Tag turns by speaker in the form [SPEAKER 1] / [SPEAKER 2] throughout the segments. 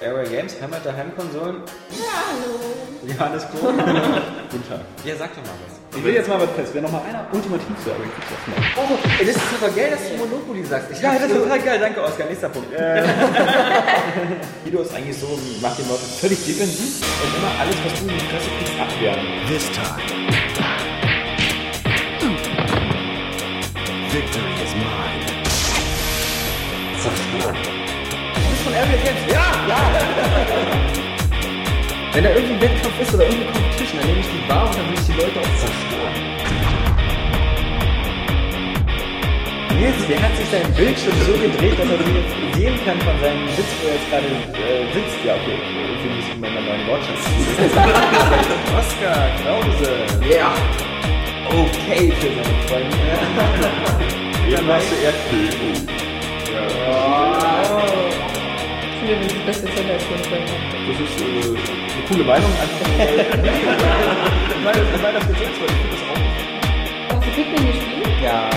[SPEAKER 1] Airway Games, Heimat der Heimkonsolen.
[SPEAKER 2] Ja, hallo.
[SPEAKER 1] Johannes Kuhn.
[SPEAKER 3] Guten Tag.
[SPEAKER 1] Ja, sag doch mal was.
[SPEAKER 3] Ich will jetzt mal was fest. Wer noch mal einer ultimativ sagen, kriegt das mal.
[SPEAKER 1] Oh, ey, das ist total geil, dass du Monopoly sagst. Ich ja, das ist total geil. Danke, Oskar. Nächster Punkt.
[SPEAKER 3] Guido ist eigentlich so, macht den Leuten völlig defensiv und immer alles, was du in die Fresse kriegst, abwehren.
[SPEAKER 4] This time. Victory is mine.
[SPEAKER 5] Wenn da irgendwie ein Wettkampf ist oder irgendeine Competition, dann nehme ich die wahr und dann will ich die Leute auch zerstören.
[SPEAKER 1] Nils, der hat sich sein Bildschirm so gedreht, dass er jetzt sehen kann von seinem Sitz, wo er jetzt gerade äh, sitzt. Ja, okay. Irgendwie muss ich meinen neuen Wortschatz Oskar Krause.
[SPEAKER 5] Ja.
[SPEAKER 1] Okay für seine Freunde.
[SPEAKER 3] Eben hast du Erdbeben.
[SPEAKER 2] Finde, das ist die beste Zelle als Kunstwerk.
[SPEAKER 3] Das ist äh, eine coole Meinung. Einfach nur, weil, weil, weil das gesetzt wird. Ich finde das auch.
[SPEAKER 2] Hast du Pikmin gespielt?
[SPEAKER 1] Ja.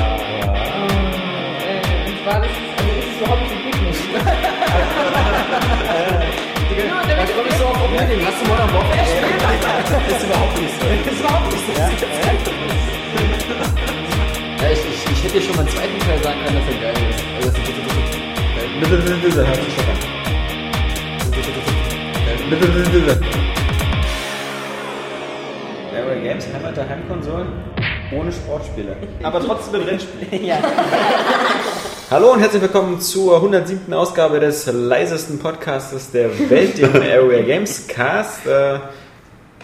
[SPEAKER 2] Äh, und zwar, das ist, also ist es überhaupt nicht ein Pikmin. Genau, damit
[SPEAKER 5] Da komme ich so auf Umding. Hast du Modern Warfare gespielt?
[SPEAKER 1] Das ist überhaupt nicht so.
[SPEAKER 5] Das ist überhaupt nicht so. Ja, ich, ich, ich hätte dir schon mal einen zweiten Teil sagen können, dass er geil ist. Also, das ist geil.
[SPEAKER 1] Bitte, bitte, bitte, hör mich schon an. Bitte, bitte, bitte. Airway Games, Heimat der Heimkonsolen, ohne Sportspiele. Aber trotzdem mit Rennspielen. ja. Hallo und herzlich willkommen zur 107. Ausgabe des leisesten Podcastes der Welt, dem Airway Games Cast. Äh,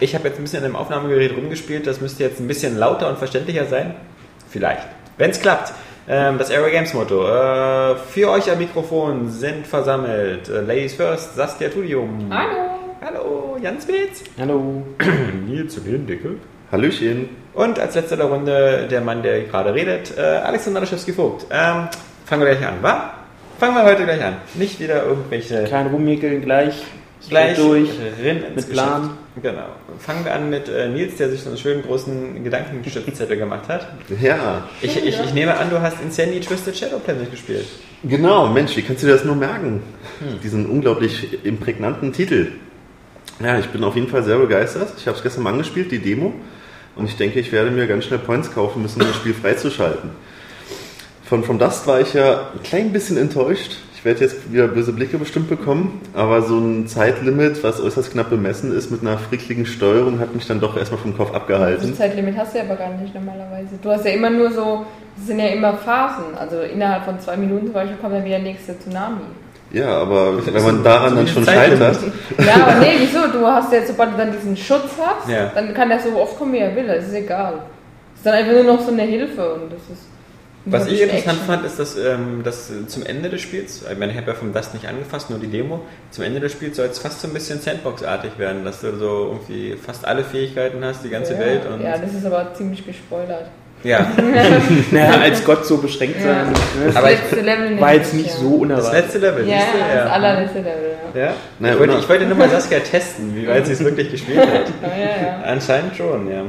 [SPEAKER 1] Ich habe jetzt ein bisschen an dem Aufnahmegerät rumgespielt, das müsste jetzt ein bisschen lauter und verständlicher sein. Vielleicht. Wenn es klappt. Ähm, Das Airway Games Motto. Äh, Für euch am Mikrofon sind versammelt äh, Ladies First, Saskia Tudium.
[SPEAKER 2] Hallo.
[SPEAKER 1] Hallo, Jan Spitz.
[SPEAKER 5] Hallo.
[SPEAKER 1] Nils Lindecke.
[SPEAKER 3] Hallöchen.
[SPEAKER 1] Und als letzter der Runde der Mann, der gerade redet, äh, Alexander Laschewski-Vogt. Ähm, fangen wir gleich an, wa? Fangen wir heute gleich an. Nicht wieder irgendwelche
[SPEAKER 5] Klein rummäkeln, gleich.
[SPEAKER 1] gleich
[SPEAKER 5] durch.
[SPEAKER 1] Rinn ins
[SPEAKER 5] mit Plan.
[SPEAKER 1] Geschäft. Genau. Fangen wir an mit äh, Nils, der sich so einen schönen großen Gedankenstützzettel gemacht hat.
[SPEAKER 3] Ja,
[SPEAKER 1] Ich, ich, ich nehme an, du hast Insanity Twisted Shadow Planet gespielt.
[SPEAKER 3] genau. Mensch, wie kannst du dir das nur merken? Diesen unglaublich imprägnanten Titel. Ja, ich bin auf jeden Fall sehr begeistert. Ich habe es gestern mal angespielt, die Demo. Und ich denke, ich werde mir ganz schnell Points kaufen müssen, um das Spiel freizuschalten. Von From Dust war ich ja ein klein bisschen enttäuscht. Ich werde jetzt wieder böse Blicke bestimmt bekommen, aber so ein Zeitlimit, was äußerst knapp bemessen ist, mit einer frickligen Steuerung, hat mich dann doch erstmal vom Kopf
[SPEAKER 2] Das
[SPEAKER 3] abgehalten.
[SPEAKER 2] Zeitlimit hast du ja aber gar nicht normalerweise. Du hast ja immer nur so, das sind ja immer Phasen. Also innerhalb von zwei Minuten zum Beispiel kommt dann wieder der nächste Tsunami.
[SPEAKER 3] Ja, aber wenn man daran dann schon scheitert,
[SPEAKER 2] Ja, aber nee, wieso? Du hast jetzt, sobald du dann diesen Schutz hast,
[SPEAKER 1] Ja.
[SPEAKER 2] dann kann der so oft kommen, wie er will. Das ist egal. Das ist dann einfach nur noch so eine Hilfe und das ist.
[SPEAKER 1] Was ich interessant
[SPEAKER 2] Action.
[SPEAKER 1] fand, ist, dass, ähm, dass zum Ende des Spiels, ich meine, ich habe ja vom Dust nicht angefasst, nur die Demo, zum Ende des Spiels soll es fast so ein bisschen Sandbox-artig werden, dass du so irgendwie fast alle Fähigkeiten hast, die ganze
[SPEAKER 2] ja,
[SPEAKER 1] Welt und
[SPEAKER 2] Ja, das ist aber ziemlich gespoilert.
[SPEAKER 1] Ja.
[SPEAKER 5] Naja, als Gott so beschränkt
[SPEAKER 2] Ja.
[SPEAKER 5] sein.
[SPEAKER 2] Das
[SPEAKER 5] Ne?
[SPEAKER 1] Aber ich-
[SPEAKER 2] letzte Level
[SPEAKER 5] War jetzt
[SPEAKER 2] ich,
[SPEAKER 5] nicht
[SPEAKER 2] ja.
[SPEAKER 5] so
[SPEAKER 1] Das
[SPEAKER 5] unerwartet.
[SPEAKER 1] letzte Level,
[SPEAKER 2] Ja,
[SPEAKER 1] siehst du?
[SPEAKER 2] das allerletzte Level, ja.
[SPEAKER 1] Ja?
[SPEAKER 3] Naja,
[SPEAKER 1] ich, wollte, ich wollte nur mal Saskia testen, wie weit sie es wirklich gespielt hat.
[SPEAKER 2] Ja, ja, ja.
[SPEAKER 1] Anscheinend schon, ja.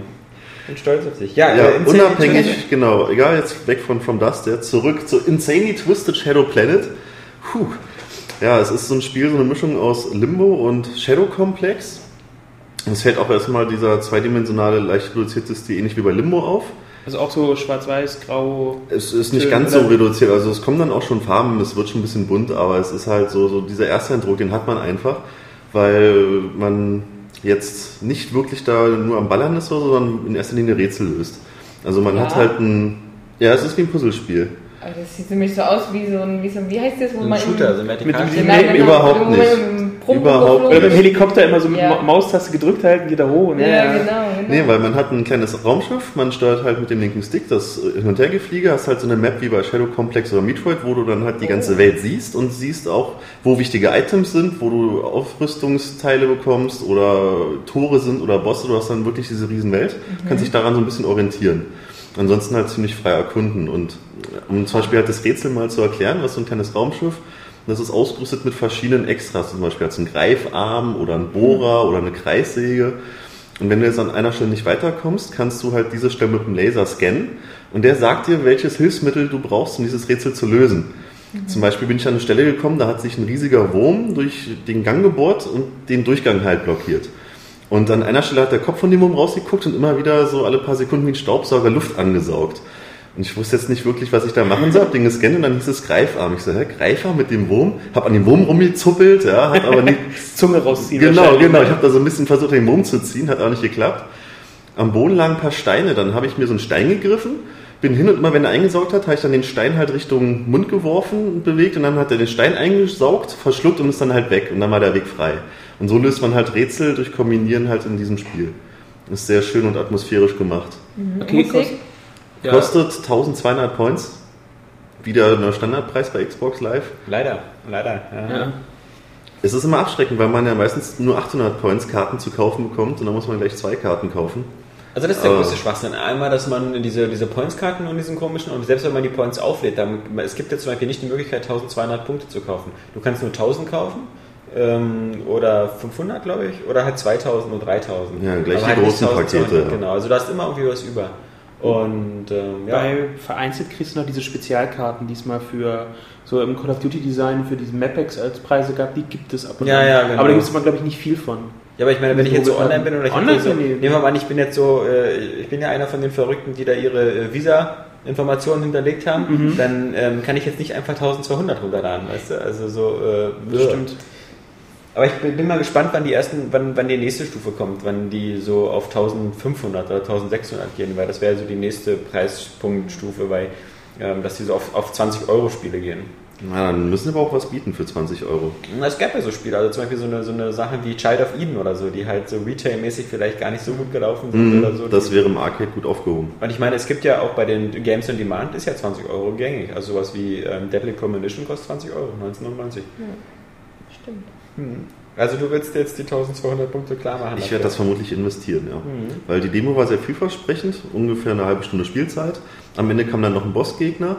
[SPEAKER 1] Bin stolz auf dich. Ja,
[SPEAKER 3] Ja,
[SPEAKER 1] äh,
[SPEAKER 3] unabhängig,
[SPEAKER 1] Twisted-
[SPEAKER 3] genau, egal jetzt weg von From Dust, ja, zurück zu Insanely Twisted Shadow Planet. Puh. Ja, es ist so ein Spiel, so eine Mischung aus Limbo und Shadow Complex. Es fällt auch erstmal dieser zweidimensionale, leicht reduzierte Stil ähnlich wie bei Limbo auf.
[SPEAKER 5] Also auch so schwarz-weiß, grau.
[SPEAKER 3] Es ist nicht ganz so reduziert, also es kommen dann auch schon Farben, es wird schon ein bisschen bunt, aber es ist halt so, so dieser erste Eindruck, den hat man einfach, weil man jetzt nicht wirklich da nur am Ballern ist, sondern in erster Linie Rätsel löst. Also man
[SPEAKER 2] Ja.
[SPEAKER 3] hat halt ein, ja, es ist wie ein Puzzlespiel.
[SPEAKER 2] Also das sieht für mich so aus wie so ein, wie so ein wie heißt das, wo
[SPEAKER 1] ein
[SPEAKER 2] man
[SPEAKER 1] Shooter, so
[SPEAKER 2] im,
[SPEAKER 1] ein
[SPEAKER 5] Mit
[SPEAKER 1] Vertikal-
[SPEAKER 5] diesem-
[SPEAKER 2] Genau,
[SPEAKER 5] Nee,
[SPEAKER 2] genau,
[SPEAKER 3] überhaupt nicht. Überhaupt
[SPEAKER 5] Oder beim
[SPEAKER 2] ist.
[SPEAKER 5] Helikopter immer so mit
[SPEAKER 2] Ja.
[SPEAKER 5] Ma- Maustaste gedrückt halten, geht er hoch. Und
[SPEAKER 2] Ja,
[SPEAKER 5] ja,
[SPEAKER 2] genau, genau.
[SPEAKER 3] Nee, weil man hat ein kleines Raumschiff, man steuert halt mit dem linken Stick das Hin- und Hergefliege, hast halt so eine Map wie bei Shadow Complex oder Metroid, wo du dann halt die ganze Welt siehst und siehst auch, wo wichtige Items sind, wo du Aufrüstungsteile bekommst oder Tore sind oder Bosse, du hast dann wirklich diese riesen Welt, kannst dich daran so ein bisschen orientieren. Ansonsten halt ziemlich frei erkunden und um zum Beispiel halt das Rätsel mal zu erklären, was so ein kleines Raumschiff, das ist ausgerüstet mit verschiedenen Extras, zum Beispiel als ein Greifarm oder ein Bohrer oder eine Kreissäge. Und wenn du jetzt an einer Stelle nicht weiterkommst, kannst du halt diese Stelle mit dem Laser scannen und der sagt dir, welches Hilfsmittel du brauchst, um dieses Rätsel zu lösen. Zum Beispiel bin ich an eine Stelle gekommen, da hat sich ein riesiger Wurm durch den Gang gebohrt und den Durchgang halt blockiert. Und an einer Stelle hat der Kopf von dem Wurm rausgeguckt und immer wieder so alle paar Sekunden wie ein Staubsauger Luft angesaugt. Und ich wusste jetzt nicht wirklich, was ich da machen soll, hab den gescannt und dann hieß es Greifarm. Ich so, hä, Greifarm mit dem Wurm? Hab an dem Wurm rumgezuppelt, ja, hat aber nicht...
[SPEAKER 5] Zunge rausziehen.
[SPEAKER 3] genau, genau. Ich habe da so ein bisschen versucht, den Wurm zu ziehen, hat auch nicht geklappt. Am Boden lagen ein paar Steine, dann habe ich mir so einen Stein gegriffen, bin hin und immer, wenn er eingesaugt hat, habe ich dann den Stein halt Richtung Mund geworfen und bewegt und dann hat er den Stein eingesaugt, verschluckt und ist dann halt weg und dann war der Weg frei. Und so löst man halt Rätsel durch Kombinieren halt in diesem Spiel. Ist sehr schön und atmosphärisch gemacht.
[SPEAKER 5] Okay,
[SPEAKER 2] Musik?
[SPEAKER 5] Ja,
[SPEAKER 3] Kostet 1200 Points. Wieder der Standardpreis bei Xbox Live.
[SPEAKER 1] Leider, leider. Ja.
[SPEAKER 5] ja.
[SPEAKER 3] Es ist immer abschreckend, weil man ja meistens nur 800 Points Karten zu kaufen bekommt und dann muss man gleich zwei Karten kaufen.
[SPEAKER 1] Also das ist der
[SPEAKER 3] Aber-
[SPEAKER 1] größte Schwachsinn. Einmal, dass man diese, diese Points-Karten und diesen komischen, und selbst wenn man die Points auflädt, dann, es gibt jetzt zum Beispiel nicht die Möglichkeit, 1200 Punkte zu kaufen. Du kannst nur 1000 kaufen ähm, oder 500, glaube ich, oder halt 2000 und 3000.
[SPEAKER 3] Ja, gleich
[SPEAKER 1] Aber
[SPEAKER 3] die
[SPEAKER 1] halt nicht
[SPEAKER 3] großen
[SPEAKER 1] 1200,
[SPEAKER 3] Pakete, ja.
[SPEAKER 1] Genau, also du hast immer irgendwie was über. Und ähm, ja.
[SPEAKER 5] Bei vereinzelt kriegst du noch diese Spezialkarten diesmal für so im Call of Duty Design für diese Mapex als Preise gab, die gibt es ab und
[SPEAKER 1] Ja,
[SPEAKER 5] an.
[SPEAKER 1] ja, genau.
[SPEAKER 5] Aber da gibt es glaube ich nicht viel von.
[SPEAKER 1] Ja, aber ich meine, wenn ich jetzt so online bin oder ich
[SPEAKER 5] Online
[SPEAKER 1] so, nehmen wir mal an, ich bin jetzt so, äh, ich bin ja einer von den Verrückten, die da ihre äh, Visa-Informationen hinterlegt haben,
[SPEAKER 5] Mhm.
[SPEAKER 1] dann ähm, kann ich jetzt nicht einfach 1200 runterladen, weißt du? Also so, äh,
[SPEAKER 5] stimmt.
[SPEAKER 1] Aber ich bin, mal gespannt, wann die ersten, wann, wann die nächste Stufe kommt, wann die so auf 1500 oder 1600 gehen, weil das wäre so die nächste Preispunktstufe, weil ähm, dass die so auf, auf 20 Euro Spiele gehen.
[SPEAKER 3] Na, dann müssen wir aber auch was bieten für 20 Euro.
[SPEAKER 1] Es gab ja so Spiele, also zum Beispiel so eine, so eine Sache wie Child of Eden oder so, die halt so retailmäßig vielleicht gar nicht so gut gelaufen sind
[SPEAKER 3] Mhm,
[SPEAKER 1] oder so.
[SPEAKER 3] das wäre im Arcade gut aufgehoben.
[SPEAKER 1] Und ich meine, es gibt ja auch bei den Games on Demand ist ja 20 Euro gängig. Also sowas wie ähm, Deadly Premonition kostet 20 Euro, 1999.
[SPEAKER 2] Stimmt.
[SPEAKER 1] Also du willst jetzt die 1200 Punkte klar machen.
[SPEAKER 3] Ich werde das vermutlich investieren, ja.
[SPEAKER 1] Mhm.
[SPEAKER 3] Weil die Demo war sehr vielversprechend, ungefähr eine halbe Stunde Spielzeit. Am Ende kam dann noch ein Bossgegner,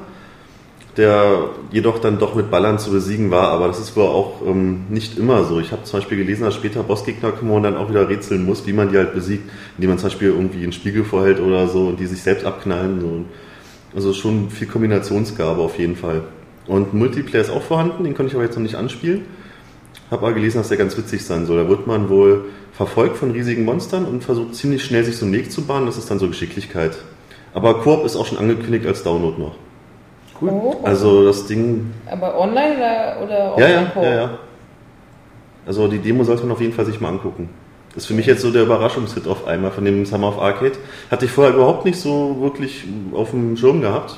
[SPEAKER 3] der jedoch dann doch mit Ballern zu besiegen war, aber das ist wohl auch ähm, nicht immer so. Ich habe zum Beispiel gelesen, dass später Bossgegner kommen und dann auch wieder rätseln muss, wie man die halt besiegt, indem man zum Beispiel irgendwie einen Spiegel vorhält oder so und die sich selbst abknallen. So. Also schon viel Kombinationsgabe auf jeden Fall. Und Multiplayer ist auch vorhanden, den konnte ich aber jetzt noch nicht anspielen. Habe aber gelesen, dass der ganz witzig sein soll. Da wird man wohl verfolgt von riesigen Monstern und versucht ziemlich schnell sich so einen Weg zu bahnen. Das ist dann so Geschicklichkeit. Aber Koop ist auch schon angekündigt als Download noch.
[SPEAKER 5] Cool.
[SPEAKER 2] Oh,
[SPEAKER 3] Also das Ding,
[SPEAKER 2] aber online oder, oder
[SPEAKER 3] ja,
[SPEAKER 2] offline
[SPEAKER 3] ja,
[SPEAKER 2] Koop?
[SPEAKER 3] ja, ja. Also die Demo sollte man auf jeden Fall sich mal angucken. Das ist für mich jetzt so der Überraschungshit auf einmal von dem Summer of Arcade. Hatte ich vorher überhaupt nicht so wirklich auf dem Schirm gehabt.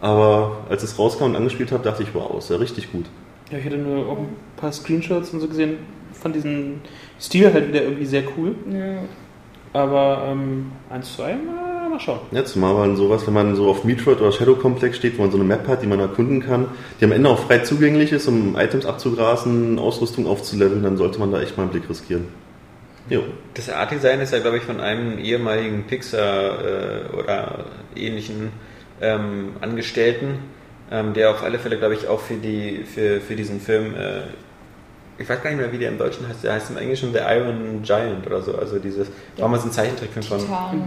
[SPEAKER 3] Aber als es rauskam und angespielt habe, dachte ich, wow, ist ja richtig gut.
[SPEAKER 5] Ja, ich hatte nur auch ein paar Screenshots und so gesehen von diesem Stil halt wieder irgendwie sehr cool.
[SPEAKER 2] Ja.
[SPEAKER 5] Aber ähm, 1 zu 1, mal, mal schauen.
[SPEAKER 3] Ja, zumal man sowas, wenn man so auf Metroid oder Shadow Complex steht, wo man so eine Map hat, die man erkunden kann, die am Ende auch frei zugänglich ist, um Items abzugrasen, Ausrüstung aufzuleveln, dann sollte man da echt mal einen Blick riskieren. Jo.
[SPEAKER 1] Das Art Design ist ja, glaube ich, von einem ehemaligen Pixar äh, oder ähnlichen ähm, Angestellten, ähm, der auf alle Fälle, glaube ich, auch für, die, für, für diesen Film, äh, ich weiß gar nicht mehr, wie der im Deutschen heißt, der heißt im Englischen The Iron Giant oder so. Also dieses, war mal so ein Zeichentrickfilm von.
[SPEAKER 2] Titan.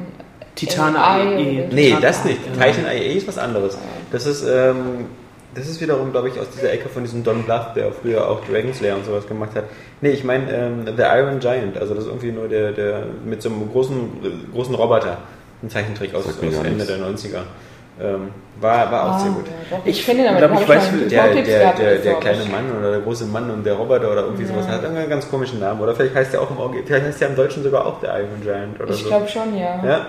[SPEAKER 5] Titan
[SPEAKER 2] AI
[SPEAKER 5] AE.
[SPEAKER 2] oder
[SPEAKER 1] Nee, das nicht.
[SPEAKER 5] Ja.
[SPEAKER 1] Titan IA ist was anderes. Das ist, ähm, das ist wiederum, glaube ich, aus dieser Ecke von diesem Don Bluth, der früher auch Dragon Slayer und sowas gemacht hat. Nee, ich meine ähm, The Iron Giant. Also das ist irgendwie nur der, der mit so einem großen, äh, großen Roboter. Ein Zeichentrick aus, aus Ende
[SPEAKER 3] nichts.
[SPEAKER 1] der 90er. Ähm, war, war auch
[SPEAKER 2] Ah,
[SPEAKER 1] sehr gut.
[SPEAKER 2] ja.
[SPEAKER 5] Ich
[SPEAKER 2] Ich den aber
[SPEAKER 5] glaub, ich weiß,
[SPEAKER 1] Der, der, der, der
[SPEAKER 2] glaub
[SPEAKER 1] kleine
[SPEAKER 2] ich.
[SPEAKER 1] Mann oder der große Mann und der Roboter oder irgendwie sowas
[SPEAKER 2] Ja.
[SPEAKER 1] hat einen ganz komischen Namen. Oder vielleicht heißt der auch im Orgi- vielleicht heißt der im Deutschen sogar auch der Iron Giant oder
[SPEAKER 2] Ich
[SPEAKER 1] so.
[SPEAKER 2] glaube schon, ja.
[SPEAKER 1] Ja?
[SPEAKER 2] ja.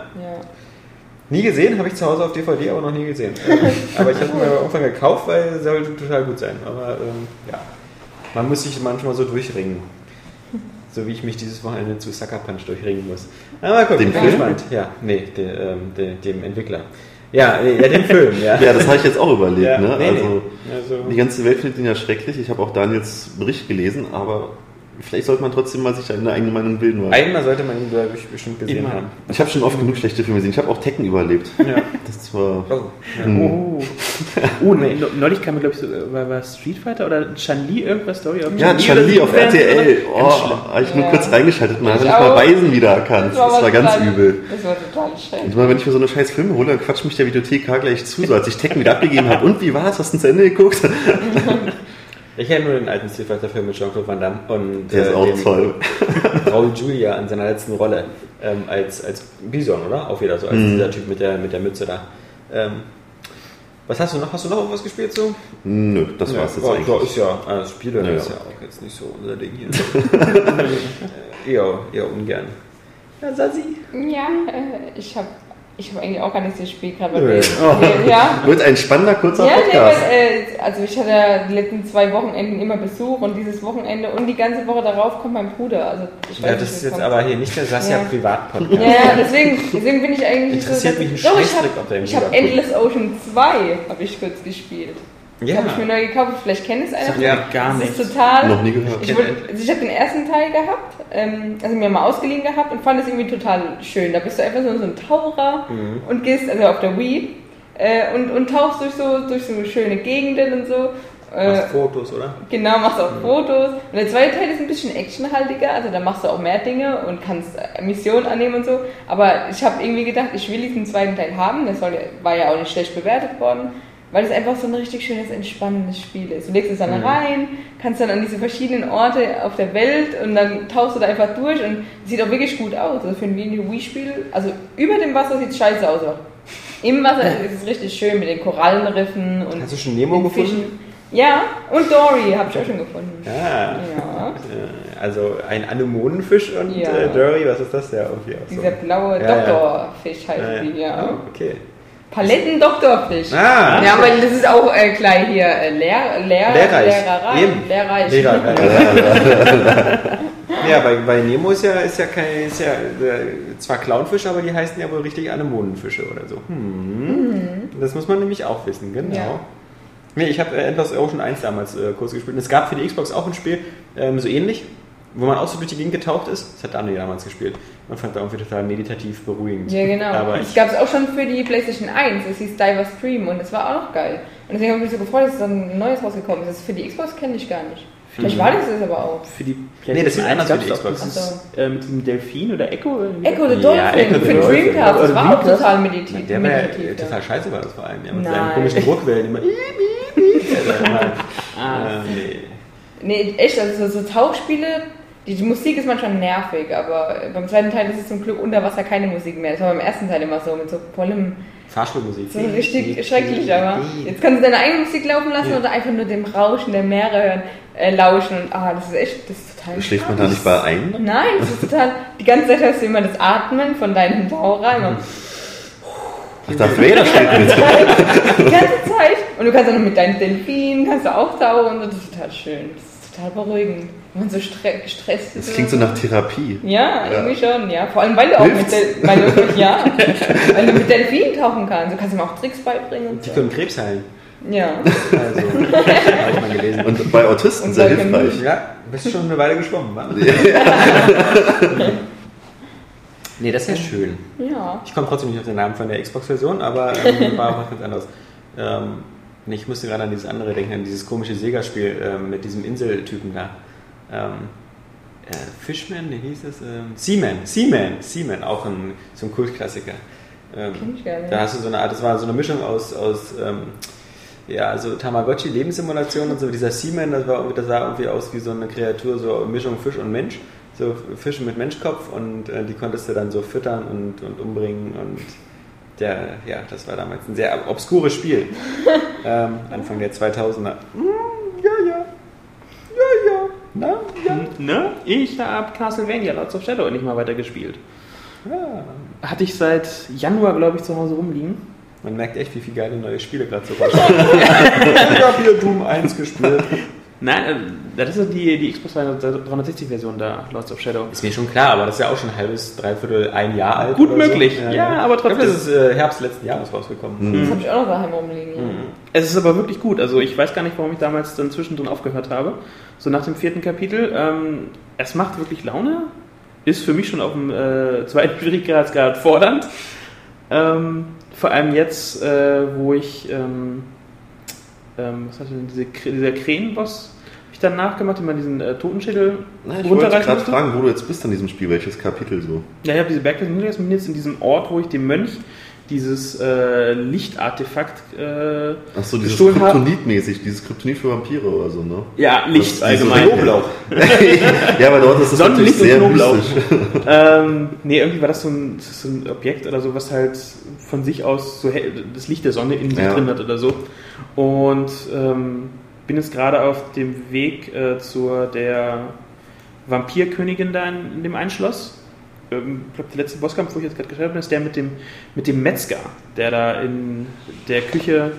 [SPEAKER 1] Nie gesehen, habe ich zu Hause auf DVD, aber noch nie gesehen. aber ich habe ihn mir irgendwann gekauft, weil er sollte total gut sein. Aber ähm, ja, man muss sich manchmal so durchringen. So wie ich mich dieses Wochenende zu Sucker Punch durchringen muss. Aber mal gucken,
[SPEAKER 3] Dem
[SPEAKER 1] bin
[SPEAKER 3] Film?
[SPEAKER 1] gespannt. Ja, nee, de, ähm, de, dem Entwickler. Ja, ja, den Film, ja.
[SPEAKER 3] Ja, das habe ich jetzt auch überlegt.
[SPEAKER 1] Ja,
[SPEAKER 3] ne?
[SPEAKER 1] nee,
[SPEAKER 3] also,
[SPEAKER 1] nee. Also-
[SPEAKER 3] Die ganze Welt findet ihn ja schrecklich. Ich habe auch Daniels Bericht gelesen, aber vielleicht sollte man trotzdem mal sich eine eigene Meinung bilden. Weil
[SPEAKER 1] Einmal sollte man ihn, glaube ich, bestimmt gesehen
[SPEAKER 5] Immer.
[SPEAKER 1] haben.
[SPEAKER 3] ich habe schon oft genug schlechte Filme gesehen. Ich habe auch Tekken überlebt.
[SPEAKER 1] Ja.
[SPEAKER 3] Das war.
[SPEAKER 1] Oh.
[SPEAKER 5] Oh, oh ne, ne- neulich kam mir, glaube ich, so, äh, war, war Street Fighter oder Chun-Li irgendwas, Story?
[SPEAKER 3] Ja, Charlie auf RTL. Oh, habe ich nur
[SPEAKER 2] Ja.
[SPEAKER 3] kurz reingeschaltet. Man hat
[SPEAKER 2] Ich
[SPEAKER 3] nicht mal. Weisen wiedererkannt. Das war
[SPEAKER 2] aber
[SPEAKER 3] ganz
[SPEAKER 2] total-
[SPEAKER 3] übel.
[SPEAKER 2] Das war total schön.
[SPEAKER 3] Und immer wenn ich mir so eine scheiß Filme hole, dann quatscht mich der Videothekar gleich zu, so als ich Tekken wieder abgegeben habe. Und wie war's? Hast du zu Ende geguckt?
[SPEAKER 1] Ich kenne nur den alten Street Fighter Film mit Jean-Claude Van Damme und
[SPEAKER 3] Der ist auch
[SPEAKER 1] dem
[SPEAKER 3] toll.
[SPEAKER 1] Raul Julia in seiner letzten Rolle ähm, als, als Bison, oder? Auch wieder so, als
[SPEAKER 3] Mhm.
[SPEAKER 1] dieser Typ mit der, mit der Mütze da. Ähm, was hast du noch? Hast du noch irgendwas gespielt so?
[SPEAKER 3] Nö, das war's jetzt
[SPEAKER 1] ja,
[SPEAKER 3] eigentlich.
[SPEAKER 1] Ja, ist ja, also das Spiel
[SPEAKER 3] Ja,
[SPEAKER 1] ist
[SPEAKER 3] ja.
[SPEAKER 1] ja auch jetzt nicht so unser Ding hier. Äh, eher, eher ungern. Ja, Sassi.
[SPEAKER 2] Ja, äh, ich habe ich hab eigentlich auch gar nichts gespielt gerade.
[SPEAKER 3] Nö.
[SPEAKER 2] weil wir- Ja,
[SPEAKER 3] Wird ein spannender, kurzer
[SPEAKER 2] Ja, nee,
[SPEAKER 3] Podcast.
[SPEAKER 2] weil, äh, also ich hatte ja die letzten zwei Wochenenden immer Besuch und dieses Wochenende und die ganze Woche darauf kommt mein Bruder. Also ich weiß
[SPEAKER 1] Ja,
[SPEAKER 2] nicht,
[SPEAKER 1] das ist jetzt
[SPEAKER 2] kommt.
[SPEAKER 1] aber hier nicht der Sassi
[SPEAKER 2] Ja.
[SPEAKER 1] Privatpodcast.
[SPEAKER 2] Ja, deswegen, deswegen bin ich eigentlich
[SPEAKER 1] Interessiert
[SPEAKER 2] so.
[SPEAKER 1] mich ein
[SPEAKER 2] Doch, ich
[SPEAKER 1] Scheißdreck,
[SPEAKER 2] hab-
[SPEAKER 1] ob der
[SPEAKER 2] Ich habe. Endless Ocean 2 habe ich kurz gespielt.
[SPEAKER 1] Ja.
[SPEAKER 2] Habe ich mir neu gekauft. Vielleicht kennt es einer.
[SPEAKER 1] Ja,
[SPEAKER 5] gar
[SPEAKER 2] das
[SPEAKER 5] nichts.
[SPEAKER 2] ist total.
[SPEAKER 3] Noch nie gehört.
[SPEAKER 2] Ich, also ich habe den ersten Teil gehabt, ähm, also mir mal ausgeliehen gehabt und fand es irgendwie total schön. Da bist du einfach so, so ein Taucher
[SPEAKER 1] Mhm.
[SPEAKER 2] und gehst, also auf der Wii, äh, und, und tauchst durch so, durch so schöne Gegenden und so. Äh,
[SPEAKER 1] Machst Fotos, oder?
[SPEAKER 2] Genau, machst auch Fotos. Und der zweite Teil ist ein bisschen actionhaltiger, also da machst du auch mehr Dinge und kannst äh, Missionen annehmen und so. Aber ich habe irgendwie gedacht, ich will diesen zweiten Teil haben. Das soll, war ja auch nicht schlecht bewertet worden, weil es einfach so ein richtig schönes, entspannendes Spiel ist. Du legst es dann rein, kannst dann an diese verschiedenen Orte auf der Welt und dann tauchst du da einfach durch und sieht auch wirklich gut aus. Also für ein Wii-Spiel, also über dem Wasser sieht es scheiße aus. aber Im Wasser ist es richtig schön mit den Korallenriffen und
[SPEAKER 1] Hast du schon Nemo
[SPEAKER 2] den
[SPEAKER 1] gefunden?
[SPEAKER 2] Fischen. Ja, und Dory habe ich auch schon gefunden.
[SPEAKER 1] Ja.
[SPEAKER 2] Ja,
[SPEAKER 1] Also ein Anemonenfisch und
[SPEAKER 2] Ja.
[SPEAKER 1] äh, Dory, was ist das ja irgendwie auch so?
[SPEAKER 2] dieser blaue
[SPEAKER 1] Ja, ja.
[SPEAKER 2] Doktorfisch heißt
[SPEAKER 1] Ja,
[SPEAKER 2] die,
[SPEAKER 1] ja.
[SPEAKER 2] ja.
[SPEAKER 1] Oh, okay.
[SPEAKER 2] Paletten-Doktorfisch.
[SPEAKER 1] Ah,
[SPEAKER 2] Ja, aber das ist auch äh, gleich hier äh, Lehr, Lehr,
[SPEAKER 1] Lehrreich.
[SPEAKER 2] Lehrerei.
[SPEAKER 1] Eben.
[SPEAKER 2] Lehrreich.
[SPEAKER 1] Lehrer, ja, bei, bei Nemo ist ja, ist ja kein, ist ja äh, zwar Clownfische, aber die heißen ja wohl richtig Anemonenfische oder so. Hm. Das muss man nämlich auch wissen, genau.
[SPEAKER 2] Ja.
[SPEAKER 1] Nee, ich habe äh, Endless Ocean 1 damals äh, kurz gespielt. Und es gab für die Xbox auch ein Spiel, ähm, so ähnlich, wo man auch so durch die Gegend getaucht ist. Das hat Daniel damals gespielt. Man fand da irgendwie total meditativ beruhigend.
[SPEAKER 2] Ja, genau.
[SPEAKER 1] Aber
[SPEAKER 2] das
[SPEAKER 1] ich,
[SPEAKER 2] gab es auch schon für die PlayStation 1. Es hieß Diver Stream und es war auch noch geil. Und deswegen habe ich mich so gefreut, dass dann ein neues rausgekommen ist. Das für die Xbox kenne ich gar nicht. Vielleicht war das es aber auch.
[SPEAKER 5] Für die
[SPEAKER 1] Nee, das ist anders für die Xbox.
[SPEAKER 5] dieses, äh, mit diesem Delfin oder Echo?
[SPEAKER 2] Echo the
[SPEAKER 1] Ja,
[SPEAKER 2] Dolphin
[SPEAKER 1] Echo the
[SPEAKER 2] für
[SPEAKER 1] Dolphin.
[SPEAKER 2] Dreamcast. Das war auch
[SPEAKER 5] Dreamcast?
[SPEAKER 2] total meditativ.
[SPEAKER 1] der war ja
[SPEAKER 2] meditativ, ja.
[SPEAKER 1] total scheiße war das vor allem. Ja, mit
[SPEAKER 2] Nein.
[SPEAKER 1] seinen komischen Druckwellen immer.
[SPEAKER 5] Ah.
[SPEAKER 1] äh, nee.
[SPEAKER 2] Nee, echt, also so, so Tauchspiele, die, Musik ist manchmal nervig, aber beim zweiten Teil ist es zum Glück unter Wasser keine Musik mehr. Das war beim ersten Teil immer so, mit so vollem,
[SPEAKER 1] Fahrstuhlmusik.
[SPEAKER 2] so richtig schrecklich, aber jetzt kannst du deine eigene Musik laufen lassen oder einfach nur dem Rauschen der Meere hören, äh, lauschen und ah, das ist echt, das ist total
[SPEAKER 3] Schläft man da nicht bei ein?
[SPEAKER 2] Nein, das ist total, die ganze Zeit hörst du immer das Atmen von deinem Taucher, immer
[SPEAKER 3] Ach, Darth Vader steht mit.
[SPEAKER 2] die ganze Zeit und du kannst dann noch mit deinen Delfinen, kannst du auch tauchen und das ist total schön, das ist total beruhigend, man so stre gestresst ist.
[SPEAKER 3] Das klingt so nach Therapie.
[SPEAKER 2] Ja,
[SPEAKER 3] Ja.
[SPEAKER 2] irgendwie schon, ja. Vor allem, weil du auch
[SPEAKER 3] Hilft's?
[SPEAKER 2] mit, Del weil du, ja, weil du mit Delfinen tauchen kannst. Du kannst ihm auch Tricks beibringen und
[SPEAKER 1] Die
[SPEAKER 2] so.
[SPEAKER 1] können Krebs heilen.
[SPEAKER 2] Ja.
[SPEAKER 1] Also, habe ich mal gelesen.
[SPEAKER 3] Und bei Autisten
[SPEAKER 2] Und
[SPEAKER 3] sehr hilfreich.
[SPEAKER 1] Ja, bist schon eine Weile geschwommen, wa? nee, das ist ja schön.
[SPEAKER 2] Ja.
[SPEAKER 1] Ich komme trotzdem nicht auf den Namen von der Xbox-Version, aber ähm, war auch was ganz anderes. Ähm, nee, ich musste gerade an dieses andere denken, an dieses komische Sega-Spiel ähm, mit diesem Inseltypen da. Ähm, äh, Fishman, wie hieß es? Ähm, Seaman, Seaman, Seaman, auch ein, so ein Kultklassiker. Ähm,
[SPEAKER 2] Kenn ich gar nicht.
[SPEAKER 1] da hast du so eine Art, das war so eine Mischung aus, aus ähm, ja, so Tamagotchi, Lebenssimulation und so. Dieser Seaman, das, war, irgendwie- das sah irgendwie aus wie so eine Kreatur, so eine Mischung Fisch und Mensch. So Fische mit Menschkopf und äh, die konntest du dann so füttern und, und umbringen und der, ja, das war damals ein sehr obskures Spiel. ähm, Anfang der 2000er. Mm, ja, ja. Ja, ja. Na, ja.
[SPEAKER 5] Ne? Ich habe Castlevania Lords of Shadow nicht mal weitergespielt.
[SPEAKER 1] ja.
[SPEAKER 5] Hatte ich seit Januar, glaube ich, zu Hause rumliegen.
[SPEAKER 1] Man merkt echt, wie viele geile neue Spiele gerade so rauskommen. ich habe hier Doom 1 gespielt.
[SPEAKER 5] Nein, äh, das ist ja die, die Xbox 360-Version da, Lords of Shadow.
[SPEAKER 1] Ist mir schon klar, aber das ist ja auch schon ein halbes, dreiviertel, ein Jahr alt.
[SPEAKER 5] Gut
[SPEAKER 1] oder
[SPEAKER 5] möglich.
[SPEAKER 1] So.
[SPEAKER 5] Ja, aber
[SPEAKER 1] Ich glaube,
[SPEAKER 5] trotzdem.
[SPEAKER 1] das ist äh, Herbst letzten Jahres rausgekommen.
[SPEAKER 2] Das habe ich auch noch daheim rumliegen. Ja.
[SPEAKER 5] Es ist aber wirklich gut. Also ich weiß gar nicht, warum ich damals dann zwischendrin aufgehört habe. So nach dem vierten Kapitel. Ähm, es macht wirklich Laune. Ist für mich schon auf dem äh, zweiten Schwierigkeitsgrad fordernd. Ähm, vor allem jetzt, äh, wo ich, ähm, ähm, was hatte denn diese, dieser Krähenboss, ich dann nachgemacht, den man diesen äh, Totenschädel
[SPEAKER 3] Na, ich wollte gerade fragen, wo du jetzt bist an diesem Spiel, welches Kapitel so?
[SPEAKER 5] Ja, ich habe diese bin jetzt in diesem Ort, wo ich dem Mönch dieses äh, Lichtartefakt äh,
[SPEAKER 3] Ach so, dieses
[SPEAKER 5] Gestohlen haben.
[SPEAKER 3] Kryptonit-mäßig, dieses Kryptonit für Vampire oder so, ne?
[SPEAKER 5] ja, Licht
[SPEAKER 3] Das-
[SPEAKER 5] allgemein.
[SPEAKER 1] Knoblauch.
[SPEAKER 3] ja, aber dort ist das natürlich
[SPEAKER 5] Sonnenlicht und
[SPEAKER 3] sehr
[SPEAKER 5] Knoblauch.
[SPEAKER 3] mystisch.
[SPEAKER 5] ähm, nee, irgendwie war das so ein, so ein Objekt oder so, was halt von sich aus so hell, das Licht der Sonne in sich
[SPEAKER 3] Ja.
[SPEAKER 5] drin hat oder so. Und ähm, bin jetzt gerade auf dem Weg äh, zur der Vampirkönigin da in, in dem Einschloss. Ähm, Ich glaube, der letzte Bosskampf, wo ich jetzt gerade geschrieben habe, ist der mit dem, mit dem Metzger, der da in der Küche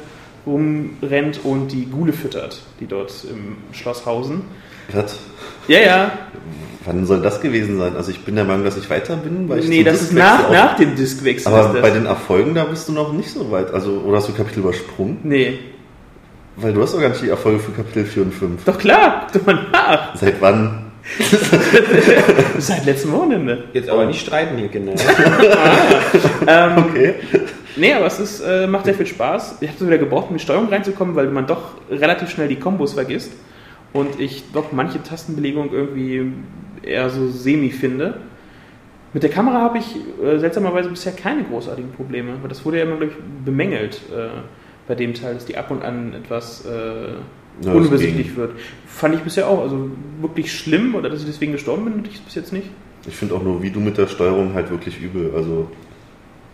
[SPEAKER 5] rumrennt und die Gule füttert, die dort im Schloss hausen.
[SPEAKER 3] Was?
[SPEAKER 5] Ja, ja,
[SPEAKER 3] Wann soll das gewesen sein? Also ich bin der Meinung, dass ich weiter bin, weil ich
[SPEAKER 5] nee, das ist nach, nach dem Diskwechsel.
[SPEAKER 3] Aber bei den Erfolgen, da bist du noch nicht so weit. Also, oder hast du Kapitel übersprungen?
[SPEAKER 5] Nee,
[SPEAKER 3] Weil du hast doch gar nicht die Erfolge für Kapitel 4 und 5.
[SPEAKER 5] doch klar, guck doch mal nach.
[SPEAKER 3] Seit wann?
[SPEAKER 5] Seit letztem Wochenende.
[SPEAKER 1] Jetzt aber nicht streiten hier, Kinder.
[SPEAKER 5] Ähm,
[SPEAKER 3] Okay.
[SPEAKER 5] Nee, aber es ist, äh, macht sehr viel Spaß. Ich habe so wieder gebraucht, um in die Steuerung reinzukommen, weil man doch relativ schnell die Kombos vergisst. Und ich doch manche Tastenbelegung irgendwie eher so semi finde. Mit der Kamera habe ich äh, seltsamerweise bisher keine großartigen Probleme. Aber das wurde ja immer, glaube ich, bemängelt äh, bei dem Teil, dass die ab und an etwas äh,
[SPEAKER 3] Ja,
[SPEAKER 5] unübersichtlich wird. Fand ich bisher auch. Also wirklich schlimm oder dass ich deswegen gestorben bin, ich es bis jetzt nicht.
[SPEAKER 3] Ich finde auch nur, wie du mit der Steuerung halt wirklich übel. Also,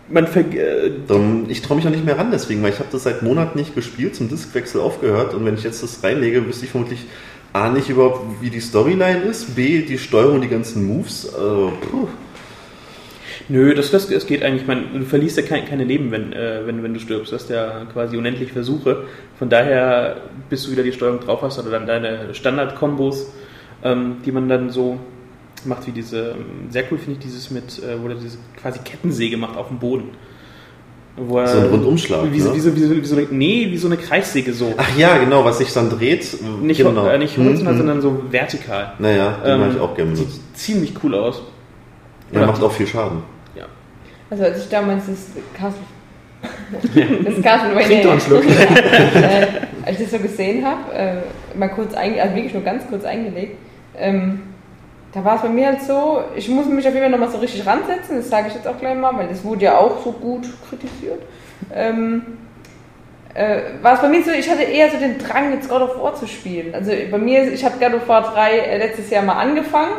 [SPEAKER 5] Man äh,
[SPEAKER 3] darum, ich traue mich auch nicht mehr ran deswegen, weil ich habe das seit Monaten nicht gespielt, zum Diskwechsel aufgehört und wenn ich jetzt das reinlege, wüsste ich vermutlich A, nicht überhaupt, wie die Storyline ist, B, die Steuerung, die ganzen Moves. Also.
[SPEAKER 5] Nö, das, das, das geht eigentlich. Man, du verlierst ja kein, keine Leben, wenn, äh, wenn, wenn du stirbst. Du hast ja quasi unendlich Versuche. Von daher, bis du wieder die Steuerung drauf hast oder dann deine Standard-Kombos, ähm, die man dann so macht, wie diese, ähm, sehr cool finde ich dieses mit, äh, wo er diese quasi Kettensäge macht auf dem Boden. Wo er,
[SPEAKER 3] So ein Rundumschlag,
[SPEAKER 5] Wie, so-
[SPEAKER 3] ne?
[SPEAKER 5] wie, so, wie, so, wie so eine, nee, wie so eine Kreissäge so.
[SPEAKER 3] Ach ja, genau, was sich dann dreht.
[SPEAKER 5] nicht,
[SPEAKER 3] genau.
[SPEAKER 5] äh, nicht horizontal,
[SPEAKER 3] hm.
[SPEAKER 5] sondern so vertikal.
[SPEAKER 3] Naja, den
[SPEAKER 5] Ähm,
[SPEAKER 3] habe ich auch gerne
[SPEAKER 5] Sieht
[SPEAKER 3] benutzt.
[SPEAKER 5] ziemlich cool aus.
[SPEAKER 3] Der macht auch viel Schaden.
[SPEAKER 5] Ja.
[SPEAKER 2] Also als ich damals das Castle... das Castlevania...
[SPEAKER 1] Trink doch einen Schluck.
[SPEAKER 2] äh, als ich das so gesehen habe, äh, mal kurz einge also wirklich nur ganz kurz eingelegt, ähm, da war es bei mir halt so, ich muss mich auf jeden Fall nochmal so richtig ransetzen, das sage ich jetzt auch gleich mal, weil das wurde ja auch so gut kritisiert. Ähm, äh, war es bei mir so, ich hatte eher so den Drang, jetzt God of War zu spielen. Also bei mir, ich habe God of War 3 äh, letztes Jahr mal angefangen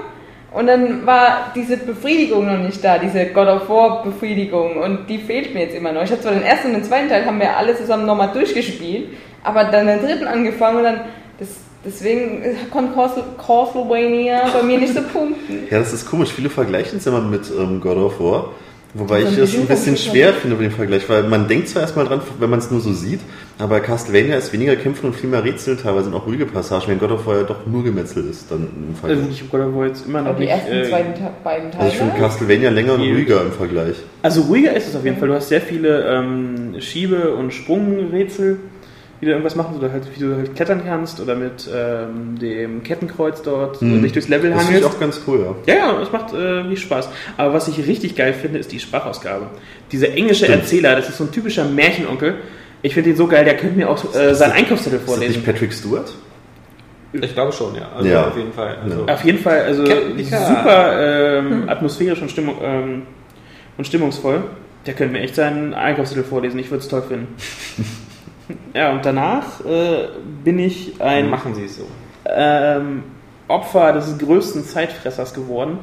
[SPEAKER 2] und dann war diese Befriedigung noch nicht da, diese God of War Befriedigung und die fehlt mir jetzt immer noch. Ich habe zwar den ersten und den zweiten Teil haben wir alle zusammen nochmal durchgespielt, aber dann den dritten angefangen und dann, das, deswegen konnte Castle- Castlevania bei mir nicht so punkten.
[SPEAKER 3] Ja, das ist komisch. Viele vergleichen es immer mit ähm, God of War. Wobei
[SPEAKER 2] Also
[SPEAKER 3] ich es ein
[SPEAKER 2] bisschen
[SPEAKER 3] schwer finde mit dem Vergleich, weil man denkt zwar erstmal dran, wenn man es nur so sieht, aber Castlevania ist weniger Kämpfen und viel mehr Rätseln, teilweise sind auch ruhige Passagen, wenn God of War ja doch nur gemetzelt ist, dann im
[SPEAKER 5] Also
[SPEAKER 3] Vergleich.
[SPEAKER 5] ich habe God of War jetzt immer noch
[SPEAKER 2] Aber die
[SPEAKER 5] nicht...
[SPEAKER 2] ersten
[SPEAKER 5] äh,
[SPEAKER 2] Te- beiden Teile.
[SPEAKER 3] Also ich finde Castlevania länger und
[SPEAKER 5] Die-
[SPEAKER 3] ruhiger im Vergleich.
[SPEAKER 5] Also ruhiger ist es auf jeden Fall. Du hast sehr viele ähm, Schiebe- und Sprungrätsel, wie du irgendwas machen, oder halt, wie du halt klettern kannst oder mit ähm, dem Kettenkreuz dort
[SPEAKER 3] Mhm.
[SPEAKER 5] dich durchs Level
[SPEAKER 3] Das finde ich
[SPEAKER 5] hangelst.
[SPEAKER 3] auch ganz cool, ja.
[SPEAKER 5] Ja, ja, es macht äh, Spaß. Aber was ich richtig geil finde, ist die Sprachausgabe. Dieser englische
[SPEAKER 3] Stimmt.
[SPEAKER 5] Erzähler, das ist so ein typischer Märchenonkel. Ich finde ihn so geil, der könnte mir auch äh, seinen Einkaufszettel
[SPEAKER 3] Ist das
[SPEAKER 5] vorlesen.
[SPEAKER 3] nicht Patrick Stewart?
[SPEAKER 1] Ich glaube schon, ja. Also
[SPEAKER 3] Ja.
[SPEAKER 1] auf jeden Fall. Also,
[SPEAKER 5] Auf jeden Fall, also super ähm, atmosphärisch und, Stimmung, ähm, und stimmungsvoll. Der könnte mir echt seinen Einkaufszettel vorlesen, ich würde es toll finden. ja, und danach äh, bin ich ein
[SPEAKER 1] machen sie es so.
[SPEAKER 5] ähm, Opfer des größten Zeitfressers geworden.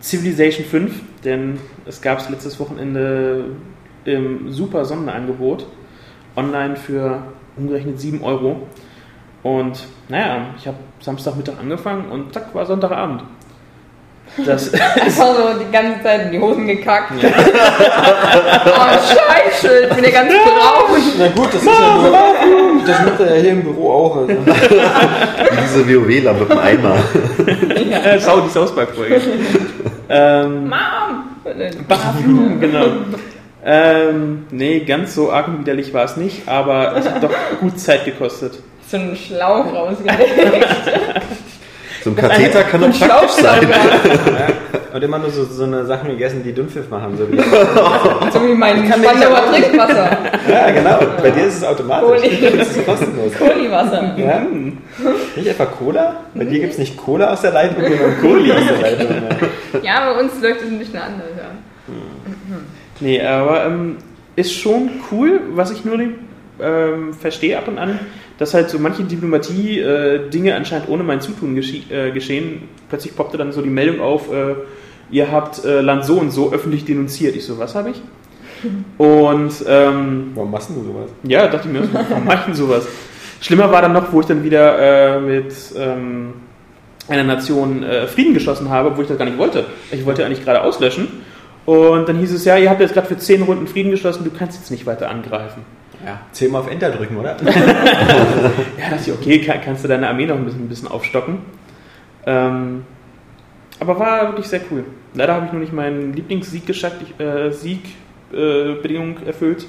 [SPEAKER 5] Civilization 5, denn es gab es letztes Wochenende im super Sonderangebot online für umgerechnet 7 Euro. Und naja, ich habe Samstagmittag angefangen und zack, war Sonntagabend. Das
[SPEAKER 2] Einfach so die ganze Zeit in die Hosen gekackt. oh, scheiße, ich bin ja ganz braun.
[SPEAKER 1] Na gut, das ist ja nur, das macht er ja hier im Büro auch. Also.
[SPEAKER 3] Wie diese WoWler mit dem Eimer.
[SPEAKER 5] äh, schau die South Park Folge. ähm,
[SPEAKER 2] Mom!
[SPEAKER 5] Genau. Ähm, nee, ganz so arg und widerlich war es nicht, aber es hat doch gut Zeit gekostet.
[SPEAKER 2] So einen Schlauch rausgelegt.
[SPEAKER 3] So ein Katheter kann doch praktisch sein.
[SPEAKER 1] Und immer nur so, so eine Sachen gegessen, die Dünnpfiff machen. So wie,
[SPEAKER 2] So wie mein Spandauer Trinkwasser.
[SPEAKER 1] ja, genau. Bei dir ist es automatisch.
[SPEAKER 2] Kohli.
[SPEAKER 1] Das ist kostenlos.
[SPEAKER 2] Kohliwasser.
[SPEAKER 1] Ja? Nicht etwa Cola? Bei dir gibt es nicht Cola aus der Leitung, sondern Kohli aus der Leitung. Ja.
[SPEAKER 2] Bei uns läuft es ein bisschen anders. Ja.
[SPEAKER 5] Nee, aber ähm, ist schon cool, was ich nur nicht ähm, verstehe ab und an, dass halt so manche Diplomatie-Dinge anscheinend ohne mein Zutun geschi- äh, geschehen. Plötzlich poppte dann so die Meldung auf, äh, ihr habt äh, Land so und so öffentlich denunziert. Ich so, was habe ich? Und ähm,
[SPEAKER 1] Warum machst du sowas?
[SPEAKER 5] ja, dachte ich mir, warum mache ich denn sowas? Schlimmer war dann noch, wo ich dann wieder äh, mit ähm, einer Nation äh, Frieden geschlossen habe, wo ich das gar nicht wollte. Ich wollte eigentlich gerade auslöschen. Und dann hieß es, ja, ihr habt jetzt gerade für zehn Runden Frieden geschlossen, du kannst jetzt nicht weiter angreifen.
[SPEAKER 1] Ja. Zehnmal auf Enter drücken, oder?
[SPEAKER 5] Ja, dachte ich, okay, kann, kannst du deine Armee noch ein bisschen, ein bisschen aufstocken. Ähm, aber war wirklich sehr cool. Leider habe ich noch nicht meinen Lieblingssieg geschafft, äh, Siegbedingung äh, erfüllt.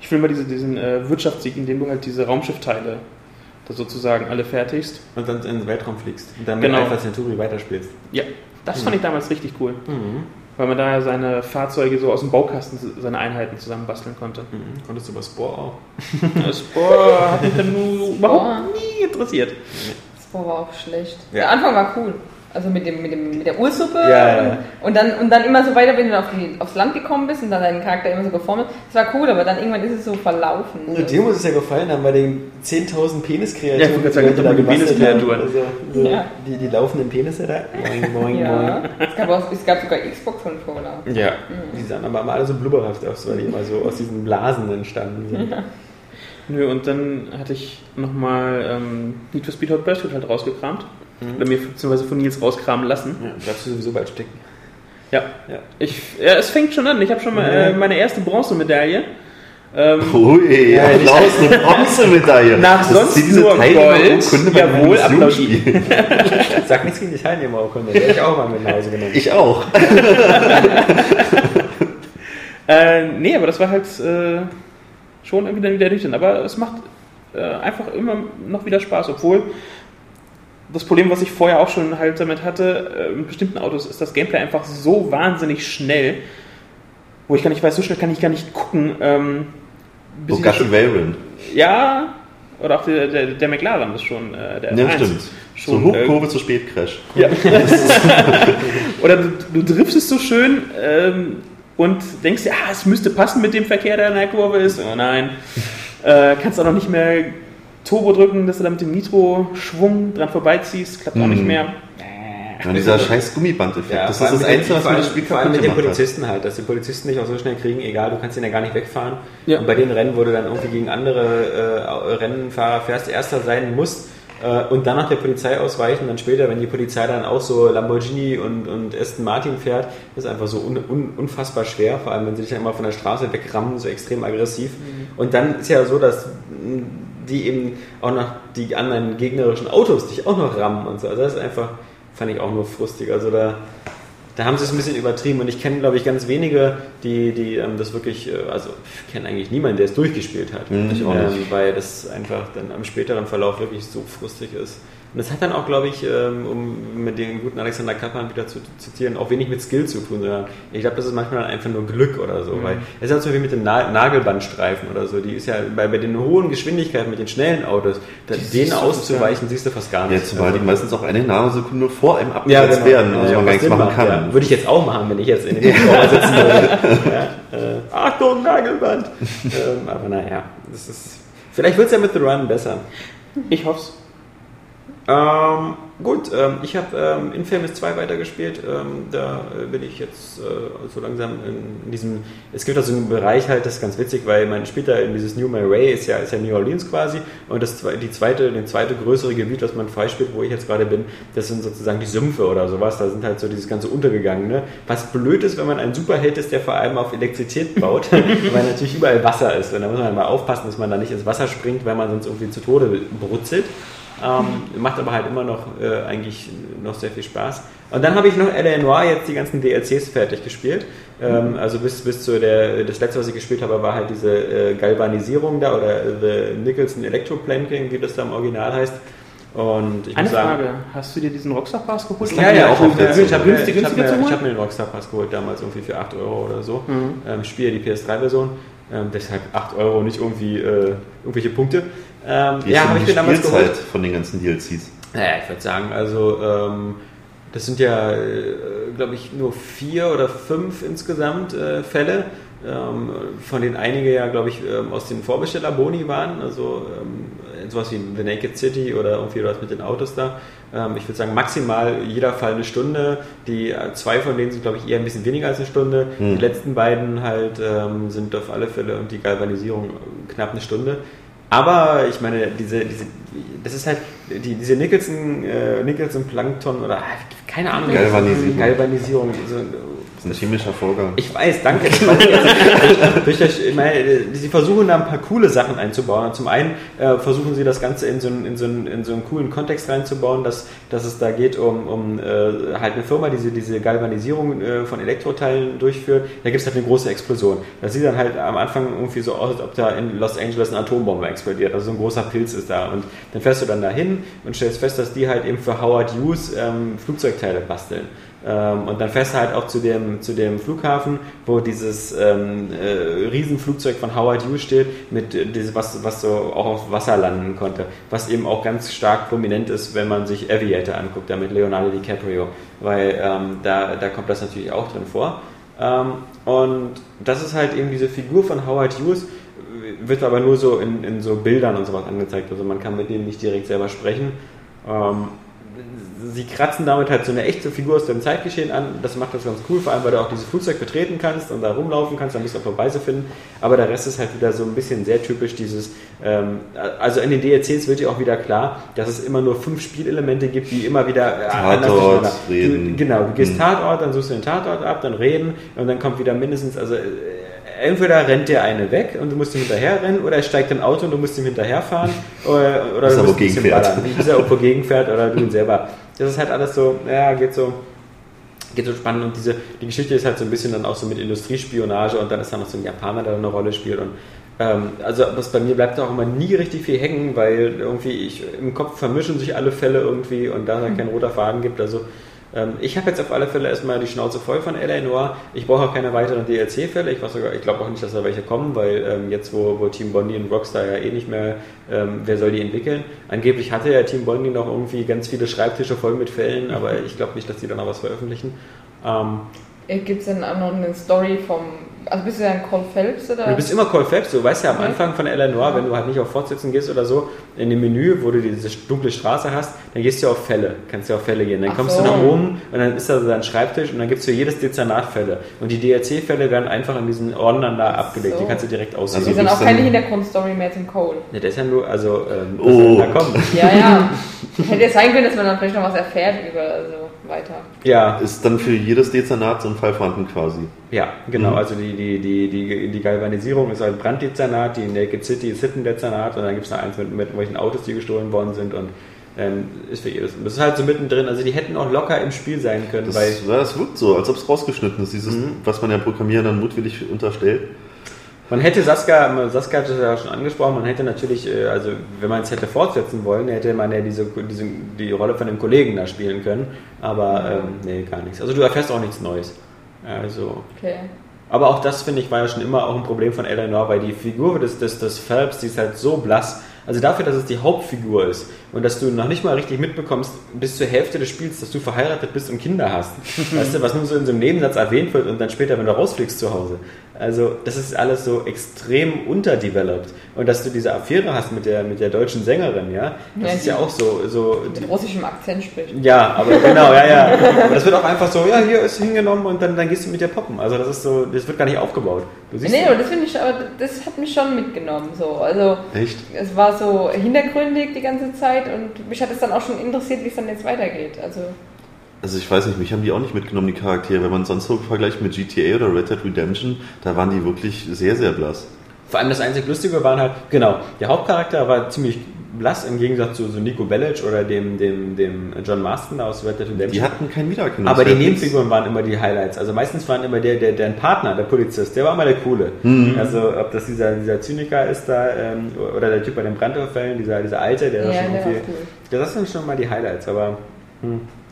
[SPEAKER 5] Ich will mal diese, diesen äh, Wirtschaftssieg, in dem du halt diese Raumschiffteile da sozusagen alle fertigst.
[SPEAKER 1] Und dann in den Weltraum fliegst. Und dann
[SPEAKER 5] Genau.
[SPEAKER 1] mit Alpha Centauri weiterspielst.
[SPEAKER 5] Ja, das fand ich damals richtig cool,
[SPEAKER 1] Mhm.
[SPEAKER 5] Weil man da seine Fahrzeuge so aus dem Baukasten seine Einheiten zusammenbasteln konnte.
[SPEAKER 1] Mhm. Konntest du über Spore auch?
[SPEAKER 5] Boah, hat mich dann nur überhaupt nie interessiert.
[SPEAKER 2] Das war auch schlecht.
[SPEAKER 1] Ja.
[SPEAKER 2] Der Anfang war cool. Also mit, dem, mit, dem, mit der Ursuppe
[SPEAKER 1] Ja, ja, ja.
[SPEAKER 2] Und, dann, und dann immer so weiter, wenn du auf die, aufs Land gekommen bist und dann deinen Charakter immer so geformt hast. Das war cool, aber dann irgendwann ist es so verlaufen.
[SPEAKER 1] Und dir muss es ja gefallen haben bei den 10.000 Peniskreaturen.
[SPEAKER 5] Ja, ich wollte gerade sagen,
[SPEAKER 1] die
[SPEAKER 5] Peniskreaturen.
[SPEAKER 1] Also, so
[SPEAKER 2] Ja.
[SPEAKER 1] die, die laufenden Penisse da. Boing, boing,
[SPEAKER 2] Ja, es gab, auch, es gab sogar Xbox-Controller.
[SPEAKER 1] Ja, die sahen aber immer alle so blubberhaft aus, weil die immer so aus diesen Blasen entstanden sind.
[SPEAKER 5] Nö, und dann hatte ich nochmal ähm, Need for Speed Hot Pursuit halt rausgekramt. Oder mir beziehungsweise von Nils rauskramen lassen.
[SPEAKER 1] Ja, bleibst du sowieso bald stecken.
[SPEAKER 5] Ja.
[SPEAKER 1] Ja.
[SPEAKER 5] Ich, ja, es fängt schon an. Ich habe schon mal äh, meine erste Bronzemedaille. Ähm,
[SPEAKER 3] Ui,
[SPEAKER 1] Ja,
[SPEAKER 3] Applaus, eine Bronzemedaille.
[SPEAKER 5] Nach
[SPEAKER 3] Das ist
[SPEAKER 5] sonst
[SPEAKER 3] diese
[SPEAKER 5] nur Gold. Jawohl,
[SPEAKER 3] Museumsspiel.
[SPEAKER 1] Sag nichts gegen die Teilnehmerurkunde. Die hätte ich auch mal mit nach Hause genommen.
[SPEAKER 3] Ich auch.
[SPEAKER 5] äh, nee, aber das war halt äh, schon irgendwie dann wieder nüchtern. Aber es macht äh, einfach immer noch wieder Spaß, obwohl das Problem, was ich vorher auch schon halt damit hatte, äh, mit bestimmten Autos, ist das Gameplay einfach so wahnsinnig schnell, wo ich gar nicht weiß, so schnell kann ich gar nicht gucken. Ähm, bis ich
[SPEAKER 3] Bugatti Veyron.
[SPEAKER 5] Ja, oder auch der, der, der McLaren ist schon äh, der
[SPEAKER 3] Ja,
[SPEAKER 5] F1.
[SPEAKER 3] stimmt.
[SPEAKER 5] Schon,
[SPEAKER 3] so Hochkurve zu Spätcrash.
[SPEAKER 5] Ja. Oder du, du driftest so schön ähm, und denkst dir, ah, es müsste passen mit dem Verkehr, der in der Kurve ist. Oh nein. Äh, kannst auch noch nicht mehr Turbo drücken, dass du da mit dem Nitro-Schwung dran vorbeiziehst. Klappt auch nicht
[SPEAKER 3] Mhm.
[SPEAKER 5] mehr.
[SPEAKER 3] Und dieser scheiß Gummiband-Effekt.
[SPEAKER 1] Ja,
[SPEAKER 3] das ist das Einzige, was mir das Spiel
[SPEAKER 1] Vor allem
[SPEAKER 3] kaputt
[SPEAKER 1] mit den
[SPEAKER 3] hat.
[SPEAKER 1] Polizisten halt, dass die Polizisten dich auch so schnell kriegen, egal, du kannst ihn ja gar nicht wegfahren.
[SPEAKER 5] Ja.
[SPEAKER 1] Und bei den Rennen, wo du dann irgendwie gegen andere äh, Rennfahrer fährst, erster sein musst äh, und dann noch der Polizei ausweichen, dann später, wenn die Polizei dann auch so Lamborghini und, und Aston Martin fährt, ist einfach so un, un, unfassbar schwer, vor allem wenn sie dich dann immer von der Straße wegrammen, so extrem aggressiv. Und dann ist ja so, dass mh, die eben auch noch die anderen gegnerischen Autos dich auch noch rammen und so. Also das ist einfach, fand ich auch nur frustig. Also da, da haben sie es ein bisschen übertrieben und ich kenne, glaube ich, ganz wenige, die, die ähm, das wirklich, äh, also ich kenne eigentlich niemanden, der es durchgespielt hat.
[SPEAKER 3] Mhm, ich auch nicht.
[SPEAKER 1] Ähm, weil das einfach dann am späteren Verlauf wirklich so frustig ist. Und das hat dann auch, glaube ich, ähm, um mit dem guten Alexander Kappan wieder zu zitieren, auch wenig mit Skill zu tun, sondern ich glaube, das ist manchmal dann einfach nur Glück oder so. Weil es ist halt so wie mit den Na Nagelbandstreifen oder so. Die ist ja bei, bei den hohen Geschwindigkeiten mit den schnellen Autos, da, denen auszuweichen, siehst du fast gar nicht.
[SPEAKER 3] Ja, zumal die meistens auch eine Nanosekunde vor einem
[SPEAKER 1] Ja,
[SPEAKER 3] abgesetzt
[SPEAKER 1] genau.
[SPEAKER 3] werden, also
[SPEAKER 1] Ja,
[SPEAKER 3] man gar nichts machen kann.
[SPEAKER 1] Ja. Würde ich jetzt auch machen, wenn ich jetzt in dem Hubschrauber sitzen würde. ja, äh, Achtung, Nagelband! ähm, aber naja, das ist. Vielleicht wird es ja mit The Run besser.
[SPEAKER 5] Ich hoff's.
[SPEAKER 1] Ähm, gut, ähm, ich habe ähm, Infamous 2 weitergespielt. Ähm, da äh, bin ich jetzt äh, so langsam in, in diesem. Es gibt also einen Bereich halt, das ist ganz witzig, weil man spielt da in dieses New Ray, ist ja, ist ja New Orleans quasi. Und das die zweite, den zweite größere Gebiet, was man freispielt, wo ich jetzt gerade bin, das sind sozusagen die Sümpfe oder sowas. Da sind halt so dieses ganze Untergegangene. Was blöd ist, wenn man ein Superheld ist, der vor allem auf Elektrizität baut, weil natürlich überall Wasser ist. Und da muss man mal aufpassen, dass man da nicht ins Wasser springt, weil man sonst irgendwie zu Tode brutzelt. Ähm, macht aber halt immer noch äh, eigentlich noch sehr viel Spaß. Und dann habe ich noch L.A. Noir jetzt die ganzen DLCs fertig gespielt. Ähm, also bis, bis zu der, das letzte, was ich gespielt habe, war halt diese äh, Galvanisierung da oder The Nicholson Electroplanking, wie das da im Original heißt. Und ich
[SPEAKER 5] Eine
[SPEAKER 1] muss sagen,
[SPEAKER 5] Frage, hast du dir diesen Rockstar Pass geholt?
[SPEAKER 1] ja, ja, auch auf der Ich habe mir, hab mir, hab mir den Rockstar Pass geholt, damals irgendwie für 8 Euro oder so.
[SPEAKER 5] Mhm.
[SPEAKER 1] Ähm, ich spiele die PS3-Version, ähm, deshalb 8 Euro, nicht irgendwie äh, irgendwelche Punkte. Ähm,
[SPEAKER 3] Wie
[SPEAKER 1] ja, habe ich mir damals
[SPEAKER 3] Spielzeit
[SPEAKER 1] geholt.
[SPEAKER 3] von den ganzen DLCs?
[SPEAKER 1] Naja, ich würde sagen, also ähm, das sind ja, äh, glaube ich, nur vier oder fünf insgesamt äh, Fälle, ähm, von denen einige ja, glaube ich, ähm, aus den Vorbesteller-Boni waren, also ähm, sowas wie The Naked City oder irgendwie was mit den Autos da. Ähm, ich würde sagen, maximal jeder Fall eine Stunde. Die äh, zwei von denen sind, glaube ich, eher ein bisschen weniger als eine Stunde.
[SPEAKER 3] Hm.
[SPEAKER 1] Die letzten beiden halt ähm, sind auf alle Fälle und die Galvanisierung knapp eine Stunde. Aber ich meine, diese, diese, das ist halt, die, diese Nicholson, äh, Nicholson Plankton oder ah, keine Ahnung.
[SPEAKER 3] Galvanisierung.
[SPEAKER 1] Galvanisierung. So,
[SPEAKER 3] Das ist ein chemischer Vorgang.
[SPEAKER 1] ich weiß, danke. Ich weiß, also, ich meine, sie versuchen da ein paar coole Sachen einzubauen. Zum einen äh, versuchen sie das Ganze in so, einen, in, so einen, in so einen coolen Kontext reinzubauen, dass, dass es da geht um, um äh, halt eine Firma, die diese, diese Galvanisierung äh, von Elektroteilen durchführt. Da gibt es halt eine große Explosion. Das sieht dann halt am Anfang irgendwie so aus, als ob da in Los Angeles eine Atombombe explodiert. Also so ein großer Pilz ist da. Und dann fährst du dann dahin und stellst fest, dass die halt eben für Howard Hughes ähm, Flugzeugteile basteln. Ähm, und dann fährst du halt auch zu dem, zu dem Flughafen, wo dieses ähm, äh, Riesenflugzeug von Howard Hughes steht, mit äh, diese, was, was so auch auf Wasser landen konnte. Was eben auch ganz stark prominent ist, wenn man sich Aviator anguckt, da mit Leonardo DiCaprio. Weil ähm, da, da kommt das natürlich auch drin vor. Ähm, und das ist halt eben diese Figur von Howard Hughes, wird aber nur so in, in so Bildern und sowas angezeigt. Also man kann mit denen nicht direkt selber sprechen. Sie kratzen damit halt so eine echte Figur aus dem Zeitgeschehen an. Das macht das ganz cool, vor allem weil du auch dieses Flugzeug betreten kannst und da rumlaufen kannst, dann bist du auf der Weise finden. Aber der Rest ist halt wieder so ein bisschen sehr typisch dieses, ähm, also in den DLCs wird dir auch wieder klar, dass es immer nur fünf Spielelemente gibt, die immer wieder äh,
[SPEAKER 3] Tatort,
[SPEAKER 1] durcheinander-
[SPEAKER 3] reden.
[SPEAKER 1] Du, genau, du gehst
[SPEAKER 3] Hm.
[SPEAKER 1] Tatort, dann suchst du den Tatort ab, dann reden und dann kommt wieder mindestens, also äh, entweder rennt der eine weg und du musst ihm hinterher rennen oder er steigt im Auto und du musst ihm hinterherfahren oder, oder
[SPEAKER 3] Bis
[SPEAKER 1] du musst ein
[SPEAKER 3] wogegen
[SPEAKER 1] bisschen
[SPEAKER 3] fährt.
[SPEAKER 1] ballern, bis er irgendwo gegenfährt oder du ihn selber. Das ist halt alles so, ja, geht so, geht so spannend. Und diese, die Geschichte ist halt so ein bisschen dann auch so mit Industriespionage und dann ist da noch so ein Japaner, der eine Rolle spielt. Und ähm, also was bei mir bleibt auch immer nie richtig viel hängen, weil irgendwie ich im Kopf vermischen sich alle Fälle irgendwie und da es kein roter Faden gibt, also ähm, ich habe jetzt auf alle Fälle erstmal die Schnauze voll von L.A. Noir. Ich brauche auch keine weiteren DLC-Fälle. Ich, sogar- ich glaube auch nicht, dass da welche kommen, weil ähm, jetzt, wo, wo Team Bondi und Rockstar ja eh nicht mehr, ähm, wer soll die entwickeln? Angeblich hatte ja Team Bondi noch irgendwie ganz viele Schreibtische voll mit Fällen, aber ich glaube nicht, dass die dann noch was veröffentlichen. Ähm,
[SPEAKER 2] Gibt es denn auch noch eine Story vom. Also bist du dann Cole Phelps oder?
[SPEAKER 1] Du bist immer Call Phelps, du weißt ja am
[SPEAKER 2] Okay.
[SPEAKER 1] Anfang von L.A. Noir, wenn du halt nicht auf Fortsetzen gehst oder so, in dem Menü, wo du diese dunkle Straße hast, dann gehst du auf Fälle, kannst du auf Fälle gehen. Dann
[SPEAKER 2] Ach
[SPEAKER 1] kommst
[SPEAKER 2] so.
[SPEAKER 1] du nach oben und dann ist da so dein Schreibtisch und dann gibt es für jedes Dezernat Fälle. Und die DLC-Fälle werden einfach in diesen Ordnern da abgelegt,
[SPEAKER 2] so.
[SPEAKER 1] die kannst du direkt aussuchen.
[SPEAKER 2] Also ist dann auch keine Hintergrundstory mehr zum Cole.
[SPEAKER 1] ja, der ist ja nur, also, ähm,
[SPEAKER 3] Oh.
[SPEAKER 1] da kommen?
[SPEAKER 2] Ja, ja. Hätte ja sein können, dass man dann vielleicht noch was erfährt über also weiter.
[SPEAKER 1] Ja,
[SPEAKER 3] Ist dann für jedes Dezernat so ein Fall vorhanden quasi.
[SPEAKER 1] ja, genau.
[SPEAKER 3] Mhm.
[SPEAKER 1] Also die, die, die, die, die Galvanisierung ist halt Branddezernat, die Naked City ist Hittendezernat und dann gibt es noch eins mit, mit welchen Autos, die gestohlen worden sind und ähm, ist für jedes. Das ist halt so mittendrin. Also die hätten auch locker im Spiel sein können,
[SPEAKER 3] Das,
[SPEAKER 1] weil
[SPEAKER 3] ja, das wirkt so, als ob es rausgeschnitten ist, dieses,
[SPEAKER 1] Mhm.
[SPEAKER 3] was man ja Programmierern dann mutwillig unterstellt.
[SPEAKER 1] Man hätte Saskia, Saskia hat es ja schon angesprochen, man hätte natürlich, äh, also wenn man es hätte fortsetzen wollen, hätte man ja diese, diese, die Rolle von dem Kollegen da spielen können, aber ähm, nee, gar nichts. Also du erfährst auch nichts Neues. Also,
[SPEAKER 2] Okay.
[SPEAKER 1] aber auch das, finde ich, war ja schon immer auch ein Problem von Eleanor, weil die Figur des, des, des Phelps, die ist halt so blass. Also dafür, dass es die Hauptfigur ist und dass du noch nicht mal richtig mitbekommst, bis zur Hälfte des Spiels, dass du verheiratet bist und Kinder hast. weißt du, was nur so in so einem Nebensatz erwähnt wird und dann später, wenn du rausfliegst zu Hause. Also das ist alles so extrem unterdeveloped. Und dass du diese Affäre hast mit der, mit der deutschen Sängerin, ja, das
[SPEAKER 2] Ja,
[SPEAKER 1] ist ja auch so, so
[SPEAKER 2] Mit russischem Akzent spricht.
[SPEAKER 1] ja, aber genau, ja, ja. Das wird auch einfach so, ja, hier ist hingenommen und dann, dann gehst du mit der poppen. Also das ist so, das wird gar nicht aufgebaut. Du siehst
[SPEAKER 2] Nee, aber das finde ich, aber das hat mich schon mitgenommen. So. Also
[SPEAKER 3] Echt?
[SPEAKER 2] es war so hintergründig die ganze Zeit und mich hat es dann auch schon interessiert, wie es dann jetzt weitergeht. Also
[SPEAKER 3] Also ich weiß nicht, mich haben die auch nicht mitgenommen, die Charaktere. Wenn man sonst so vergleicht mit GTA oder Red Dead Redemption, da waren die wirklich sehr, sehr blass.
[SPEAKER 1] Vor allem das einzig Lustige waren halt, genau, der Hauptcharakter war ziemlich blass im Gegensatz zu so Nico Bellic oder dem, dem, dem John Marston da aus Red Dead Redemption.
[SPEAKER 3] Die hatten keinen Wiedererkennungswert.
[SPEAKER 1] Aber die Nebenfiguren waren immer die Highlights. Also meistens waren immer der, der, der Partner, der Polizist, der war immer der Coole. Also ob das dieser, dieser Zyniker ist da ähm, oder der Typ bei den Brandüberfällen, dieser, dieser Alte, der da
[SPEAKER 2] Ja,
[SPEAKER 1] schon
[SPEAKER 2] der war
[SPEAKER 1] irgendwie.
[SPEAKER 2] cool.
[SPEAKER 1] Das sind schon mal die Highlights, aber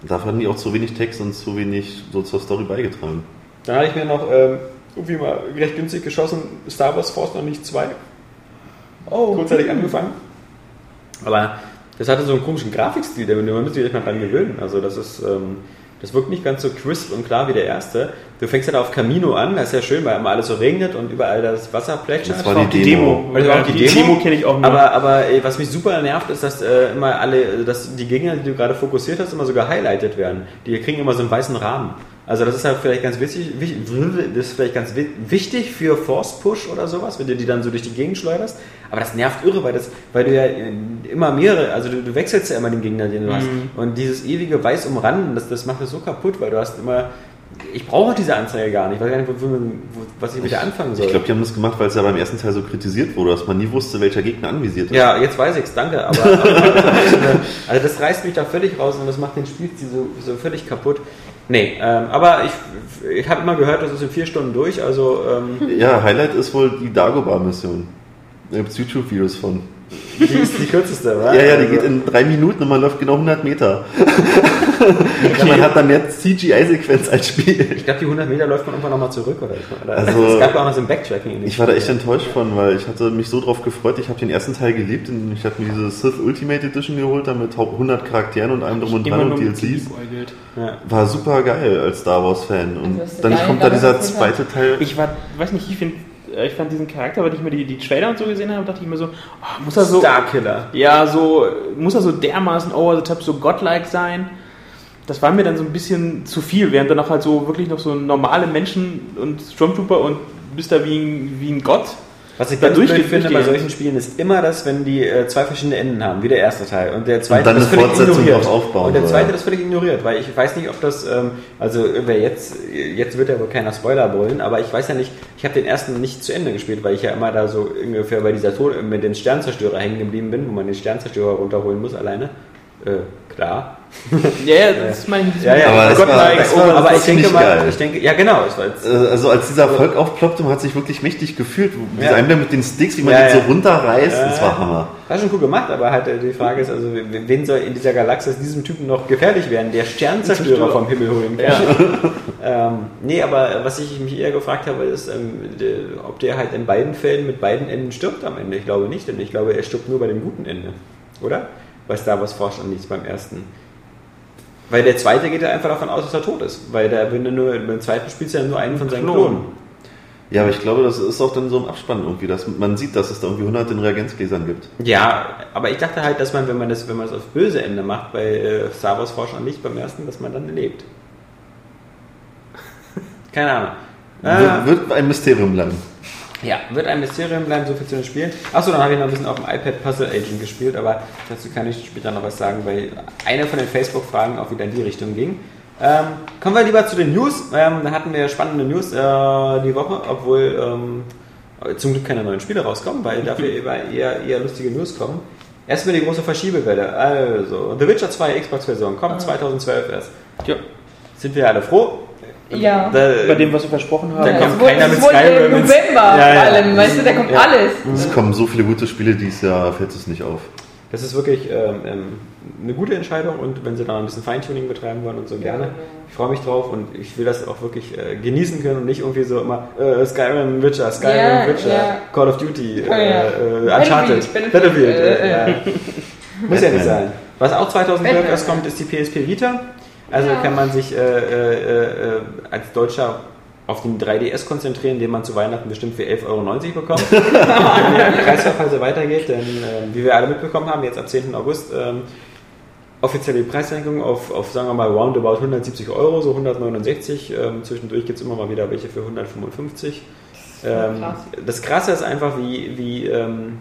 [SPEAKER 3] Dafür hatten die auch zu wenig Text und zu wenig so zur Story beigetragen.
[SPEAKER 1] dann hatte ich mir noch ähm, irgendwie mal recht günstig geschossen, Star Wars Force noch nicht 2.
[SPEAKER 2] Oh.
[SPEAKER 1] kurzzeitig angefangen. Aber das hatte so einen komischen Grafikstil, da man müsste sich echt mal dran gewöhnen. Also das ist, ähm, das wirkt nicht ganz so crisp und klar wie der erste. Du fängst ja da auf Camino an, das ist ja schön, weil immer alles so regnet und überall das Wasser plätschert.
[SPEAKER 3] Das war
[SPEAKER 5] Auch
[SPEAKER 3] die Demo.
[SPEAKER 1] Also auch die,
[SPEAKER 5] die
[SPEAKER 1] Demo,
[SPEAKER 5] Demo kenne ich auch nur.
[SPEAKER 1] Aber, aber ey, was mich super nervt, ist, dass äh, immer alle, dass die Gegner, die du gerade fokussiert hast, immer so gehighlightet werden. Die kriegen immer so einen weißen Rahmen. Also das ist halt vielleicht ganz wichtig, wich- das ist vielleicht ganz wi- wichtig für Force Push oder sowas, wenn du die dann so durch die Gegend schleuderst. Aber das nervt irre, weil, das, weil du ja immer mehrere, also du, du wechselst ja immer den Gegner, den du hast. Und dieses ewige Weiß umranden, das, das macht das so kaputt, weil du hast immer, ich brauche diese Anzeige gar nicht, ich weiß gar nicht, wo, wo, was ich mit der anfangen soll.
[SPEAKER 3] Ich glaube, die haben das gemacht, weil es ja beim ersten Teil so kritisiert wurde, dass man nie wusste, welcher Gegner anvisiert ist.
[SPEAKER 1] Ja, jetzt weiß ich's, danke. Aber, aber also das reißt mich da völlig raus und das macht den Spielstil so, so völlig kaputt. Nee, ähm, aber ich, ich habe immer gehört, das ist in vier Stunden durch, also ähm,
[SPEAKER 3] Ja, Highlight ist wohl die Dagobah-Mission. Da gibt es YouTube-Videos von.
[SPEAKER 1] Die ist die kürzeste, wa?
[SPEAKER 3] Ja, ja, die
[SPEAKER 1] Also,
[SPEAKER 3] geht in drei Minuten und man läuft genau 100 Meter. ja, man hat dann mehr CGI-Sequenz als Spiel.
[SPEAKER 1] Ich glaube, die 100 Meter läuft man irgendwann nochmal zurück. Oder, oder
[SPEAKER 3] Also-
[SPEAKER 1] es gab ja auch noch so ein Backtracking.
[SPEAKER 3] Ich war da echt enttäuscht von, weil ich hatte mich so drauf gefreut. Ich habe den ersten Teil geliebt und ich habe mir diese Sith Ultimate Edition geholt, dann mit 100 Charakteren und allem drum und dran und DLCs.
[SPEAKER 1] Ja.
[SPEAKER 3] War super geil als Star Wars-Fan. Und
[SPEAKER 2] Also,
[SPEAKER 3] dann
[SPEAKER 2] geil,
[SPEAKER 3] kommt da dieser zweite Teil.
[SPEAKER 5] Ich war, weiß nicht, ich finde, ich fand diesen Charakter, weil ich mir die, die Trailer und so gesehen habe, dachte ich mir so, oh, muss er so,
[SPEAKER 1] Starkiller.
[SPEAKER 5] ja, so, muss er so dermaßen over the top, so godlike sein? Das war mir dann so ein bisschen zu viel, während dann auch halt so wirklich noch so normale Menschen und Stormtrooper und bist da wie ein, wie ein Gott.
[SPEAKER 1] Was ich
[SPEAKER 5] Da
[SPEAKER 1] ganz
[SPEAKER 5] durchgeht-
[SPEAKER 1] blöd finde bei solchen Spielen ist immer das, wenn die äh, zwei verschiedene Enden haben, wie der erste Teil. Und der zweite
[SPEAKER 3] Und dann
[SPEAKER 1] das
[SPEAKER 3] eine
[SPEAKER 1] völlig
[SPEAKER 3] Fortsetzung
[SPEAKER 1] ignoriert.
[SPEAKER 3] drauf aufbauen
[SPEAKER 1] Und der zweite das völlig ignoriert, weil ich weiß nicht, ob das, ähm, also wer jetzt, jetzt wird ja wohl keiner Spoiler brüllen, aber ich weiß ja nicht, ich habe den ersten nicht zu Ende gespielt, weil ich ja immer da so ungefähr bei dieser Tod mit dem Sternzerstörer hängen geblieben bin, wo man den Sternzerstörer runterholen muss alleine. Äh, klar.
[SPEAKER 5] Ja, ja, das ist mein
[SPEAKER 1] Ja, ja,
[SPEAKER 3] Aber das war- das war- das
[SPEAKER 1] aber ich denke mal,
[SPEAKER 3] geil.
[SPEAKER 1] ich denke, ja genau, es war jetzt,
[SPEAKER 3] Äh, Also als dieser Erfolg aufploppte, man hat sich wirklich mächtig gefühlt. Dieser
[SPEAKER 1] Ja.
[SPEAKER 3] Einblick mit den Sticks, wie man
[SPEAKER 1] Ja,
[SPEAKER 3] den so
[SPEAKER 1] ja.
[SPEAKER 3] runterreißt,
[SPEAKER 1] Ja,
[SPEAKER 3] das
[SPEAKER 1] ja.
[SPEAKER 3] war Hammer.
[SPEAKER 1] War schon cool gemacht, aber halt äh, die Frage ist, also wen soll in dieser Galaxis diesem Typen noch gefährlich werden, der Sternzerstörer
[SPEAKER 5] Zerstörer.
[SPEAKER 1] vom Himmel holen kann? ähm, nee, aber was ich mich eher gefragt habe, ist, ähm, ob der halt in beiden Fällen mit beiden Enden stirbt am Ende. Ich glaube nicht, denn ich glaube, er stirbt nur bei dem guten Ende. Oder? Bei Star Wars forscht und nichts beim ersten. Weil der zweite geht ja einfach davon aus, dass er tot ist. Weil der, wenn du nur, beim zweiten spielst du ja nur einen von seinen
[SPEAKER 5] Klon.
[SPEAKER 1] Klonen.
[SPEAKER 3] Ja, aber ich glaube, das ist auch dann so im Abspann irgendwie, dass man sieht, dass es da irgendwie 100 in Reagenzgläsern gibt.
[SPEAKER 1] Ja, aber ich dachte halt, dass man, wenn man das, wenn man das aufs böse Ende macht, bei äh, Star Wars Forscher nicht beim ersten, dass man dann lebt. Keine Ahnung. Ah,
[SPEAKER 3] Wird, wird ein Mysterium bleiben.
[SPEAKER 1] Ja, wird ein Mysterium bleiben, so viel zu dem Spiel. Achso, dann habe ich noch ein bisschen auf dem iPad Puzzle Agent gespielt, aber dazu kann ich später noch was sagen, weil eine von den Facebook-Fragen auch wieder in die Richtung ging. Ähm, kommen wir lieber zu den News. Ähm, da hatten wir spannende News äh, die Woche, obwohl ähm, zum Glück keine neuen Spiele rauskommen, weil dafür eher, eher, eher lustige News kommen. Erstmal die große Verschiebewelle. Also, The Witcher 2 Xbox-Version kommt 2012 erst.
[SPEAKER 5] Ja.
[SPEAKER 1] Sind wir alle froh?
[SPEAKER 2] Ja.
[SPEAKER 1] Da,
[SPEAKER 5] Bei dem, was wir versprochen haben.
[SPEAKER 1] Da
[SPEAKER 2] Ja,
[SPEAKER 1] kommt keiner mit Skyrim
[SPEAKER 2] im November
[SPEAKER 1] Ja, ja.
[SPEAKER 2] vor allem, weißt du, da kommt
[SPEAKER 1] Ja.
[SPEAKER 2] alles.
[SPEAKER 3] Es kommen so viele gute Spiele dieses Jahr, fällt es nicht auf.
[SPEAKER 1] Das ist wirklich ähm, ähm, eine gute Entscheidung und wenn sie da ein bisschen Feintuning betreiben wollen und so gerne. Ich freue mich drauf und ich will das auch wirklich äh, genießen können und nicht irgendwie so immer äh, Skyrim, Witcher, Skyrim,
[SPEAKER 2] Ja,
[SPEAKER 1] Witcher,
[SPEAKER 2] ja.
[SPEAKER 1] Call of Duty,
[SPEAKER 2] Oh,
[SPEAKER 1] äh, äh, Uncharted,
[SPEAKER 2] Battlefield,
[SPEAKER 1] Battlefield.
[SPEAKER 2] Battlefield,
[SPEAKER 1] äh,
[SPEAKER 2] äh,
[SPEAKER 1] ja. Muss ja nicht sein. Was auch 2012
[SPEAKER 2] Batman.
[SPEAKER 1] erst kommt, ist die PSP Vita. Also
[SPEAKER 2] Ja.
[SPEAKER 1] kann man sich äh, äh, äh, als Deutscher auf den 3DS konzentrieren, den man zu Weihnachten bestimmt für 11,90 Euro bekommt. Wenn der Preisverfall so weitergeht, denn ähm, wie wir alle mitbekommen haben, jetzt ab 10. August ähm, offizielle Preissenkung auf, auf, sagen wir mal, roundabout 170 Euro, so 169. Ähm, zwischendurch gibt es immer mal wieder welche für 155. Ähm,
[SPEAKER 2] krass.
[SPEAKER 1] das Krasse ist einfach, wie, wie, ähm,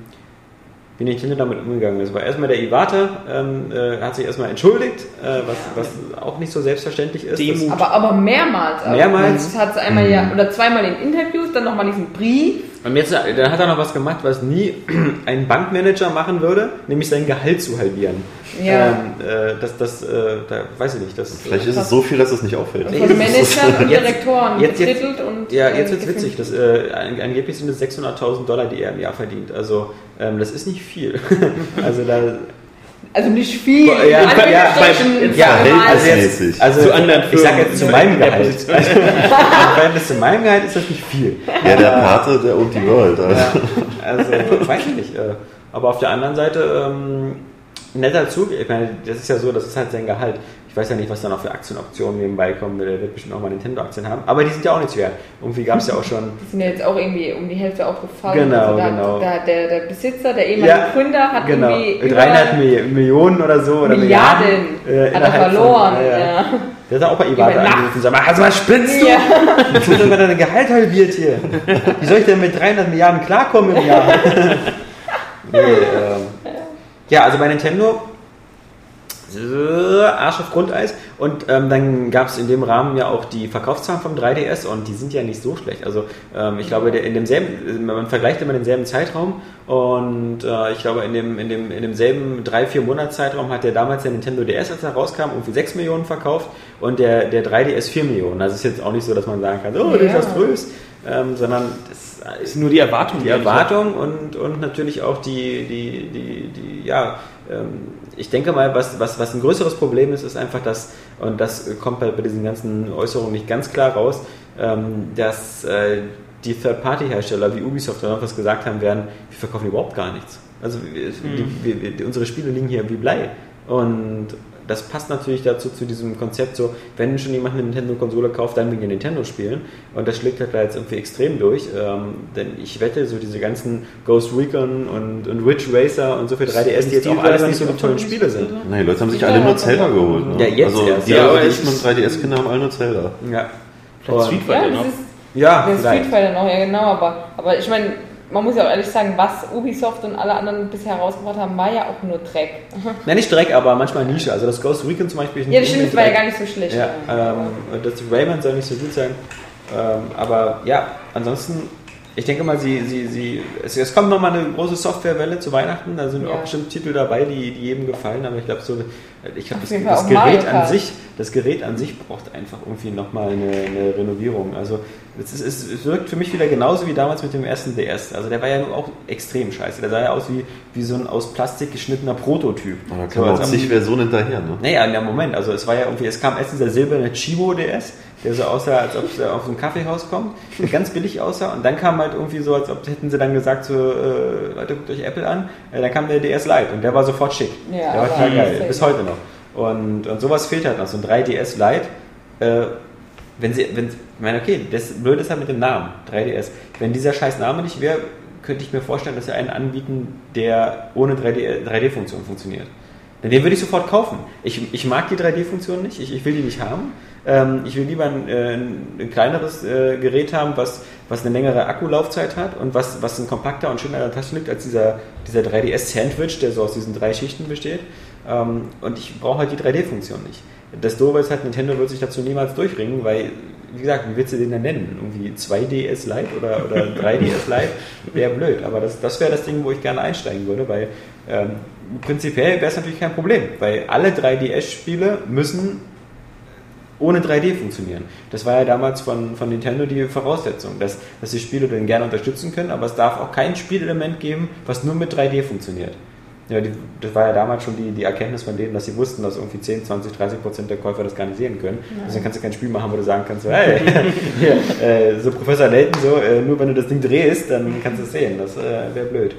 [SPEAKER 1] wie Nintendo damit umgegangen ist. Weil erstmal der Iwata ähm, äh, hat sich erstmal entschuldigt, äh, was, was auch nicht so selbstverständlich ist.
[SPEAKER 5] Demut.
[SPEAKER 2] Aber, aber mehrmals. Also
[SPEAKER 1] Mehrmals?
[SPEAKER 2] Hat es einmal ja, oder zweimal in Interviews, dann nochmal diesen Brief
[SPEAKER 1] Und jetzt äh, dann hat er noch was gemacht, was nie ein Bankmanager machen würde, nämlich sein Gehalt zu halbieren.
[SPEAKER 2] Ja.
[SPEAKER 1] Ähm, äh, das, das, äh, da weiß ich nicht. Das,
[SPEAKER 3] Vielleicht ist es so viel, dass es nicht auffällt.
[SPEAKER 2] Von Managern und Direktoren
[SPEAKER 1] jetzt- jetzt-
[SPEAKER 2] und.
[SPEAKER 1] Ja,
[SPEAKER 2] äh,
[SPEAKER 1] jetzt wird's
[SPEAKER 2] gefilmt.
[SPEAKER 1] witzig. Das, äh, an- angeblich sind es 600.000 Dollar, die er im Jahr verdient. Also ähm, das ist nicht viel. also da,
[SPEAKER 2] Also nicht viel.
[SPEAKER 1] Ja, ja,
[SPEAKER 2] Anführungsstrichen,
[SPEAKER 1] ja,
[SPEAKER 2] wir mal.
[SPEAKER 1] also jetzt, also
[SPEAKER 5] Zu anderen
[SPEAKER 1] ich sag
[SPEAKER 5] Firmen.
[SPEAKER 1] jetzt zu meinem Gehalt. Also, Verhältnis zu meinem Gehalt ist das nicht viel.
[SPEAKER 3] Ja, der Pate, der und die World. Also.
[SPEAKER 1] Ja, also, ich weiß ich nicht. äh, Aber auf der anderen Seite, ähm, netter Zug. Ich meine, das ist ja so, das ist halt sein Gehalt. Ich weiß ja nicht, was da noch für Aktienoptionen nebenbei kommen. Der wird bestimmt auch mal Nintendo-Aktien haben. Aber die sind ja auch nichts wert. Irgendwie gab es ja auch schon.
[SPEAKER 2] Die sind ja jetzt auch irgendwie um die Hälfte aufgefallen.
[SPEAKER 1] Genau,
[SPEAKER 2] also da,
[SPEAKER 1] genau.
[SPEAKER 2] Da, der, der Besitzer, der ehemalige
[SPEAKER 1] Ja,
[SPEAKER 2] Gründer, hat
[SPEAKER 1] genau.
[SPEAKER 2] irgendwie über
[SPEAKER 1] 300 Mi- Millionen oder so. Oder
[SPEAKER 2] Milliarden
[SPEAKER 1] Milliarden, äh,
[SPEAKER 2] hat er
[SPEAKER 1] von-
[SPEAKER 2] verloren.
[SPEAKER 1] ja, ja.
[SPEAKER 2] ja.
[SPEAKER 1] Der hat auch bei Iwata angerufen und sagt, also was spinnst du?
[SPEAKER 2] Ja.
[SPEAKER 1] Ich wird sogar dein Gehalt halbiert hier. Wie soll ich denn mit 300 Milliarden klarkommen im Jahr? nee, ähm, ja, also bei Nintendo äh, Arsch auf Grundeis und ähm, dann gab es in dem Rahmen ja auch die Verkaufszahlen vom 3DS und die sind ja nicht so schlecht. Also ähm, ich glaube, der, in demselben, man vergleicht immer denselben Zeitraum und äh, ich glaube, in, dem, in, dem, in demselben 3-4 Monatszeitraum hat der damals der Nintendo DS, als er rauskam, irgendwie 6 Millionen verkauft und der, der 3DS 4 Millionen. Also es ist jetzt auch nicht so, dass man sagen kann, oh,
[SPEAKER 2] Ja.
[SPEAKER 1] desaströs, ähm, sondern das
[SPEAKER 5] ist nur die Erwartung.
[SPEAKER 1] die Erwartung und, und natürlich auch die, die, die, die ja, ich denke mal, was, was, was ein größeres Problem ist, ist einfach das, und das kommt bei, bei diesen ganzen Äußerungen nicht ganz klar raus, ähm, dass äh, die Third-Party-Hersteller wie Ubisoft oder noch was gesagt haben werden, wir verkaufen überhaupt gar nichts. Also wir, die, wir, unsere Spiele liegen hier wie Blei. Und das passt natürlich dazu zu diesem Konzept so, wenn schon jemand eine Nintendo-Konsole kauft, dann wegen den Nintendo-Spielen. Und das schlägt halt da jetzt irgendwie extrem durch. Ähm, denn ich wette, so diese ganzen Ghost Recon und, und Ridge Racer und so für 3DS, die jetzt auch alles nicht so die tollen Spiele sind.
[SPEAKER 3] Nein, die Leute haben sich alle nur Zelda geholt. Ne?
[SPEAKER 1] Ja, jetzt
[SPEAKER 3] also
[SPEAKER 1] erst.
[SPEAKER 3] die
[SPEAKER 1] Ja, aber ich-
[SPEAKER 3] ich mit 3DS-Kinder haben alle nur Zelda.
[SPEAKER 1] Ja.
[SPEAKER 5] Vielleicht Street
[SPEAKER 2] Ja,
[SPEAKER 5] Fighter
[SPEAKER 2] das
[SPEAKER 5] noch.
[SPEAKER 2] ist
[SPEAKER 1] Ja,
[SPEAKER 2] der Street. Fighter noch, ja genau, aber, aber ich meine, man muss ja auch ehrlich sagen, was Ubisoft und alle anderen bisher herausgebracht haben, war ja auch nur Dreck.
[SPEAKER 1] Na, nicht Dreck, aber manchmal Nische. Also das Ghost Recon zum Beispiel. ist
[SPEAKER 2] Ja,
[SPEAKER 1] nicht
[SPEAKER 2] das stimmt, das war ja gar nicht so schlecht.
[SPEAKER 1] Ja, ähm, das Rayman soll nicht so gut sein. Ähm, aber ja, ansonsten, ich denke mal, sie, sie, sie, es, es kommt nochmal eine große Softwarewelle zu Weihnachten. Da sind
[SPEAKER 2] Ja.
[SPEAKER 1] auch bestimmt Titel dabei, die, die jedem gefallen. Aber ich glaube, so, ich
[SPEAKER 2] Auf
[SPEAKER 1] das, das Gerät an sich, das Gerät an sich braucht einfach irgendwie nochmal eine, eine Renovierung. Also es, ist, es, es wirkt für mich wieder genauso wie damals mit dem ersten DS. Also der war ja auch extrem scheiße. Der sah ja aus wie, wie so ein aus Plastik geschnittener Prototyp.
[SPEAKER 3] Aber da
[SPEAKER 1] So,
[SPEAKER 3] man
[SPEAKER 1] als
[SPEAKER 3] auch zig Versionen hinterher. Ne?
[SPEAKER 1] naja, in dem Moment. Also es war ja irgendwie, es kam erst dieser silberne Chibo DS, der so aussah, als ob er auf so ein Kaffeehaus kommt, der ganz billig aussah. Und dann kam halt irgendwie so, als ob hätten sie dann gesagt, so, äh, Leute, guckt euch Apple an. Äh, dann kam der DS Lite und der war sofort schick.
[SPEAKER 2] Ja,
[SPEAKER 1] der war total geil, bis heute noch. Und, und sowas fehlt halt noch, so ein 3DS Lite. Äh, wenn sie, wenn, ich meine, okay, das Blöde ist halt mit dem Namen, 3DS. Wenn dieser scheiß Name nicht wäre, könnte ich mir vorstellen, dass sie einen anbieten, der ohne 3D 3D-Funktion funktioniert. Denn den würde ich sofort kaufen. Ich, ich mag die 3D-Funktion nicht, ich, ich will die nicht haben. Ähm, ich will lieber ein, äh, ein kleineres äh, Gerät haben, was, was eine längere Akkulaufzeit hat und was, was ein kompakter und schöner in Tasche liegt als dieser, dieser 3DS-Sandwich, der so aus diesen drei Schichten besteht. Ähm, und ich brauche halt die 3D-Funktion nicht. Das Doofe ist halt, Nintendo wird sich dazu niemals durchringen, weil, wie gesagt, wie willst du den denn nennen? Irgendwie 2DS Lite oder, oder 3DS Lite? Wäre blöd, aber das, das wäre das Ding, wo ich gerne einsteigen würde, weil ähm, prinzipiell wäre es natürlich kein Problem, weil alle 3DS-Spiele müssen ohne 3D funktionieren. Das war ja damals von, von Nintendo die Voraussetzung, dass, dass die Spiele den gerne unterstützen können, aber es darf auch kein Spielelement geben, was nur mit 3D funktioniert. Ja, die, das war ja damals schon die, die Erkenntnis von denen, dass sie wussten, dass irgendwie 10, 20, 30 Prozent der Käufer das gar nicht sehen können. Deswegen kannst du kein Spiel machen, wo du sagen kannst, so, hey, hier, äh, so Professor Layton, so, äh, nur wenn du das Ding drehst, dann kannst du es sehen. Das äh, wäre blöd.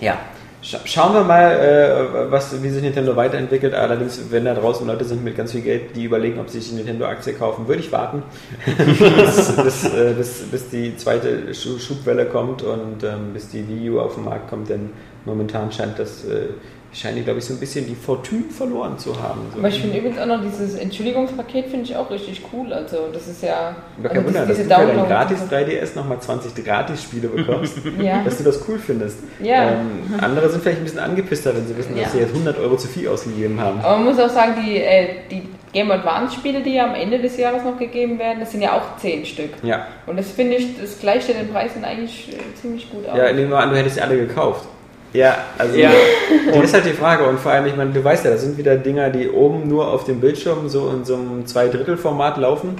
[SPEAKER 1] Ja, Scha schauen wir mal, äh, was, wie sich Nintendo weiterentwickelt. Allerdings, wenn da draußen Leute sind mit ganz viel Geld, die überlegen, ob sie sich eine Nintendo-Aktie kaufen, würde ich warten, bis, bis, äh, bis, bis die zweite Schu Schubwelle kommt und ähm, bis die Wii U auf den Markt kommt, denn momentan scheint das, äh, scheinen die, glaube ich, so ein bisschen die Fortune verloren zu haben. So.
[SPEAKER 2] Aber ich finde übrigens auch noch dieses Entschuldigungspaket finde ich auch richtig cool. Also das ist ja.
[SPEAKER 1] Gar kein
[SPEAKER 2] also
[SPEAKER 1] Wunder, dass
[SPEAKER 2] diese
[SPEAKER 1] du für dein gratis
[SPEAKER 2] und so.
[SPEAKER 1] 3DS nochmal 20 Gratis-Spiele bekommst,
[SPEAKER 2] Ja.
[SPEAKER 1] dass du das cool findest.
[SPEAKER 2] Ja.
[SPEAKER 1] Ähm, andere sind vielleicht ein bisschen angepisster, wenn sie wissen, dass
[SPEAKER 2] Ja.
[SPEAKER 1] sie jetzt 100 Euro zu viel ausgegeben haben.
[SPEAKER 2] Aber man muss auch sagen, die, äh, die Game Advance Spiele, die ja am Ende des Jahres noch gegeben werden, das sind ja auch 10 Stück.
[SPEAKER 1] Ja.
[SPEAKER 2] Und das finde ich, das gleicht ja den Preisen eigentlich äh, ziemlich gut aus.
[SPEAKER 1] Ja, nehmen wir an, du hättest sie alle gekauft. Ja, also
[SPEAKER 5] Ja.
[SPEAKER 1] das ist halt die Frage. Und vor allem, ich meine, du weißt ja, das sind wieder Dinger, die oben nur auf dem Bildschirm so in so einem Zweidrittel-Format laufen.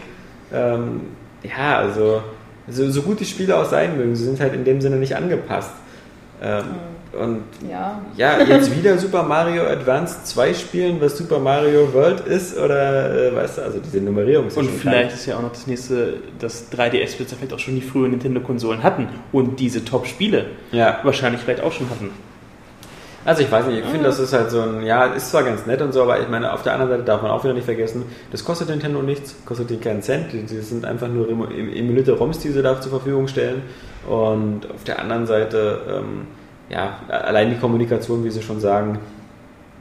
[SPEAKER 1] Ähm, ja, also so, so gut die Spiele auch sein mögen, sie sind halt in dem Sinne nicht angepasst. Ähm, und
[SPEAKER 2] ja.
[SPEAKER 1] ja, jetzt wieder Super Mario Advance 2 spielen, was Super Mario World ist, oder äh, weißt du, also diese Nummerierung ist
[SPEAKER 5] Und
[SPEAKER 1] schon
[SPEAKER 5] vielleicht ist ja auch noch das nächste, dass 3DS-Besitzer vielleicht auch schon die frühen Nintendo-Konsolen hatten und diese Top-Spiele
[SPEAKER 1] Ja.
[SPEAKER 5] wahrscheinlich vielleicht auch schon hatten.
[SPEAKER 1] Also ich weiß nicht, ich finde, das ist halt so ein, ja, ist zwar ganz nett und so, aber ich meine, auf der anderen Seite darf man auch wieder nicht vergessen, das kostet Nintendo nichts, kostet die keinen Cent, die, die sind einfach nur emulierte ROMs, die sie da zur Verfügung stellen und auf der anderen Seite, ähm, ja, allein die Kommunikation, wie sie schon sagen,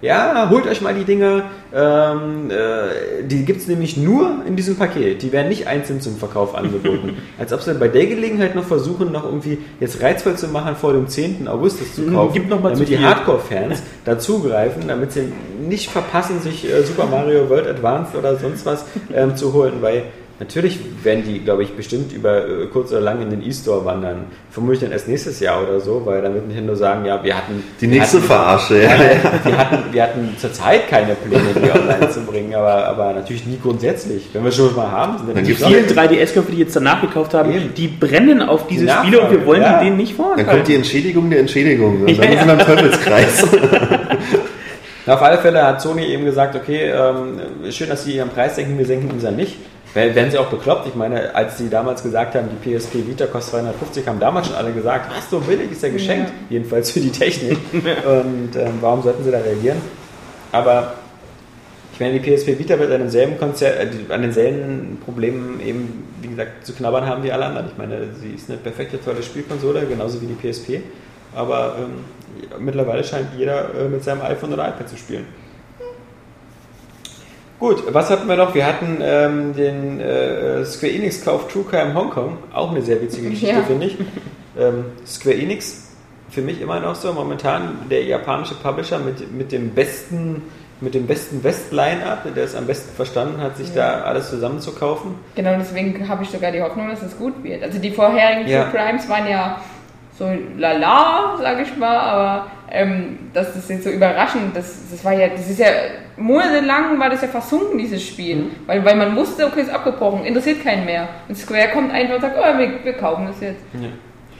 [SPEAKER 1] ja, holt euch mal die Dinger, ähm, äh, die gibt es nämlich nur in diesem Paket, die werden nicht einzeln zum Verkauf angeboten. Als ob sie bei der Gelegenheit noch versuchen, noch irgendwie jetzt reizvoll zu machen, vor dem 10. August das zu
[SPEAKER 5] Mhm,
[SPEAKER 1] kaufen,
[SPEAKER 5] gibt noch mal
[SPEAKER 1] damit die. Hardcore-Fans dazugreifen, damit sie nicht verpassen, sich äh, Super Mario World Advanced oder sonst was ähm, zu holen, weil natürlich werden die, glaube ich, bestimmt über äh, kurz oder lang in den E-Store wandern. Vermutlich dann erst nächstes Jahr oder so, weil dann wird Nintendo sagen, ja, wir hatten...
[SPEAKER 3] Die nächste
[SPEAKER 1] hatten,
[SPEAKER 3] Verarsche, ja.
[SPEAKER 1] wir hatten, wir hatten zurzeit keine Pläne, die online zu bringen, aber, aber natürlich nie grundsätzlich. Wenn wir schon mal haben, sind
[SPEAKER 3] Dann
[SPEAKER 5] Die vielen 3DS-Köpfe, die jetzt danach gekauft haben,
[SPEAKER 1] Eben.
[SPEAKER 5] die brennen auf diese
[SPEAKER 1] Die
[SPEAKER 5] Spiele und wir wollen
[SPEAKER 1] ja.
[SPEAKER 5] die denen nicht
[SPEAKER 3] Dann kommt die
[SPEAKER 5] vorenthalten.
[SPEAKER 3] Entschädigung der Entschädigung. Und dann
[SPEAKER 5] Ja.
[SPEAKER 3] sind wir im Teufelskreis.
[SPEAKER 1] Na, auf alle Fälle hat Sony eben gesagt, okay, ähm, schön, dass sie ihren Preis senken, wir senken unseren nicht. Werden sie auch bekloppt. Ich meine, als sie damals gesagt haben, die PSP Vita kostet 250, haben damals schon alle gesagt, was so billig ist ja geschenkt.
[SPEAKER 2] Ja.
[SPEAKER 1] Jedenfalls für die Technik. Und ähm, warum sollten sie da reagieren? Aber ich meine, die PSP Vita wird an denselben, Konzer äh, an denselben Problemen eben, wie gesagt, zu knabbern haben wie alle anderen. Ich meine, sie ist eine perfekte, tolle Spielkonsole, genauso wie die PSP. Aber ähm, mittlerweile scheint jeder äh, mit seinem iPhone oder iPad zu spielen. Gut, was hatten wir noch? Wir hatten ähm, den äh, Square Enix Kauf True Crime Hongkong, auch eine sehr witzige Geschichte,
[SPEAKER 2] Ja.
[SPEAKER 1] finde ich. Ähm, Square Enix, für mich immer noch so, momentan der japanische Publisher mit, mit dem besten mit dem besten West-Line-Up, der es am besten verstanden hat, sich
[SPEAKER 2] Ja.
[SPEAKER 1] da alles zusammenzukaufen.
[SPEAKER 2] Genau, deswegen habe ich sogar die Hoffnung, dass es gut wird. Also die vorherigen
[SPEAKER 1] Ja.
[SPEAKER 2] True Crimes waren ja so lala, sage ich mal, aber ähm, dass das jetzt so überraschend, das, das war ja, das ist ja monatelang war das ja versunken, dieses Spiel.
[SPEAKER 1] Mhm.
[SPEAKER 2] Weil, weil man wusste, okay, ist abgebrochen, interessiert keinen mehr. Und Square kommt einfach und sagt, oh, wir, wir kaufen das jetzt.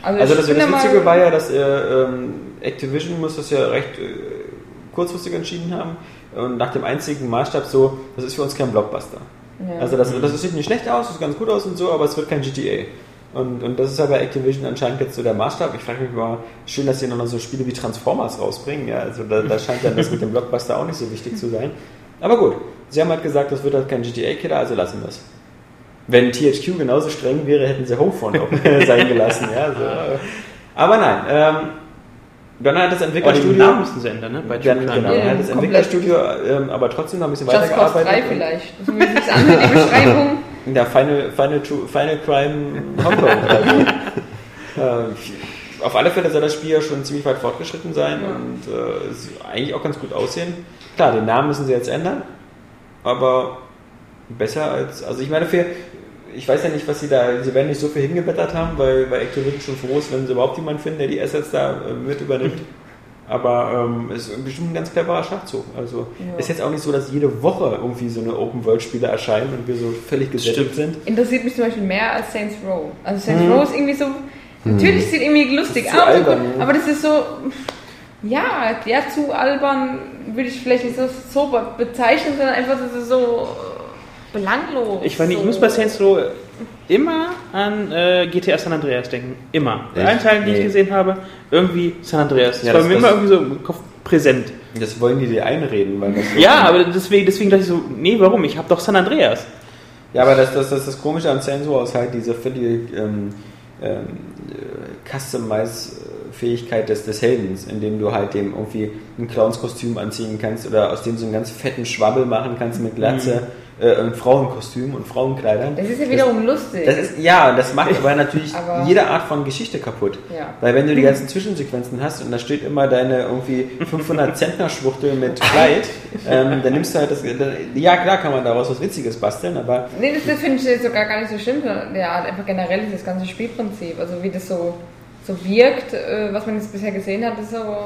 [SPEAKER 1] Also
[SPEAKER 2] ich
[SPEAKER 1] das, das Witzige war ja, dass äh, ähm, Activision muss das ja recht äh, kurzfristig entschieden haben und nach dem einzigen Maßstab so, das ist für uns kein Blockbuster.
[SPEAKER 2] Ja.
[SPEAKER 1] Also das, das sieht nicht schlecht aus, das sieht ganz gut aus und so, aber es wird kein GTA. Und, und das ist ja bei Activision anscheinend jetzt so der Maßstab. Ich frage mich mal, schön, dass sie noch so Spiele wie Transformers rausbringen. Ja, also da, da scheint dann das mit dem Blockbuster auch nicht so wichtig zu sein. Aber gut, sie haben halt gesagt, das wird halt kein GTA-Killer, also lassen wir es. Wenn THQ genauso streng wäre, hätten sie Homefront auch sein gelassen. Ja, so. Aber nein, ähm, dann hat das
[SPEAKER 5] Aber den
[SPEAKER 1] Entwicklerstudio...
[SPEAKER 5] Namen müssen sie ändern, ne? Bei
[SPEAKER 1] Dann, genau,
[SPEAKER 2] Ja,
[SPEAKER 1] dann hat das. Entwicklerstudio ähm, aber trotzdem noch ein bisschen
[SPEAKER 2] Just Cause 3
[SPEAKER 1] weitergearbeitet. und-
[SPEAKER 2] vielleicht. Das ist die Beschreibung.
[SPEAKER 1] Ja, Final, Final, Final Crime Hongkong. also, äh, auf alle Fälle soll das Spiel ja schon ziemlich weit fortgeschritten sein
[SPEAKER 2] Ja.
[SPEAKER 1] und äh, eigentlich auch ganz gut aussehen. Klar, den Namen müssen sie jetzt ändern, aber besser als. Also ich meine, für. Ich weiß ja nicht, was sie da. Sie werden nicht so viel hingeblättert haben, weil, weil Activision schon froh ist, wenn sie überhaupt jemanden finden, der die Assets da äh, mit übernimmt. Aber ähm, es ist bestimmt ein ganz cleverer Schachzug. Also
[SPEAKER 2] Ja.
[SPEAKER 1] ist jetzt auch nicht so, dass jede Woche irgendwie so eine Open-World-Spiele erscheinen und wir so völlig gesättigt sind.
[SPEAKER 2] Interessiert mich zum Beispiel mehr als Saints Row. Also Saints Row ist irgendwie so. Natürlich sieht irgendwie lustig aus,
[SPEAKER 1] albern, ne?
[SPEAKER 2] aber das ist so. Ja, der zu albern würde ich vielleicht nicht so, so bezeichnen, sondern einfach das ist so belanglos.
[SPEAKER 5] Ich weiß nicht, ich
[SPEAKER 2] so.
[SPEAKER 5] muss bei Saints Row immer an äh, GTA San Andreas denken. Immer. Bei allen Teilen, die
[SPEAKER 1] Nee.
[SPEAKER 5] ich gesehen habe, irgendwie San Andreas. Das
[SPEAKER 1] Ja,
[SPEAKER 5] war
[SPEAKER 1] das-
[SPEAKER 5] mir
[SPEAKER 1] das-
[SPEAKER 5] immer irgendwie so im Kopf präsent.
[SPEAKER 1] Das wollen die dir einreden, weil das so
[SPEAKER 5] Ja, aber deswegen, deswegen dachte ich so, nee, warum? Ich habe doch San Andreas.
[SPEAKER 1] Ja, aber das, das, das, das Komische an Sensor ist halt diese völlige ähm, ähm, äh, Customize Fähigkeit des, des Heldens, indem du halt dem irgendwie ein Clownskostüm anziehen kannst oder aus dem so einen ganz fetten Schwabbel machen kannst mit Glatze, äh, ein Frauenkostüm und Frauenkleidern.
[SPEAKER 2] Das ist ja wiederum lustig.
[SPEAKER 1] Das ist, ja, das macht aber natürlich
[SPEAKER 2] Aber-
[SPEAKER 1] jede Art von Geschichte kaputt.
[SPEAKER 2] Ja.
[SPEAKER 1] Weil wenn du die ganzen Zwischensequenzen hast und da steht immer deine irgendwie 500 Zentner Schwuchtel mit Kleid, ähm, dann nimmst du halt das, ja klar kann man daraus was Witziges basteln, aber
[SPEAKER 2] Nee, das, das finde ich jetzt sogar gar nicht so schlimm. Ja, einfach generell das ganze Spielprinzip. Also wie das so, so wirkt, äh, was man jetzt bisher gesehen hat, ist so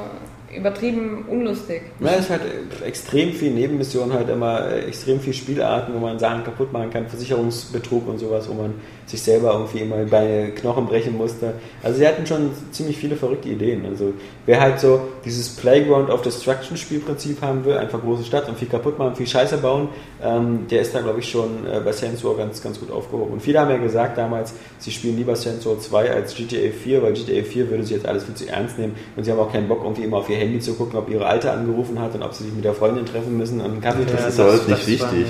[SPEAKER 2] übertrieben unlustig.
[SPEAKER 1] Ja, es ist halt äh, extrem viel Nebenmissionen, halt immer äh, extrem viel Spielarten, wo man Sachen kaputt machen kann, Versicherungsbetrug und sowas, wo man sich selber irgendwie immer bei Knochen brechen musste. Also sie hatten schon ziemlich viele verrückte Ideen. Also wer halt so dieses Playground of Destruction Spielprinzip haben will, einfach große Stadt und viel kaputt machen, viel Scheiße bauen, ähm, der ist da glaube ich schon äh, bei Row ganz, ganz gut aufgehoben. Und viele haben ja gesagt damals, sie spielen lieber Row 2 als GTA 4, weil GTA 4 würde sich jetzt alles viel zu ernst nehmen und sie haben auch keinen Bock irgendwie immer auf ihr Handy zu gucken, ob ihre Alte angerufen hat und ob sie sich mit der Freundin treffen müssen und einen Kaffee
[SPEAKER 3] Das
[SPEAKER 1] trinken.
[SPEAKER 3] ist aber nicht wichtig.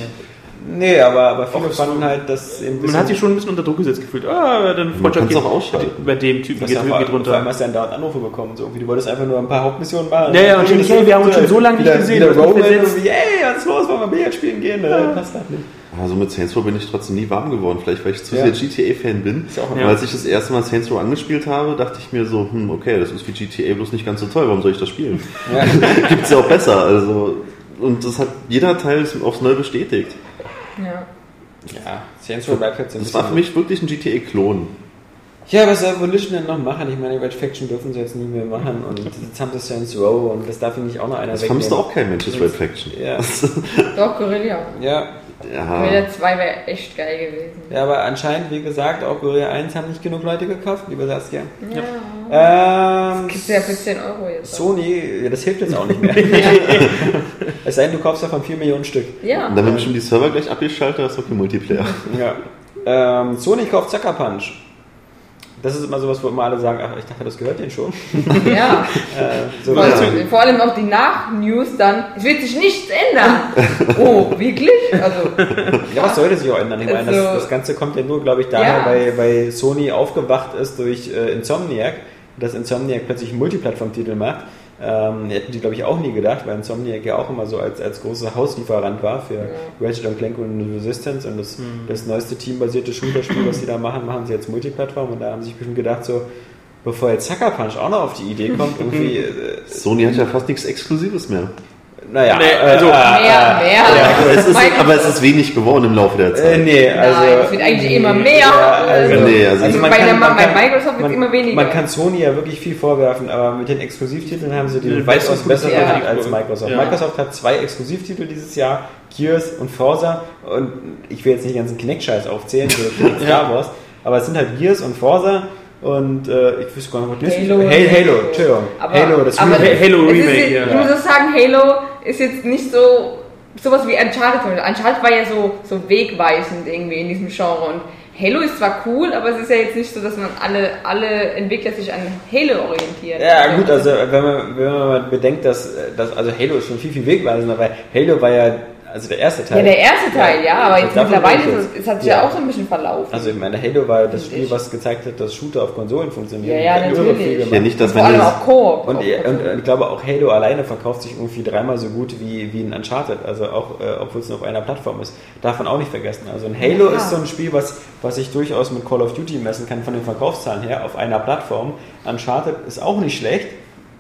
[SPEAKER 1] Nee, aber, aber viele
[SPEAKER 5] Auch so-
[SPEAKER 1] fanden halt, dass eben
[SPEAKER 5] Man hat sich schon ein bisschen unter Druck gesetzt gefühlt. Ah, dann
[SPEAKER 3] Man kann's auch ausschalten.
[SPEAKER 5] Bei dem Typen
[SPEAKER 1] das
[SPEAKER 5] geht,
[SPEAKER 1] auf,
[SPEAKER 5] geht
[SPEAKER 1] auf einmal
[SPEAKER 5] runter.
[SPEAKER 1] hast du dann dauernd Anrufe bekommen. So, irgendwie, du wolltest einfach nur ein paar Hauptmissionen machen.
[SPEAKER 5] Ja, ja, und ständig, hey, wir haben uns schon so lange nicht
[SPEAKER 1] wieder,
[SPEAKER 5] gesehen,
[SPEAKER 1] Wieder Roman irgendwie, ey, was ist los, wollen wir Billard spielen gehen? Ja. Passt halt nicht.
[SPEAKER 3] Also mit Saints Row bin ich trotzdem nie warm geworden. Vielleicht, weil ich zu
[SPEAKER 1] Ja.
[SPEAKER 3] sehr GTA-Fan bin.
[SPEAKER 1] Ist ja auch
[SPEAKER 3] als ich das erste Mal Saints Row angespielt habe, dachte ich mir so, hm, okay, das ist wie GTA, bloß nicht ganz so toll. Warum soll ich das spielen?
[SPEAKER 1] Ja.
[SPEAKER 3] Gibt's ja auch besser. Also und das hat jeder Teil aufs Neue bestätigt.
[SPEAKER 2] Ja.
[SPEAKER 1] ja, Saints Row bleibt jetzt ein
[SPEAKER 3] Das war für mich wirklich ein GTA-Klon.
[SPEAKER 1] Ja, was soll Volition denn noch machen? Ich meine, Red Faction dürfen sie jetzt nie mehr machen und jetzt haben sie Saints Row und das darf ihnen nicht auch noch einer
[SPEAKER 3] Das vermisst auch kein Mensch, das Red Faction.
[SPEAKER 1] Ja,
[SPEAKER 2] Doch, Guerilla.
[SPEAKER 1] ja.
[SPEAKER 3] Ja,
[SPEAKER 2] Guerilla 2 wäre echt geil gewesen.
[SPEAKER 1] Ja, aber anscheinend, wie gesagt, auch Guerilla 1 haben nicht genug Leute gekauft, lieber Saskia.
[SPEAKER 2] Ja.
[SPEAKER 1] Ähm,
[SPEAKER 2] Gibt's ja für 10 Euro jetzt.
[SPEAKER 1] Sony, ja, das hilft jetzt auch nicht mehr. es sei denn, du kaufst davon 4 Millionen Stück.
[SPEAKER 2] Ja.
[SPEAKER 3] und dann werden bestimmt die Server gleich abgeschaltet, hast du okay Multiplayer.
[SPEAKER 1] Ja. Ähm, Sony kauft Sucker Punch. Das ist immer sowas, wo immer alle sagen, ach, ich dachte, das gehört denen schon.
[SPEAKER 2] Ja.
[SPEAKER 1] Äh, so
[SPEAKER 2] Vor,
[SPEAKER 3] Ja.
[SPEAKER 2] vor allem auch die Nach-News dann, es wird sich nichts ändern. Oh, wirklich? Also,
[SPEAKER 1] Ja, was sollte sich auch ändern? Ich meine, das,
[SPEAKER 2] Also-
[SPEAKER 1] das Ganze kommt ja nur, glaube ich, daher,
[SPEAKER 2] Ja.
[SPEAKER 1] weil, weil Sony aufgewacht ist durch äh, Insomniac, dass Insomniac plötzlich einen Multiplattform-Titel macht. Ähm, hätten die, glaube ich, auch nie gedacht, weil Insomniac ja auch immer so als, als großer Hauslieferant war für Ratchet und Clank und Resistance und das, das neueste teambasierte Shooter-Spiel, was sie da machen, machen sie jetzt Multiplattform und da haben sie sich bestimmt gedacht, so, bevor jetzt Sucker Punch auch noch auf die Idee kommt, irgendwie, äh,
[SPEAKER 3] Sony hat ja fast nichts Exklusives mehr.
[SPEAKER 1] Naja,
[SPEAKER 5] Nee,
[SPEAKER 1] äh,
[SPEAKER 5] also-
[SPEAKER 1] äh,
[SPEAKER 2] mehr, mehr.
[SPEAKER 3] Aber es, ist, aber es ist wenig geworden im Laufe der
[SPEAKER 1] Äh,
[SPEAKER 3] Zeit.
[SPEAKER 1] nee, also.
[SPEAKER 2] Nein, es wird eigentlich immer mehr.
[SPEAKER 1] Ja, also,
[SPEAKER 3] Nee, also-
[SPEAKER 2] Also
[SPEAKER 1] man
[SPEAKER 2] bei
[SPEAKER 1] kann-
[SPEAKER 2] der-
[SPEAKER 1] man
[SPEAKER 2] bei
[SPEAKER 1] kann-
[SPEAKER 2] Microsoft wird's
[SPEAKER 1] man-
[SPEAKER 2] immer weniger.
[SPEAKER 1] Man kann Sony ja wirklich viel vorwerfen, aber mit den Exklusivtiteln haben sie die
[SPEAKER 5] Ja,
[SPEAKER 1] weitaus
[SPEAKER 5] besser
[SPEAKER 1] verdient als Microsoft.
[SPEAKER 5] Ja.
[SPEAKER 1] Microsoft hat zwei Exklusivtitel dieses Jahr, Gears und Forza. Und ich will jetzt nicht den ganzen Kinect-Scheiß aufzählen für Star Wars, aber es sind halt Gears und Forza. Und äh, ich wüsste gar nicht, was
[SPEAKER 2] Halo.
[SPEAKER 1] ist. Halo, Halo, Entschuldigung.
[SPEAKER 2] Aber,
[SPEAKER 1] Halo, das
[SPEAKER 2] aber
[SPEAKER 1] Remake.
[SPEAKER 5] Halo Remake, ja.
[SPEAKER 2] Ich muss sagen, Halo ist jetzt nicht so sowas wie Uncharted. Uncharted war ja so, so wegweisend irgendwie in diesem Genre. Und Halo ist zwar cool, aber es ist ja jetzt nicht so, dass man alle, alle Entwickler sich an Halo orientieren.
[SPEAKER 1] Ja, gut, also wenn man, wenn man bedenkt, dass, dass also Halo ist schon viel, viel wegweisender, weil Halo war ja, also der erste Teil.
[SPEAKER 2] Ja, der erste Teil, ja, aber jetzt mittlerweile ist es, hat sich
[SPEAKER 1] Ja.
[SPEAKER 2] ja auch so ein bisschen verlaufen.
[SPEAKER 1] Also ich meine, Halo war das Spiel, was gezeigt hat, dass Shooter auf Konsolen funktionieren.
[SPEAKER 2] Ja, ja, natürlich.
[SPEAKER 1] viel gemacht.
[SPEAKER 3] Ja, nicht, dass
[SPEAKER 2] Und vor allem auch Koop.
[SPEAKER 1] Und, ihr- und äh, ich glaube, auch Halo alleine verkauft sich irgendwie dreimal so gut wie, wie ein Uncharted, also auch, äh, obwohl es nur auf einer Plattform ist. Darf man auch nicht vergessen. Also ein Halo
[SPEAKER 2] Ja.
[SPEAKER 1] ist so ein Spiel, was, was ich durchaus mit Call of Duty messen kann von den Verkaufszahlen her, auf einer Plattform. Uncharted ist auch nicht schlecht,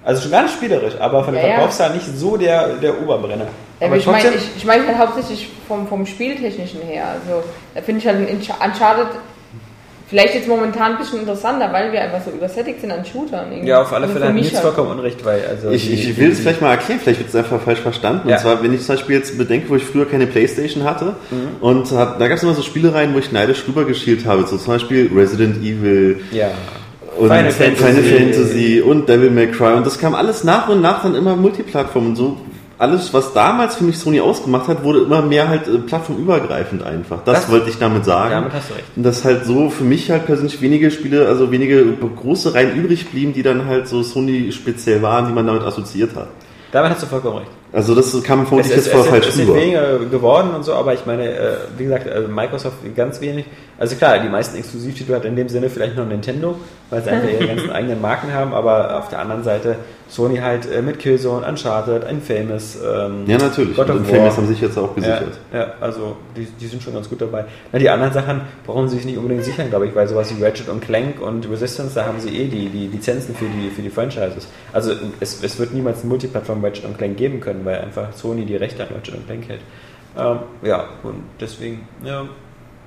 [SPEAKER 1] also schon gar nicht spielerisch, aber von den
[SPEAKER 2] Ja, ja.
[SPEAKER 1] Verkaufszahlen nicht so der, der Oberbrenner. Aber
[SPEAKER 2] ich meine ich, ich mein halt hauptsächlich vom, vom Spieltechnischen her. Also da finde ich halt Uncharted vielleicht jetzt momentan ein bisschen interessanter, weil wir einfach so übersättigt sind an Shootern. irgendwie.
[SPEAKER 1] ja, auf alle
[SPEAKER 2] Also
[SPEAKER 1] Fälle hat Nils
[SPEAKER 2] halt.
[SPEAKER 1] vollkommen unrecht, weil also
[SPEAKER 3] Ich,
[SPEAKER 1] die-
[SPEAKER 3] ich will es vielleicht mal erklären, vielleicht wird es einfach falsch verstanden.
[SPEAKER 1] Ja.
[SPEAKER 3] Und zwar, wenn ich zum Beispiel jetzt bedenke, wo ich früher keine Playstation hatte
[SPEAKER 1] Mhm.
[SPEAKER 3] und hat, da gab es immer so Spielereien, wo ich neidisch rübergeschielt habe. So zum Beispiel Resident Evil
[SPEAKER 1] Ja.
[SPEAKER 3] und
[SPEAKER 1] Final Fantasy.
[SPEAKER 3] Fantasy und Devil May Cry. Und das kam alles nach und nach dann immer Multiplattform und so. Alles, was damals für mich Sony ausgemacht hat, wurde immer mehr halt äh, plattformübergreifend einfach. Das,
[SPEAKER 1] Das-
[SPEAKER 3] wollte ich damit sagen.
[SPEAKER 1] Damit hast du recht.
[SPEAKER 3] Und dass halt so für mich halt persönlich wenige Spiele, also wenige große Reihen übrig blieben, die dann halt so Sony speziell waren, die man damit assoziiert hat.
[SPEAKER 1] Damit hast du vollkommen recht.
[SPEAKER 3] Also das kam vermutlich
[SPEAKER 1] es,
[SPEAKER 3] jetzt
[SPEAKER 1] es,
[SPEAKER 3] voll
[SPEAKER 1] es,
[SPEAKER 3] falsch
[SPEAKER 1] es sind
[SPEAKER 3] rüber.
[SPEAKER 1] weniger geworden und so, aber ich meine, äh, wie gesagt, äh, Microsoft ganz wenig. Also klar, die meisten Exklusivtitel hat in dem Sinne vielleicht noch Nintendo, weil sie einfach ihre ganzen eigenen Marken haben, aber auf der anderen Seite Sony halt äh, mit Killzone, Uncharted, Infamous. Ähm,
[SPEAKER 3] Ja, natürlich.
[SPEAKER 1] God of
[SPEAKER 3] Und
[SPEAKER 1] War.
[SPEAKER 3] Famous haben sich jetzt auch
[SPEAKER 1] Ja,
[SPEAKER 3] gesichert.
[SPEAKER 1] ja, also die, die sind schon ganz gut dabei. Na, die anderen Sachen brauchen sie sich nicht unbedingt sichern, glaube ich, weil sowas wie Ratchet und Clank und Resistance, da haben sie eh die, die Lizenzen für die, für die Franchises. Also es, es wird niemals ein Multiplattform Ratchet und Clank geben können, weil einfach Sony die Rechte an Ratchet und Clank hält. Ähm, ja, und deswegen, ja,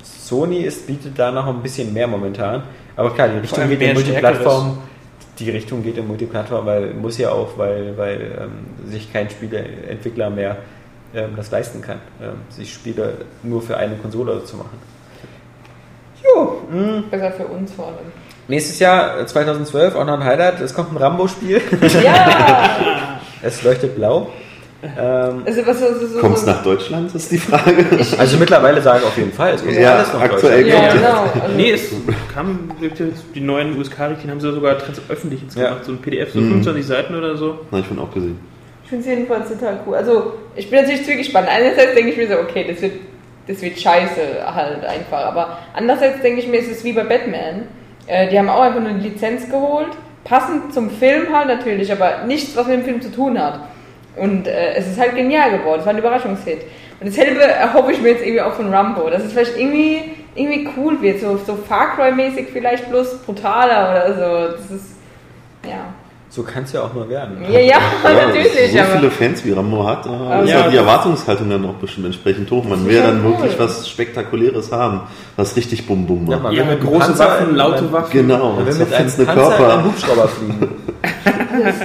[SPEAKER 1] Sony ist, bietet da noch ein bisschen mehr momentan. Aber klar, die Richtung geht in Multiplattform. Die Richtung geht in Multiplattform, weil muss ja auch, weil, weil ähm, sich kein Spieleentwickler mehr ähm, das leisten kann, ähm, sich Spiele nur für eine Konsole zu machen. Jo, mh.
[SPEAKER 2] Besser für uns vor allem.
[SPEAKER 1] nächstes Jahr, äh, 2012, auch noch ein Highlight. Es kommt ein Rambo-Spiel.
[SPEAKER 2] Ja!
[SPEAKER 1] es leuchtet blau. Ähm,
[SPEAKER 2] Also, was
[SPEAKER 3] Kommt es
[SPEAKER 2] so,
[SPEAKER 3] nach Deutschland, ist die Frage.
[SPEAKER 1] also mittlerweile sage ich auf jeden Fall. Es kommt
[SPEAKER 3] Ja,
[SPEAKER 1] alles nach
[SPEAKER 3] aktuell
[SPEAKER 1] Deutschland.
[SPEAKER 2] Ja,
[SPEAKER 3] kommt
[SPEAKER 2] genau. Also,
[SPEAKER 5] Nee, es kam die neuen USK-Richtlinien, haben sie sogar öffentlich jetzt
[SPEAKER 1] Ja.
[SPEAKER 5] gemacht, so ein PDF, so
[SPEAKER 3] Mhm.
[SPEAKER 5] 25 Seiten oder so.
[SPEAKER 3] Habe ich schon auch gesehen.
[SPEAKER 2] Ich finde es jedenfalls total cool. Also, ich bin natürlich zwiegespannt. Einerseits denke ich mir so, okay, das wird, das wird scheiße halt einfach. Aber andererseits denke ich mir, es ist wie bei Batman. Äh, die haben auch einfach eine Lizenz geholt, passend zum Film halt natürlich, aber nichts, was mit dem Film zu tun hat. Und äh, es ist halt genial geworden. Es war ein Überraschungshit. Und dasselbe erhoffe ich mir jetzt irgendwie auch von Rambo, dass es vielleicht irgendwie, irgendwie cool wird. So, so Far Cry-mäßig vielleicht bloß brutaler oder so. Das ist, ja.
[SPEAKER 1] So kann es ja auch nur werden.
[SPEAKER 2] Ja, ja, natürlich.
[SPEAKER 3] So viele Fans wie Rambo hat, da ist
[SPEAKER 5] Ja.
[SPEAKER 3] ja die Erwartungshaltung dann auch bestimmt entsprechend hoch. Man will dann
[SPEAKER 2] schon
[SPEAKER 3] wirklich
[SPEAKER 2] cool.
[SPEAKER 3] was Spektakuläres haben, was richtig bum bum
[SPEAKER 1] Ja,
[SPEAKER 3] macht.
[SPEAKER 1] man
[SPEAKER 5] Ja,
[SPEAKER 1] mit einem
[SPEAKER 5] große
[SPEAKER 1] Panzer
[SPEAKER 5] Waffen, laute Waffen.
[SPEAKER 3] Genau,
[SPEAKER 1] will mit einem Panzer
[SPEAKER 3] Körper.
[SPEAKER 1] Hubschrauber fliegen.
[SPEAKER 2] das,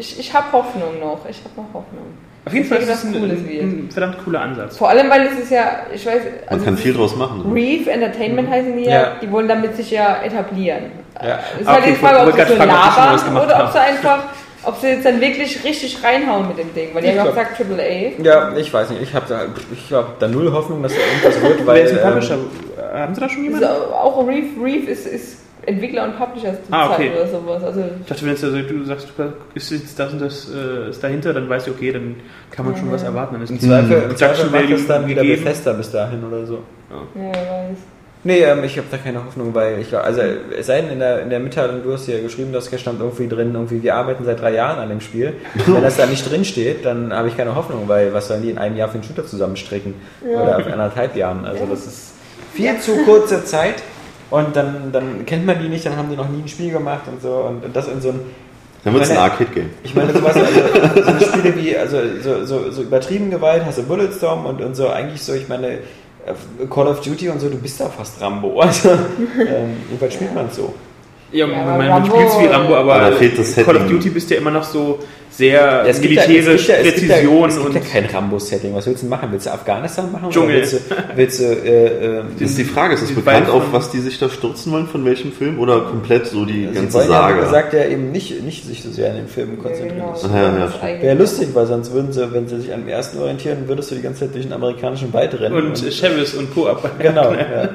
[SPEAKER 2] ich ich habe Hoffnung noch. Ich habe noch Hoffnung.
[SPEAKER 5] Auf jeden Fall
[SPEAKER 2] Ich
[SPEAKER 5] ist es ein, ein verdammt cooler Ansatz.
[SPEAKER 2] Vor allem, weil es ist ja, ich weiß,
[SPEAKER 3] Man
[SPEAKER 2] also
[SPEAKER 3] kann viel draus machen.
[SPEAKER 2] Reef Entertainment heißen die ja,
[SPEAKER 1] Ja.
[SPEAKER 2] die wollen damit sich ja etablieren.
[SPEAKER 1] Ja.
[SPEAKER 2] Es ist
[SPEAKER 5] Ah,
[SPEAKER 2] halt
[SPEAKER 5] okay,
[SPEAKER 2] die Frage, ob sie so labern oder ob sie einfach, ob sie jetzt dann wirklich richtig reinhauen mit dem Ding. Weil die
[SPEAKER 1] Ich
[SPEAKER 2] haben ja gesagt AAA.
[SPEAKER 1] Ja, ich weiß nicht. Ich habe da, ich hab da null Hoffnung, dass da irgendwas wird, weil.
[SPEAKER 5] Wer ist ein Publisher?
[SPEAKER 1] ähm,
[SPEAKER 5] Haben sie da schon jemanden?
[SPEAKER 2] auch Reef, Reef ist, ist Entwickler und Publisher zur
[SPEAKER 5] Ah, okay.
[SPEAKER 2] Oder sowas. Also,
[SPEAKER 5] Ich dachte, wenn jetzt also, du sagst, du ist jetzt das und das äh, ist dahinter, dann weißt du, okay, dann kann man schon was erwarten. Dann ist
[SPEAKER 1] Im Zweifel, im Zweifel macht es dann wieder
[SPEAKER 5] gegeben.
[SPEAKER 1] Bethesda bis dahin oder so.
[SPEAKER 2] ja, wer weiß.
[SPEAKER 1] Nee, ähm, ich habe da keine Hoffnung, weil ich also es sei denn in der, in der Mitteilung, du hast ja geschrieben, dass stand irgendwie drin, irgendwie wir arbeiten seit drei Jahren an dem Spiel. Wenn das da nicht drin steht, dann habe ich keine Hoffnung, weil was sollen die in einem Jahr für einen Shooter zusammenstricken? Oder auf anderthalb Jahren. Also das ist viel zu kurze Zeit und dann, dann kennt man die nicht, dann haben die noch nie ein Spiel gemacht und so und, und das in so ein
[SPEAKER 3] Dann wird es ein Arcade-Game.
[SPEAKER 1] ich meine, sowas, also, so eine Spiele wie, also so, so, so übertrieben Gewalt, hast du Bulletstorm und, und so, eigentlich so, ich meine, äh, Call of Duty und so, du bist da fast Rambo. Also, ähm, jedenfalls spielt man so.
[SPEAKER 5] Ja,
[SPEAKER 2] Ja,
[SPEAKER 5] man, man spielt wie Rambo, aber,
[SPEAKER 3] Aber da fehlt das
[SPEAKER 5] Call of. Duty bist ja immer noch so sehr
[SPEAKER 1] es gibt ja-
[SPEAKER 5] militärisch,
[SPEAKER 1] es gibt ja, es gibt ja,
[SPEAKER 5] Präzision
[SPEAKER 1] es gibt
[SPEAKER 5] und
[SPEAKER 1] ja kein Rambo-Setting. Was willst du machen? Willst du Afghanistan machen?
[SPEAKER 5] Dschungel.
[SPEAKER 1] Oder willst du, willst du äh, ähm,
[SPEAKER 3] Das ist die Frage, ist es bekannt, auf was die sich da stürzen wollen, von welchem Film? Oder komplett so die
[SPEAKER 1] Sie
[SPEAKER 3] ganze
[SPEAKER 1] wollen ja,
[SPEAKER 3] Sage?
[SPEAKER 1] gesagt, ja eben nicht, nicht sich so sehr an den Filmen
[SPEAKER 2] Ja,
[SPEAKER 1] konzentrieren.
[SPEAKER 2] genau.
[SPEAKER 3] Ja, ja,
[SPEAKER 1] Wäre lustig, weil sonst würden sie, wenn sie sich an dem ersten orientieren, würdest du die ganze Zeit durch den amerikanischen Wald rennen.
[SPEAKER 5] und Chevis und Co.
[SPEAKER 1] genau, ja.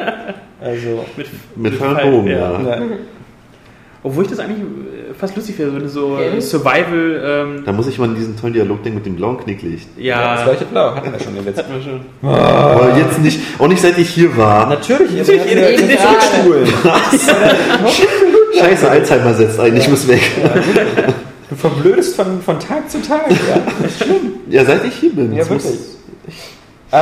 [SPEAKER 1] Also,
[SPEAKER 5] Mit,
[SPEAKER 3] Mit
[SPEAKER 5] Fall,
[SPEAKER 3] Bogen, ja.
[SPEAKER 1] ja.
[SPEAKER 5] Obwohl ich das eigentlich äh, fast lustig wäre, wenn du so
[SPEAKER 2] Ja.
[SPEAKER 5] Survival, ähm,
[SPEAKER 3] Da muss ich mal an diesen tollen Dialog denken mit dem blauen Knicklicht.
[SPEAKER 5] ja,
[SPEAKER 1] Das leuchtet blau, hatten wir schon den
[SPEAKER 5] hatten wir schon.
[SPEAKER 3] Aber jetzt nicht, auch nicht seit ich hier war.
[SPEAKER 1] Natürlich, ihr
[SPEAKER 5] Natürlich, in-
[SPEAKER 1] ja den Rückstuhl.
[SPEAKER 3] Scheiße, Alzheimer setzt ein, ich muss weg.
[SPEAKER 1] Du verblödest von, von Tag zu Tag, ja. Das ist schlimm.
[SPEAKER 3] Ja, seit ich hier bin.
[SPEAKER 1] Ja, wirklich. Äh,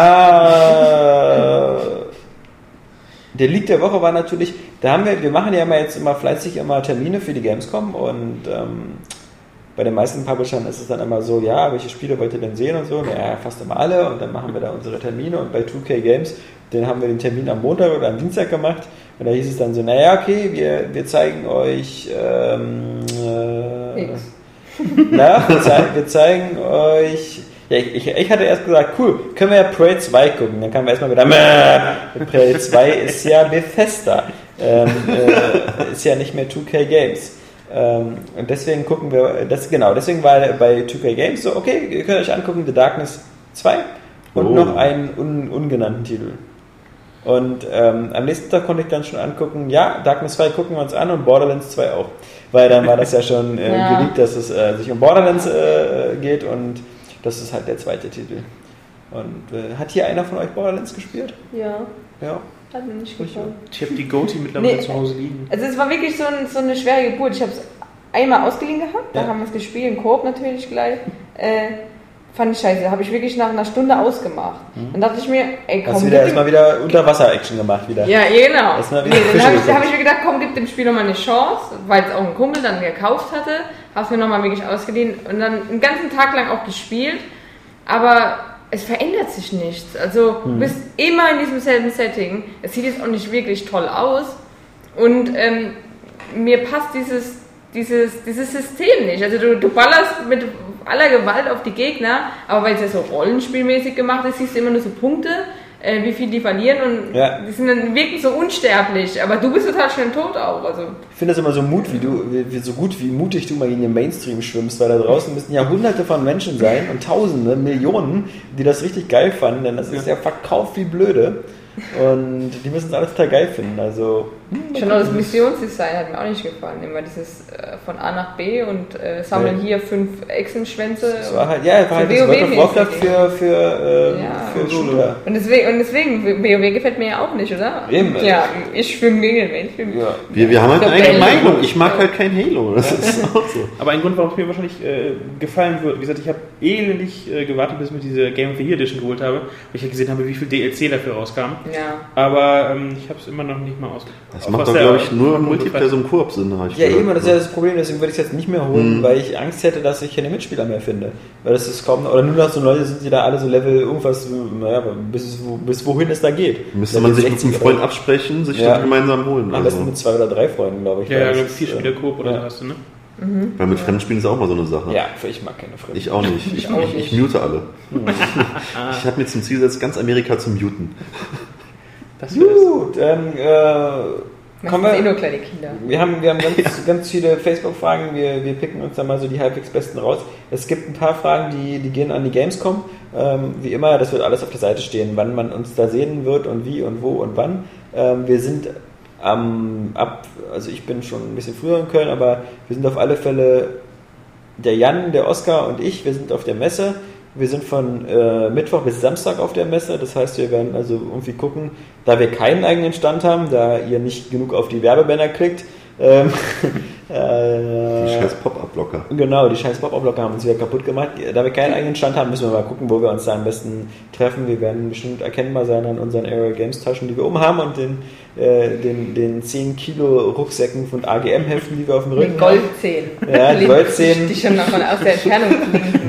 [SPEAKER 1] der Leak der Woche war natürlich, da haben wir, wir machen ja immer jetzt immer fleißig immer Termine für die Gamescom und ähm, bei den meisten Publishern ist es dann immer so, ja, welche Spiele wollt ihr denn sehen und so? Naja, fast immer alle und dann machen wir da unsere Termine und bei 2K Games, den haben wir den Termin am Montag oder am Dienstag gemacht und da hieß es dann so, naja, okay, wir, wir zeigen euch ähm, äh, na, wir, zei wir zeigen euch. Ja, ich, ich, ich hatte erst gesagt, cool, können wir ja Prey 2 gucken. Dann kamen wir erstmal wieder, Mäh, Prey 2 ist ja Bethesda. Ähm, äh, ist ja nicht mehr 2K Games. Ähm, und deswegen gucken wir, das genau, deswegen war bei 2K Games so, okay, ihr könnt euch angucken, The Darkness 2 und
[SPEAKER 3] Oh.
[SPEAKER 1] noch einen un, ungenannten Titel. Und ähm, am nächsten Tag konnte ich dann schon angucken, ja, Darkness 2 gucken wir uns an und Borderlands 2 auch. Weil dann war das ja schon äh,
[SPEAKER 2] Ja.
[SPEAKER 1] geleakt, dass es äh, sich um Borderlands äh, geht und Das ist halt der zweite Titel. Und äh, hat hier einer von euch Borderlands gespielt?
[SPEAKER 2] Ja,
[SPEAKER 1] Ja.
[SPEAKER 2] hat mir nicht gefallen.
[SPEAKER 5] Ich habe die Goatee mittlerweile
[SPEAKER 2] Nee.
[SPEAKER 5] zu Hause liegen.
[SPEAKER 2] Also es war wirklich so, ein, so eine schwere Geburt. Ich habe es einmal ausgeliehen gehabt, da
[SPEAKER 1] Ja.
[SPEAKER 2] haben wir es gespielt, im Koop natürlich gleich. Äh, fand ich scheiße. Habe ich wirklich nach einer Stunde ausgemacht. Dann dachte ich mir, ey komm,
[SPEAKER 1] Hast du wieder erstmal wieder Unterwasser-Action gemacht wieder.
[SPEAKER 2] Ja, genau.
[SPEAKER 1] Erstmal
[SPEAKER 2] Nee,
[SPEAKER 1] wieder
[SPEAKER 2] dann habe ich, hab ich mir gedacht, komm, gib dem Spiel nochmal eine Chance, weil es auch ein Kumpel dann gekauft hatte. Hab's mir nochmal wirklich ausgeliehen und dann einen ganzen Tag lang auch gespielt. Aber es verändert sich nichts. Also
[SPEAKER 1] Hm.
[SPEAKER 2] du bist immer in diesem selben Setting. Es sieht jetzt auch nicht wirklich toll aus. Und ähm, mir passt dieses, dieses, dieses System nicht. Also du, du ballerst mit aller Gewalt auf die Gegner, aber weil es ja so rollenspielmäßig gemacht ist, siehst du immer nur so Punkte, äh, wie viel die verlieren und
[SPEAKER 1] Ja.
[SPEAKER 2] die sind dann wirken so unsterblich. Aber du bist total schnell tot auch. Also
[SPEAKER 1] Ich finde das immer so Mut, wie du, wie, wie, so gut wie mutig du mal in den Mainstream schwimmst, weil da draußen müssen ja hunderte von Menschen sein und tausende, Millionen, die das richtig geil fanden, denn das ist ja verkauft wie blöde. Und die müssen es alle total geil finden. Also,
[SPEAKER 2] schon auch das Missionsdesign hat mir auch nicht gefallen. Immer dieses äh, von A nach B und äh, sammeln
[SPEAKER 1] Nee.
[SPEAKER 2] hier fünf Echsenschwänze.
[SPEAKER 1] es war halt, ja, war halt
[SPEAKER 2] So
[SPEAKER 1] das World of Warcraft für, für, äh,
[SPEAKER 2] Ja.
[SPEAKER 1] für Shooter.
[SPEAKER 2] Und deswegen, und deswegen, WoW gefällt mir ja auch nicht, oder?
[SPEAKER 1] Eben.
[SPEAKER 2] Ja, ich schwimme gegen den Mainstream.
[SPEAKER 1] Ja.
[SPEAKER 3] Wir, wir haben halt eine eigene Meinung. Ich mag halt kein Halo. Das ist auch so.
[SPEAKER 5] Aber ein Grund, warum es mir wahrscheinlich äh, gefallen wird, wie gesagt, ich habe elendig äh, gewartet, bis ich mir diese Game of the Year Edition geholt habe, weil ich halt gesehen habe, wie viel DLC dafür rauskam.
[SPEAKER 2] Ja.
[SPEAKER 5] Aber ähm, ich habe es immer noch nicht mal aus.
[SPEAKER 3] Das macht doch,
[SPEAKER 5] der-
[SPEAKER 3] glaube ich, nur Multiplayer so im Koop-Sinn. habe ich
[SPEAKER 1] Ja,
[SPEAKER 3] gehört.
[SPEAKER 1] eben, das ist ja das Problem, deswegen würde ich es jetzt nicht mehr holen,
[SPEAKER 3] Mhm.
[SPEAKER 1] weil ich Angst hätte, dass ich keine Mitspieler mehr finde. Weil das ist kaum, oder nur noch so Leute sind, die da alle so Level irgendwas, naja, bis, bis wohin es da geht.
[SPEAKER 3] Müsste man sich mit
[SPEAKER 1] 60
[SPEAKER 3] einem
[SPEAKER 1] oder
[SPEAKER 3] Freund
[SPEAKER 1] so.
[SPEAKER 3] absprechen, sich
[SPEAKER 1] Ja.
[SPEAKER 3] dann gemeinsam holen.
[SPEAKER 1] Am besten
[SPEAKER 3] Also.
[SPEAKER 1] mit zwei oder drei Freunden, glaube ich.
[SPEAKER 5] Ja, ja, vier
[SPEAKER 1] ist, äh,
[SPEAKER 5] Spieler-Koop oder
[SPEAKER 1] ja.
[SPEAKER 5] hast du, ne?
[SPEAKER 3] Weil mit Fremdspielen ist auch mal so eine Sache.
[SPEAKER 1] Ja, ich mag keine Fremden.
[SPEAKER 3] Ich auch nicht. Ich,
[SPEAKER 2] Ich auch
[SPEAKER 3] ich,
[SPEAKER 2] nicht.
[SPEAKER 3] ich mute alle. ich habe mir zum Ziel gesetzt, ganz Amerika zu muten.
[SPEAKER 5] Das.
[SPEAKER 1] Gut, ähm, äh, kommen
[SPEAKER 2] Meistens eh
[SPEAKER 1] wir,
[SPEAKER 2] nur kleine Kinder.
[SPEAKER 1] wir haben, wir haben ganz, ganz viele Facebook-Fragen, wir, wir picken uns da mal so die halbwegs besten raus. Es gibt ein paar Fragen, die, die gehen an die Gamescom. Ähm, wie immer, das wird alles auf der Seite stehen, wann man uns da sehen wird und wie und wo und wann. Ähm, wir sind am, ab, also ich bin schon ein bisschen früher in Köln, aber wir sind auf alle Fälle der Jan, der Oskar und ich, wir sind auf der Messe. Wir sind von äh, Mittwoch bis Samstag auf der Messe. Das heißt, wir werden also irgendwie gucken, da wir keinen eigenen Stand haben, da ihr nicht genug auf die Werbebanner klickt. Ähm,
[SPEAKER 3] Die
[SPEAKER 1] äh,
[SPEAKER 3] scheiß Pop-Up-Blocker.
[SPEAKER 1] Genau, die scheiß Pop-Up-Blocker haben uns wieder kaputt gemacht. Da wir keinen eigenen Stand haben, müssen wir mal gucken, wo wir uns da am besten treffen. Wir werden bestimmt erkennbar sein an unseren Aerial Games Taschen, die wir oben haben und den, äh, den, den 10 Kilo Rucksäcken von AGM-Heften, die wir auf dem Rücken haben.
[SPEAKER 2] Goldzähnen.
[SPEAKER 1] Ja, die Goldzähnen.
[SPEAKER 2] Die schon von aus der Entfernung.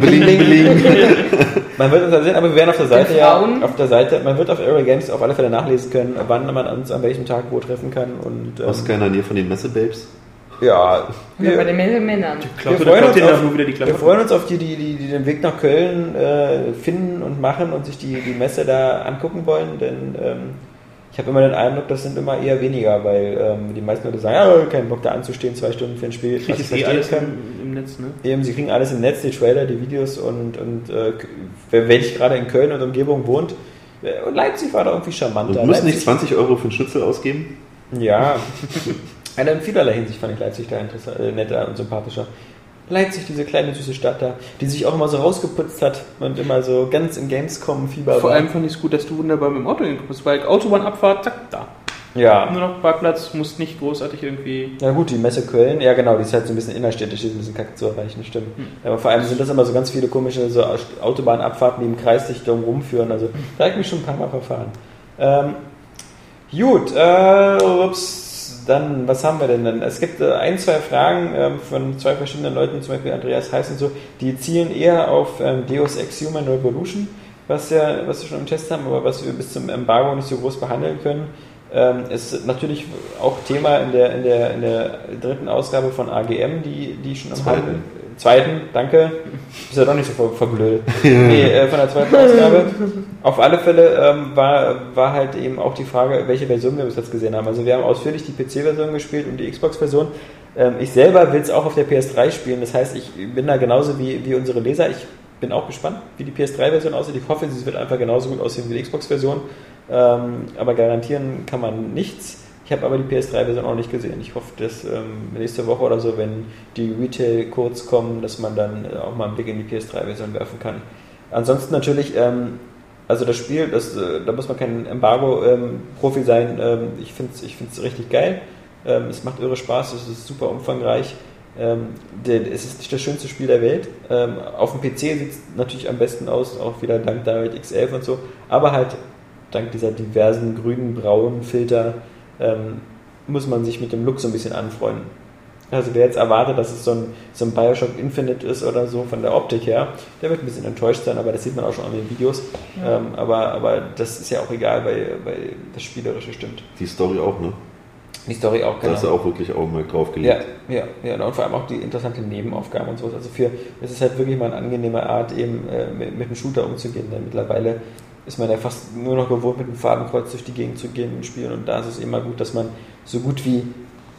[SPEAKER 1] Bling, bling. Man wird uns da sehen, aber wir werden auf der Seite ja, auf der Seite, man wird auf Aerial Games auf alle Fälle nachlesen können, wann man uns an welchem Tag wo treffen kann und ähm,
[SPEAKER 3] Oskar in der Nähe von den Messebabes.
[SPEAKER 1] ja,
[SPEAKER 2] Oder bei
[SPEAKER 1] wir,
[SPEAKER 2] den Männern.
[SPEAKER 1] Wir freuen uns auf- wir freuen uns auf die, die, die, die den Weg nach Köln äh, finden und machen und sich die, die Messe da angucken wollen, denn ähm, ich habe immer den Eindruck, das sind immer eher weniger, weil ähm, die meisten Leute sagen, ja, keinen Bock da anzustehen, zwei Stunden für ein Spiel,
[SPEAKER 5] Kriegt
[SPEAKER 1] was
[SPEAKER 5] es
[SPEAKER 1] ich
[SPEAKER 5] eh
[SPEAKER 1] verstehen
[SPEAKER 5] alles
[SPEAKER 1] kann.
[SPEAKER 5] Im, Netz, ne?
[SPEAKER 1] Eben, sie kriegen alles im Netz, die Trailer, die Videos und, und äh, wer, wer nicht gerade in Köln und Umgebung wohnt, äh, und Leipzig war da irgendwie charmanter.
[SPEAKER 3] Müssen nicht
[SPEAKER 1] Leipzig,
[SPEAKER 3] 20 Euro für einen Schnitzel ausgeben?
[SPEAKER 1] Ja, also in vielerlei Hinsicht fand ich Leipzig da interessant, äh, netter und sympathischer. Leipzig, diese kleine süße Stadt da, die sich auch immer so rausgeputzt hat und immer so ganz im Gamescom-Fieber
[SPEAKER 5] Vor
[SPEAKER 1] war.
[SPEAKER 5] allem fand ich es gut, dass du wunderbar mit dem Auto hingekommen bist, weil Autobahnabfahrt, zack, da.
[SPEAKER 1] Ja.
[SPEAKER 5] Nur noch Parkplatz, musst nicht großartig irgendwie.
[SPEAKER 1] Na gut, die Messe Köln, ja genau, die ist halt so ein bisschen innerstädtisch, die ist ein bisschen kacke zu erreichen, stimmt. Aber vor allem sind das immer so ganz viele komische so Autobahnabfahrten, die im Kreis sich drum rumführen. Also da habe ich mich schon ein paar Mal verfahren. Ähm, gut, äh, ups, dann, was haben wir denn dann? Es gibt äh, ein, zwei Fragen ähm, von zwei verschiedenen Leuten, zum Beispiel Andreas Heiß und so, die zielen eher auf ähm, Deus Ex Human Revolution, was, ja, was wir schon im Test haben, aber was wir bis zum Embargo nicht so groß behandeln können. Ähm, ist natürlich auch Thema in der, in der, in der dritten Ausgabe von AGM, die, die schon im
[SPEAKER 3] Zweiten.
[SPEAKER 1] Handel. Zweiten, danke. Ist ja doch nicht so ver verblödet. Nee, äh, von der zweiten Ausgabe. Auf alle Fälle ähm, war, war halt eben auch die Frage, welche Version wir bis jetzt gesehen haben. Also wir haben ausführlich die PC-Version gespielt und die Xbox-Version. Ähm, ich selber will es auch auf der PS3 spielen. Das heißt, ich bin da genauso wie, wie unsere Leser. Ich bin auch gespannt, wie die PS3-Version aussieht. Ich hoffe, sie wird einfach genauso gut aussehen wie die Xbox-Version. Ähm, aber garantieren kann man nichts. Ich habe aber die PS3-Version auch nicht gesehen. Ich hoffe, dass ähm, nächste Woche oder so, wenn die Retail-Codes kommen, dass man dann äh, auch mal einen Blick in die PS3-Version werfen kann. ansonsten natürlich, ähm, also das Spiel, das, äh, da muss man kein Embargo-Profi sein. Ähm, ich finde es ich find's richtig geil. Ähm, es macht irre Spaß, es ist super umfangreich. Ähm, der, es ist nicht das schönste Spiel der Welt. Ähm, auf dem PC sieht es natürlich am besten aus, auch wieder dank DirectX 11 und so. Aber halt dank dieser diversen grünen, braunen Filter ähm, muss man sich mit dem Look so ein bisschen anfreunden. Also wer jetzt erwartet, dass es so ein, so ein Bioshock Infinite ist oder so von der Optik her, der wird ein bisschen enttäuscht sein, aber das sieht man auch schon an den Videos.
[SPEAKER 2] Ja.
[SPEAKER 1] Ähm, aber, aber das ist ja auch egal, weil, weil das Spielerische stimmt.
[SPEAKER 3] Die Story auch, ne?
[SPEAKER 1] Die Story auch,
[SPEAKER 3] Da
[SPEAKER 1] genau.
[SPEAKER 3] hast du auch wirklich Augenmerk drauf
[SPEAKER 1] Ja,
[SPEAKER 3] gelegt.
[SPEAKER 1] ja, ja, und vor allem auch die interessante Nebenaufgaben und sowas. Also für, es ist halt wirklich mal eine angenehme Art, eben äh, mit, mit einem Shooter umzugehen. Denn mittlerweile ist man ja fast nur noch gewohnt, mit dem Fadenkreuz durch die Gegend zu gehen und spielen. Und da ist es immer gut, dass man so gut wie,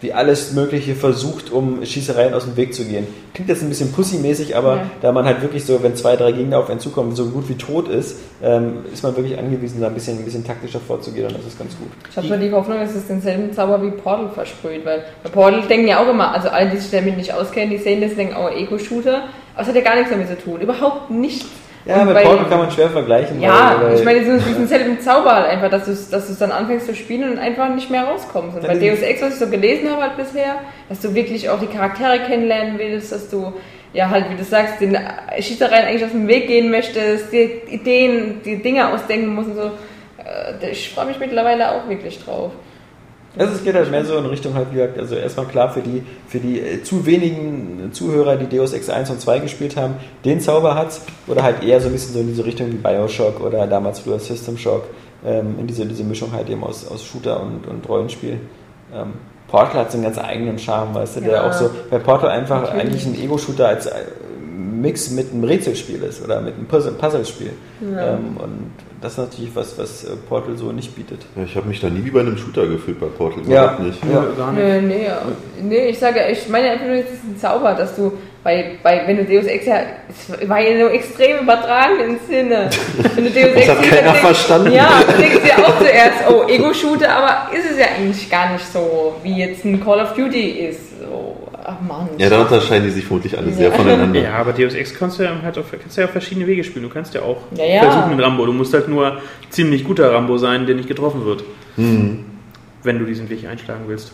[SPEAKER 1] wie alles Mögliche versucht, um Schießereien aus dem Weg zu gehen. Klingt jetzt ein bisschen pussymäßig, aber
[SPEAKER 2] Ja.
[SPEAKER 1] da man halt wirklich so, wenn zwei, drei Gegner auf einen zukommen, so gut wie tot ist, ähm, ist man wirklich angewiesen, da ein bisschen, ein bisschen taktischer vorzugehen und das ist ganz gut.
[SPEAKER 2] Ich habe so die Hoffnung, dass es denselben Zauber wie Portal versprüht, weil bei Portal denken ja auch immer, also alle, die sich damit nicht auskennen, die sehen das denken, oh, Ego-Shooter, aber es hat ja gar nichts damit zu tun, überhaupt nichts.
[SPEAKER 1] Ja,
[SPEAKER 2] Und
[SPEAKER 1] mit
[SPEAKER 2] bei-
[SPEAKER 1] Portal kann man schwer vergleichen.
[SPEAKER 2] Ja,
[SPEAKER 1] weil, weil
[SPEAKER 2] ich meine, so diesen selben Zauber halt einfach, dass du es dass du's dann anfängst zu spielen und einfach nicht mehr rauskommst. Und bei Deus Ex, was ich so gelesen habe halt bisher, dass du wirklich auch die Charaktere kennenlernen willst, dass du, ja halt, wie du sagst, den Schießereien eigentlich aus dem Weg gehen möchtest, die Ideen, die Dinge ausdenken musst und so. Äh, Ich freue mich mittlerweile auch wirklich drauf.
[SPEAKER 1] Also es geht halt mehr so in Richtung halt, wie gesagt, also erstmal klar für die, für die äh, zu wenigen Zuhörer, die Deus Ex 1 und 2 gespielt haben, den Zauber hat's oder halt eher so ein bisschen so in diese Richtung wie Bioshock oder damals früher System Shock, ähm, in diese, diese Mischung halt eben aus, aus Shooter und, und Rollenspiel. Ähm, Portal hat so einen ganz eigenen Charme, weißt du, der
[SPEAKER 2] Ja,
[SPEAKER 1] auch so, bei Portal einfach
[SPEAKER 2] natürlich.
[SPEAKER 1] eigentlich ein Ego-Shooter als äh, Mix mit einem Rätselspiel ist oder mit einem Puzzle- Puzzlespiel.
[SPEAKER 2] Ja.
[SPEAKER 1] Ähm, und das ist natürlich was, was äh, Portal so nicht bietet.
[SPEAKER 3] Ja, ich habe mich da nie wie bei einem Shooter gefühlt bei Portal.
[SPEAKER 1] Ja.
[SPEAKER 3] Überhaupt nicht.
[SPEAKER 1] Ja.
[SPEAKER 5] Gar nicht.
[SPEAKER 2] Nee, nee, ja. nee, ich sage, ich meine einfach nur, es ist ein Zauber, dass du bei, bei wenn du Deus Ex ja, es war ja nur extrem übertragen im Sinne. Wenn du Deus Ex
[SPEAKER 3] hat keiner
[SPEAKER 2] denkst-
[SPEAKER 3] verstanden.
[SPEAKER 2] Ja, du denkst dir auch zuerst, oh, Ego-Shooter, aber ist es ja eigentlich gar nicht so, wie jetzt ein Call of Duty ist. Ach Mann.
[SPEAKER 3] Ja, da unterscheiden die sich vermutlich alle sehr
[SPEAKER 2] Ja.
[SPEAKER 3] voneinander.
[SPEAKER 5] Ja, aber Deus Ex kannst du ja halt auf, kannst ja auf verschiedene Wege spielen. Du kannst ja auch
[SPEAKER 2] Ja, ja.
[SPEAKER 5] versuchen mit Rambo. Du musst halt nur ziemlich guter Rambo sein, der nicht getroffen wird.
[SPEAKER 3] Hm.
[SPEAKER 5] Wenn du diesen Weg einschlagen willst.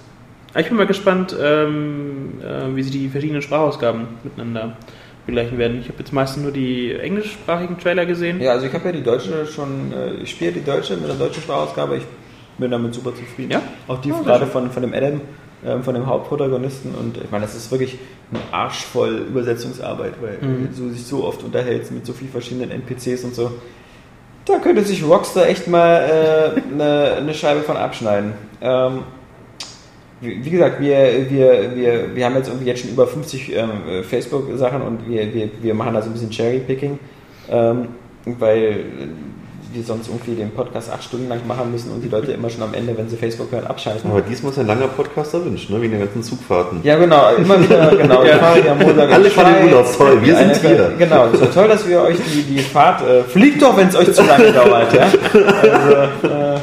[SPEAKER 5] Aber Ich bin mal gespannt, ähm, äh, wie sie die verschiedenen Sprachausgaben miteinander begleichen werden. Ich habe jetzt meistens nur die englischsprachigen Trailer gesehen.
[SPEAKER 1] Ja, also ich habe ja die deutsche schon, äh, ich spiele die deutsche mit der deutschen Sprachausgabe, ich bin damit super zufrieden.
[SPEAKER 5] Ja?
[SPEAKER 1] Auch die
[SPEAKER 5] Oh, sehr
[SPEAKER 1] gerade von, von dem Adam, ähm, von dem Hauptprotagonisten und ich meine, das ist wirklich ein Arsch voll Übersetzungsarbeit, weil
[SPEAKER 5] Mhm.
[SPEAKER 1] du sich so oft unterhältst mit so vielen verschiedenen NPCs und so. Da könnte sich Rockstar echt mal äh, eine, eine Scheibe von abschneiden. Ähm, wie wie gesagt, wir, wir, wir, wir haben jetzt irgendwie jetzt schon über 50 ähm, äh, Facebook-Sachen und wir, wir, wir machen da so ein bisschen Cherry-Picking, ähm, weil wir sonst irgendwie den Podcast acht Stunden lang machen müssen und die Leute immer schon am Ende, wenn sie Facebook hören, abschalten.
[SPEAKER 3] Aber diesmal ist ein langer Podcast erwünscht, ne? wegen der ganzen Zugfahrten.
[SPEAKER 1] Ja, genau, immer wieder, genau.
[SPEAKER 5] Ja.
[SPEAKER 1] Wir fahren ja Montag in
[SPEAKER 3] Alle fahren in. Urlaub, toll, wir
[SPEAKER 1] Eine-
[SPEAKER 3] sind hier.
[SPEAKER 1] Genau, so toll, dass wir euch die, die Fahrt, äh, fliegt doch, wenn es euch zu lange dauert, ja. Also, äh,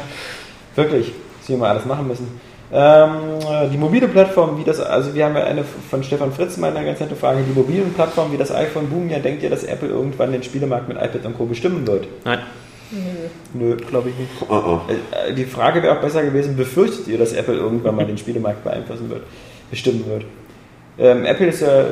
[SPEAKER 1] wirklich, was wir mal alles machen müssen. Ähm, äh, die mobile Plattform, wie das, also wir haben ja eine von Stefan Fritz mal eine ganz nette Frage, die mobilen Plattformen wie das iPhone boomen ja, denkt ihr, dass Apple irgendwann den Spielemarkt mit iPad und Co. bestimmen wird?
[SPEAKER 5] Nein.
[SPEAKER 1] Nö, glaube ich nicht.
[SPEAKER 3] Oh, oh.
[SPEAKER 1] Die Frage wäre auch besser gewesen, befürchtet ihr, dass Apple irgendwann mal den Spielemarkt beeinflussen wird, bestimmen wird? Ähm, Apple ist ja,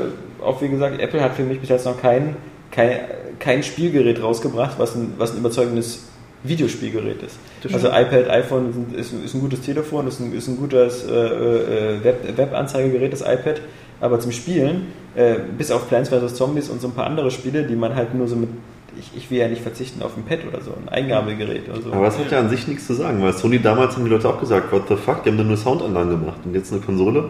[SPEAKER 1] auch wie gesagt, Apple hat für mich bis jetzt noch kein, kein, kein Spielgerät rausgebracht, was ein, was ein überzeugendes Videospielgerät ist.
[SPEAKER 5] Das
[SPEAKER 1] Also
[SPEAKER 5] stimmt.
[SPEAKER 1] iPad, iPhone sind, ist, ist ein gutes Telefon, ist ein, ist ein gutes äh, äh, Web, Webanzeigegerät, das iPad, aber zum Spielen, äh, bis auf Plants vs. Zombies und so ein paar andere Spiele, die man halt nur so mit, ich, ich will ja nicht verzichten auf ein Pad oder so, ein Eingabegerät oder so.
[SPEAKER 3] Aber das hat ja an sich nichts zu sagen, weil Sony damals haben die Leute auch gesagt, what the fuck, die haben dann nur Soundanlagen gemacht und jetzt eine Konsole.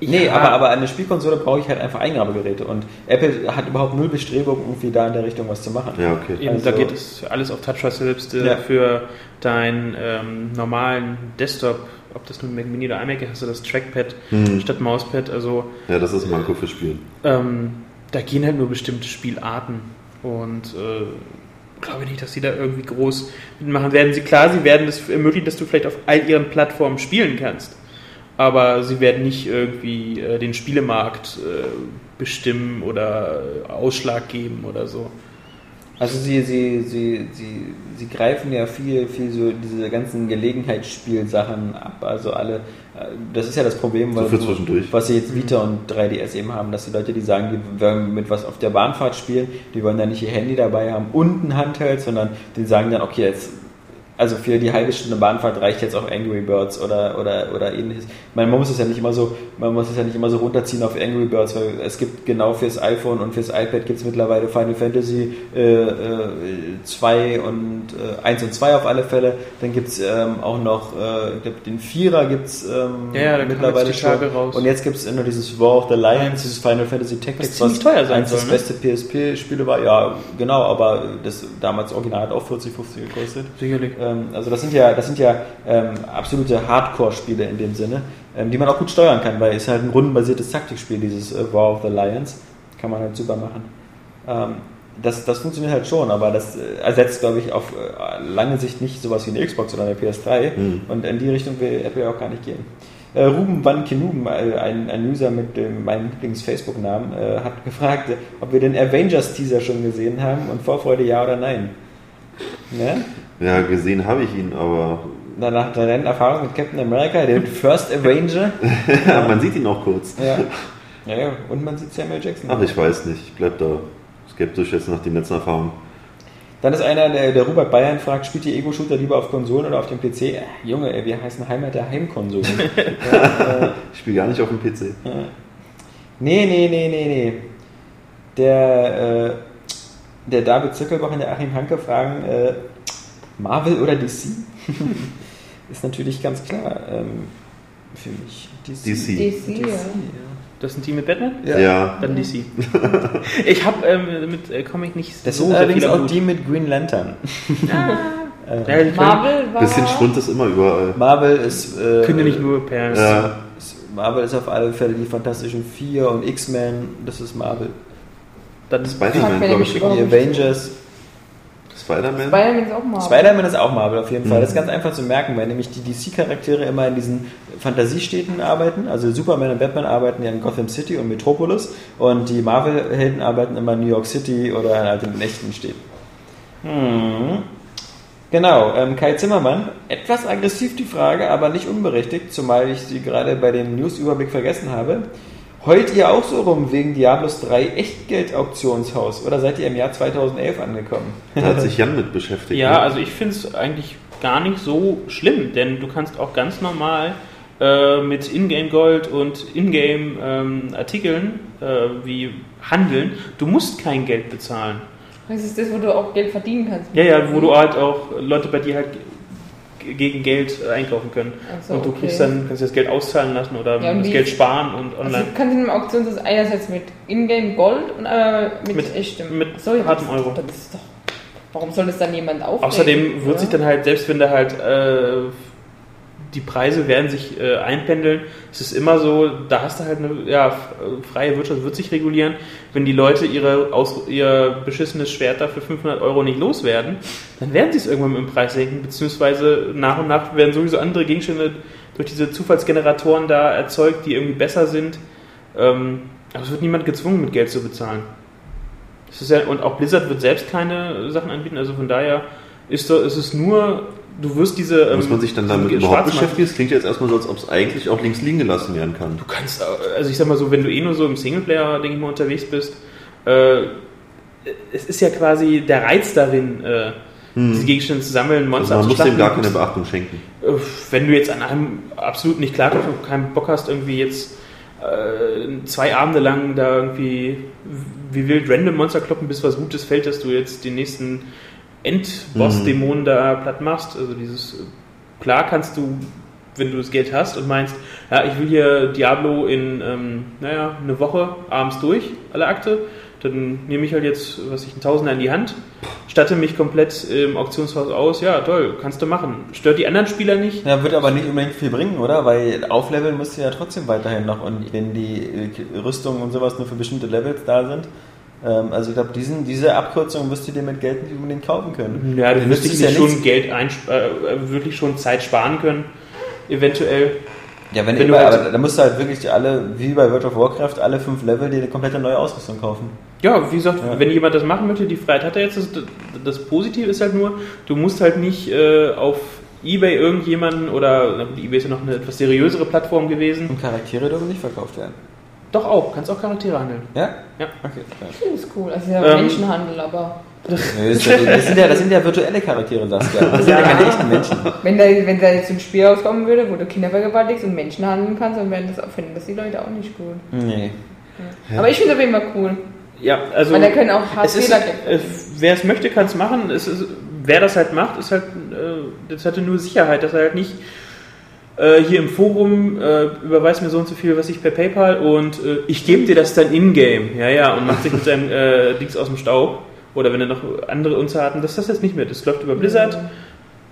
[SPEAKER 1] Nee,
[SPEAKER 5] Ja.
[SPEAKER 1] aber, aber an der Spielkonsole brauche ich halt einfach Eingabegeräte und Apple hat überhaupt null Bestrebung, irgendwie da in der Richtung was zu machen.
[SPEAKER 3] Ja, okay.
[SPEAKER 5] Eben,
[SPEAKER 1] Also-
[SPEAKER 5] da geht es alles auf Touch selbst äh,
[SPEAKER 1] Ja.
[SPEAKER 5] für deinen ähm, normalen Desktop, ob das nun Mac Mini oder iMac ist, hast du das Trackpad
[SPEAKER 3] Hm.
[SPEAKER 5] statt Mauspad. Also
[SPEAKER 3] Ja, das ist ein Manko für Spielen.
[SPEAKER 5] ähm, da gehen halt nur bestimmte Spielarten und äh, glaube nicht, dass sie da irgendwie groß mitmachen werden. Sie klar, sie werden es ermöglichen, dass du vielleicht auf all ihren Plattformen spielen kannst, aber sie werden nicht irgendwie äh, den Spielemarkt äh, bestimmen oder Ausschlag geben oder so.
[SPEAKER 1] Also sie, sie, sie, sie, sie greifen ja viel, viel so diese ganzen Gelegenheitsspielsachen ab. Also alle, das ist ja das Problem,
[SPEAKER 3] So für zwischendurch.
[SPEAKER 1] was sie jetzt Vita und 3DS eben haben, dass die Leute, die sagen, die wollen mit was auf der Bahnfahrt spielen, die wollen dann nicht ihr Handy dabei haben und ein Handheld, sondern die sagen dann, okay, jetzt also für die halbe Stunde Bahnfahrt reicht jetzt auch Angry Birds oder, oder, oder ähnliches. Man muss es ja nicht immer so, man muss es ja nicht immer so runterziehen auf Angry Birds, weil es gibt genau fürs iPhone und fürs iPad gibt es mittlerweile Final Fantasy äh, äh, 2 und äh, 1 und 2 auf alle Fälle. Dann gibt es ähm, auch noch, äh, ich glaub, den Vierer gibt es ähm,
[SPEAKER 5] Ja, ja,
[SPEAKER 1] mittlerweile schon.
[SPEAKER 5] raus.
[SPEAKER 1] Und jetzt gibt es nur dieses War of the Lions, dieses Final Fantasy Tactics,
[SPEAKER 5] ziemlich teuer sein
[SPEAKER 1] eins das
[SPEAKER 5] soll, ne?
[SPEAKER 1] beste PSP-Spiele war. Ja, genau, aber das damals original hat auch 40, 50 gekostet.
[SPEAKER 5] Sicherlich.
[SPEAKER 1] Ähm, also das sind ja, das sind ja ähm, absolute Hardcore-Spiele in dem Sinne, ähm, die man auch gut steuern kann, weil es halt ein rundenbasiertes Taktikspiel, dieses äh, War of the Lions, kann man halt super machen. Ähm, das, das funktioniert halt schon, aber das äh, ersetzt, glaube ich, auf äh, lange Sicht nicht sowas wie eine Xbox oder eine PS3
[SPEAKER 3] Mhm.
[SPEAKER 1] und in die Richtung will Apple auch gar nicht gehen. Äh, Ruben Van Kenuben, äh, ein, ein User mit dem, meinem Lieblings-Facebook-Namen, äh, hat gefragt, ob wir den Avengers-Teaser schon gesehen haben und Vorfreude ja oder nein. Ne?
[SPEAKER 3] Ja, gesehen habe ich ihn, aber
[SPEAKER 1] Danach deine Erfahrung mit Captain America, der First Avenger.
[SPEAKER 3] ja, man sieht ihn auch kurz.
[SPEAKER 1] Ja. ja, ja. Und man sieht Samuel Jackson.
[SPEAKER 3] Ach, ich weiß nicht. Ich bleib da skeptisch jetzt nach den letzten Erfahrungen.
[SPEAKER 1] Dann ist einer, der, der Robert Bayern fragt, spielt ihr Ego-Shooter lieber auf Konsolen oder auf dem PC? Äh, Junge, ey, wir heißen Heimat der Heimkonsolen. ja, äh,
[SPEAKER 3] Ich spiele gar nicht auf dem PC.
[SPEAKER 1] nee, nee, nee, nee, nee. Der, äh, der David Zückelbach und der Achim Hanke fragen, äh, Marvel oder DC? ist natürlich ganz klar ähm, für mich.
[SPEAKER 3] DC.
[SPEAKER 2] DC, ja.
[SPEAKER 5] Das ist ein Team mit Batman?
[SPEAKER 1] Ja.
[SPEAKER 3] Ja.
[SPEAKER 5] Dann DC. ich habe ähm, mit äh, Comic nicht
[SPEAKER 1] Das
[SPEAKER 5] so
[SPEAKER 1] sind allerdings
[SPEAKER 5] viel am
[SPEAKER 1] auch
[SPEAKER 5] Hut.
[SPEAKER 1] die mit Green Lantern.
[SPEAKER 5] Ja, die können,
[SPEAKER 2] Marvel war.
[SPEAKER 3] Bisschen Schwund ist immer überall.
[SPEAKER 1] Marvel ist. Äh,
[SPEAKER 5] können ja nicht nur per.
[SPEAKER 3] Ja.
[SPEAKER 1] Marvel ist auf alle Fälle die Fantastischen Vier und X-Men, das ist Marvel.
[SPEAKER 5] Dann
[SPEAKER 3] Spider-Man, glaube ich.
[SPEAKER 1] Die? Avengers.
[SPEAKER 3] Spider-Man?
[SPEAKER 2] Spider-Man ist auch Marvel.
[SPEAKER 1] Spider-Man ist auch Marvel auf jeden Fall.
[SPEAKER 3] Mhm.
[SPEAKER 1] Das ist ganz einfach zu merken, weil nämlich die DC-Charaktere immer in diesen Fantasiestädten arbeiten. Also Superman und Batman arbeiten ja in Gotham City und Metropolis und die Marvel-Helden arbeiten immer in New York City oder halt in den echten Städten. Hm. Genau, ähm, Kai Zimmermann, etwas aggressiv die Frage, aber nicht unberechtigt, zumal ich sie gerade bei dem News-Überblick vergessen habe. Heult ihr auch so rum wegen Diablos 3 Echtgeld-Auktionshaus oder seid ihr im Jahr 2011 angekommen?
[SPEAKER 3] Da hat sich Jan mit beschäftigt.
[SPEAKER 5] Ja,
[SPEAKER 3] ne?
[SPEAKER 5] also ich finde es eigentlich gar nicht so schlimm, denn du kannst auch ganz normal äh, mit Ingame Gold und Ingame ähm, Artikeln äh, wie handeln. Du musst kein Geld bezahlen.
[SPEAKER 2] Das ist das, wo du auch Geld verdienen kannst.
[SPEAKER 5] Ja, ja, wo du halt auch Leute bei dir halt gegen Geld äh, einkaufen können.
[SPEAKER 2] So,
[SPEAKER 5] und du
[SPEAKER 2] okay.
[SPEAKER 5] kriegst dann, kannst dir das Geld auszahlen lassen oder
[SPEAKER 2] Ja,
[SPEAKER 5] das Geld sparen und
[SPEAKER 2] Also
[SPEAKER 5] online.
[SPEAKER 2] du kannst in einem Auktionshaus einerseits mit Ingame Gold und einmal mit,
[SPEAKER 5] Mit-
[SPEAKER 2] echtem.
[SPEAKER 5] mit
[SPEAKER 2] so, ja,
[SPEAKER 5] hartem Euro.
[SPEAKER 2] Das ist doch, warum soll das dann jemand aufnehmen?
[SPEAKER 5] Außerdem wird
[SPEAKER 2] Ja.
[SPEAKER 5] sich dann halt, selbst wenn da halt äh, die Preise werden sich äh, einpendeln, es ist immer so, da hast du halt eine ja, freie Wirtschaft, wird sich regulieren. Wenn die Leute ihre, aus, ihr beschissenes Schwert da für 500 Euro nicht loswerden, dann werden sie es irgendwann mit dem Preis senken, beziehungsweise nach und nach werden sowieso andere Gegenstände durch diese Zufallsgeneratoren da erzeugt, die irgendwie besser sind. Ähm, aber es wird niemand gezwungen, mit Geld zu bezahlen. Ja, und auch Blizzard wird selbst keine Sachen anbieten, also von daher ist, ist es nur, du wirst diese. ähm,
[SPEAKER 3] Muss man sich dann damit überhaupt beschäftigen? Das klingt jetzt erstmal so, als ob es eigentlich auch links liegen gelassen werden kann.
[SPEAKER 5] Du kannst, äh, also ich sag mal so, wenn du eh nur so im Singleplayer, denke ich mal, unterwegs bist, äh, es ist ja quasi der Reiz darin, äh, diese Gegenstände zu sammeln, Monster
[SPEAKER 3] Also man muss dem gar keine Beachtung schenken.
[SPEAKER 5] Wenn du jetzt an einem absolut nicht klarkommst und keinen Bock hast, irgendwie jetzt äh, zwei Abende lang da irgendwie wie wild random Monster kloppen, bis was Gutes fällt, dass du jetzt den nächsten Endboss-Dämon da platt machst. Also dieses, klar kannst du, wenn du das Geld hast und meinst, ja, ich will hier Diablo in, ähm, naja, eine Woche abends durch, alle Akte, dann nehme ich halt jetzt, was ich, einen Tausender in die Hand, statte mich komplett im Auktionshaus aus, ja, toll, kannst du machen. Stört die anderen Spieler nicht?
[SPEAKER 1] Ja, wird aber nicht unbedingt viel bringen, oder? Weil aufleveln musst du ja trotzdem weiterhin noch und wenn die äh, Rüstungen und sowas nur für bestimmte Levels da sind. Ähm, also ich glaube, diese Abkürzung wirst du dir mit Geld nicht unbedingt kaufen können.
[SPEAKER 5] Ja, du
[SPEAKER 1] Dann
[SPEAKER 5] müsstest
[SPEAKER 1] nützt es
[SPEAKER 5] ja schon
[SPEAKER 1] nichts.
[SPEAKER 5] Geld äh, wirklich schon Zeit sparen können, eventuell.
[SPEAKER 1] Ja, wenn,
[SPEAKER 5] Wenn du halt-
[SPEAKER 1] aber da musst du halt wirklich alle, wie bei World of Warcraft, alle fünf Level dir eine komplette neue Ausrüstung kaufen.
[SPEAKER 5] Ja, wie gesagt,
[SPEAKER 1] Ja.
[SPEAKER 5] wenn jemand das machen möchte, die Freiheit hat er jetzt. Das, das Positive ist halt nur, du musst halt nicht äh, auf Ebay irgendjemanden oder gut, Ebay ist ja noch eine etwas seriösere Plattform gewesen.
[SPEAKER 1] Und Charaktere dürfen nicht verkauft werden.
[SPEAKER 5] Doch auch, kannst auch Charaktere handeln.
[SPEAKER 1] Ja?
[SPEAKER 5] Ja.
[SPEAKER 1] Okay. Ja.
[SPEAKER 2] Das ist cool. Also ja
[SPEAKER 5] Ähm,
[SPEAKER 2] Menschenhandel, aber
[SPEAKER 1] Nee, Das, ist ja- das, sind ja, das sind ja virtuelle Charaktere, Saskia. Das sind ja, keine echten Menschen.
[SPEAKER 2] wenn da, wenn da jetzt ein Spiel rauskommen würde, wo du Kinder vergewaltigst und Menschen handeln kannst, dann wären das, finden das die Leute auch nicht gut.
[SPEAKER 1] Nee.
[SPEAKER 2] Aber ich finde es auf jeden Fall cool.
[SPEAKER 5] Ja, also.
[SPEAKER 2] Weil da können auch
[SPEAKER 5] es ist,
[SPEAKER 2] Fehler
[SPEAKER 5] äh, wer es möchte, kann es machen. Es ist, wer das halt macht, ist halt, äh, das hatte nur Sicherheit, dass er halt nicht äh, hier im Forum äh, überweist mir so und so viel, was ich per PayPal und äh, ich gebe dir das dann in-game. Ja, ja, und macht sich mit seinem äh, Dings aus dem Staub. Oder wenn er noch andere Unzarten, das ist das jetzt nicht mehr. Das läuft über Blizzard.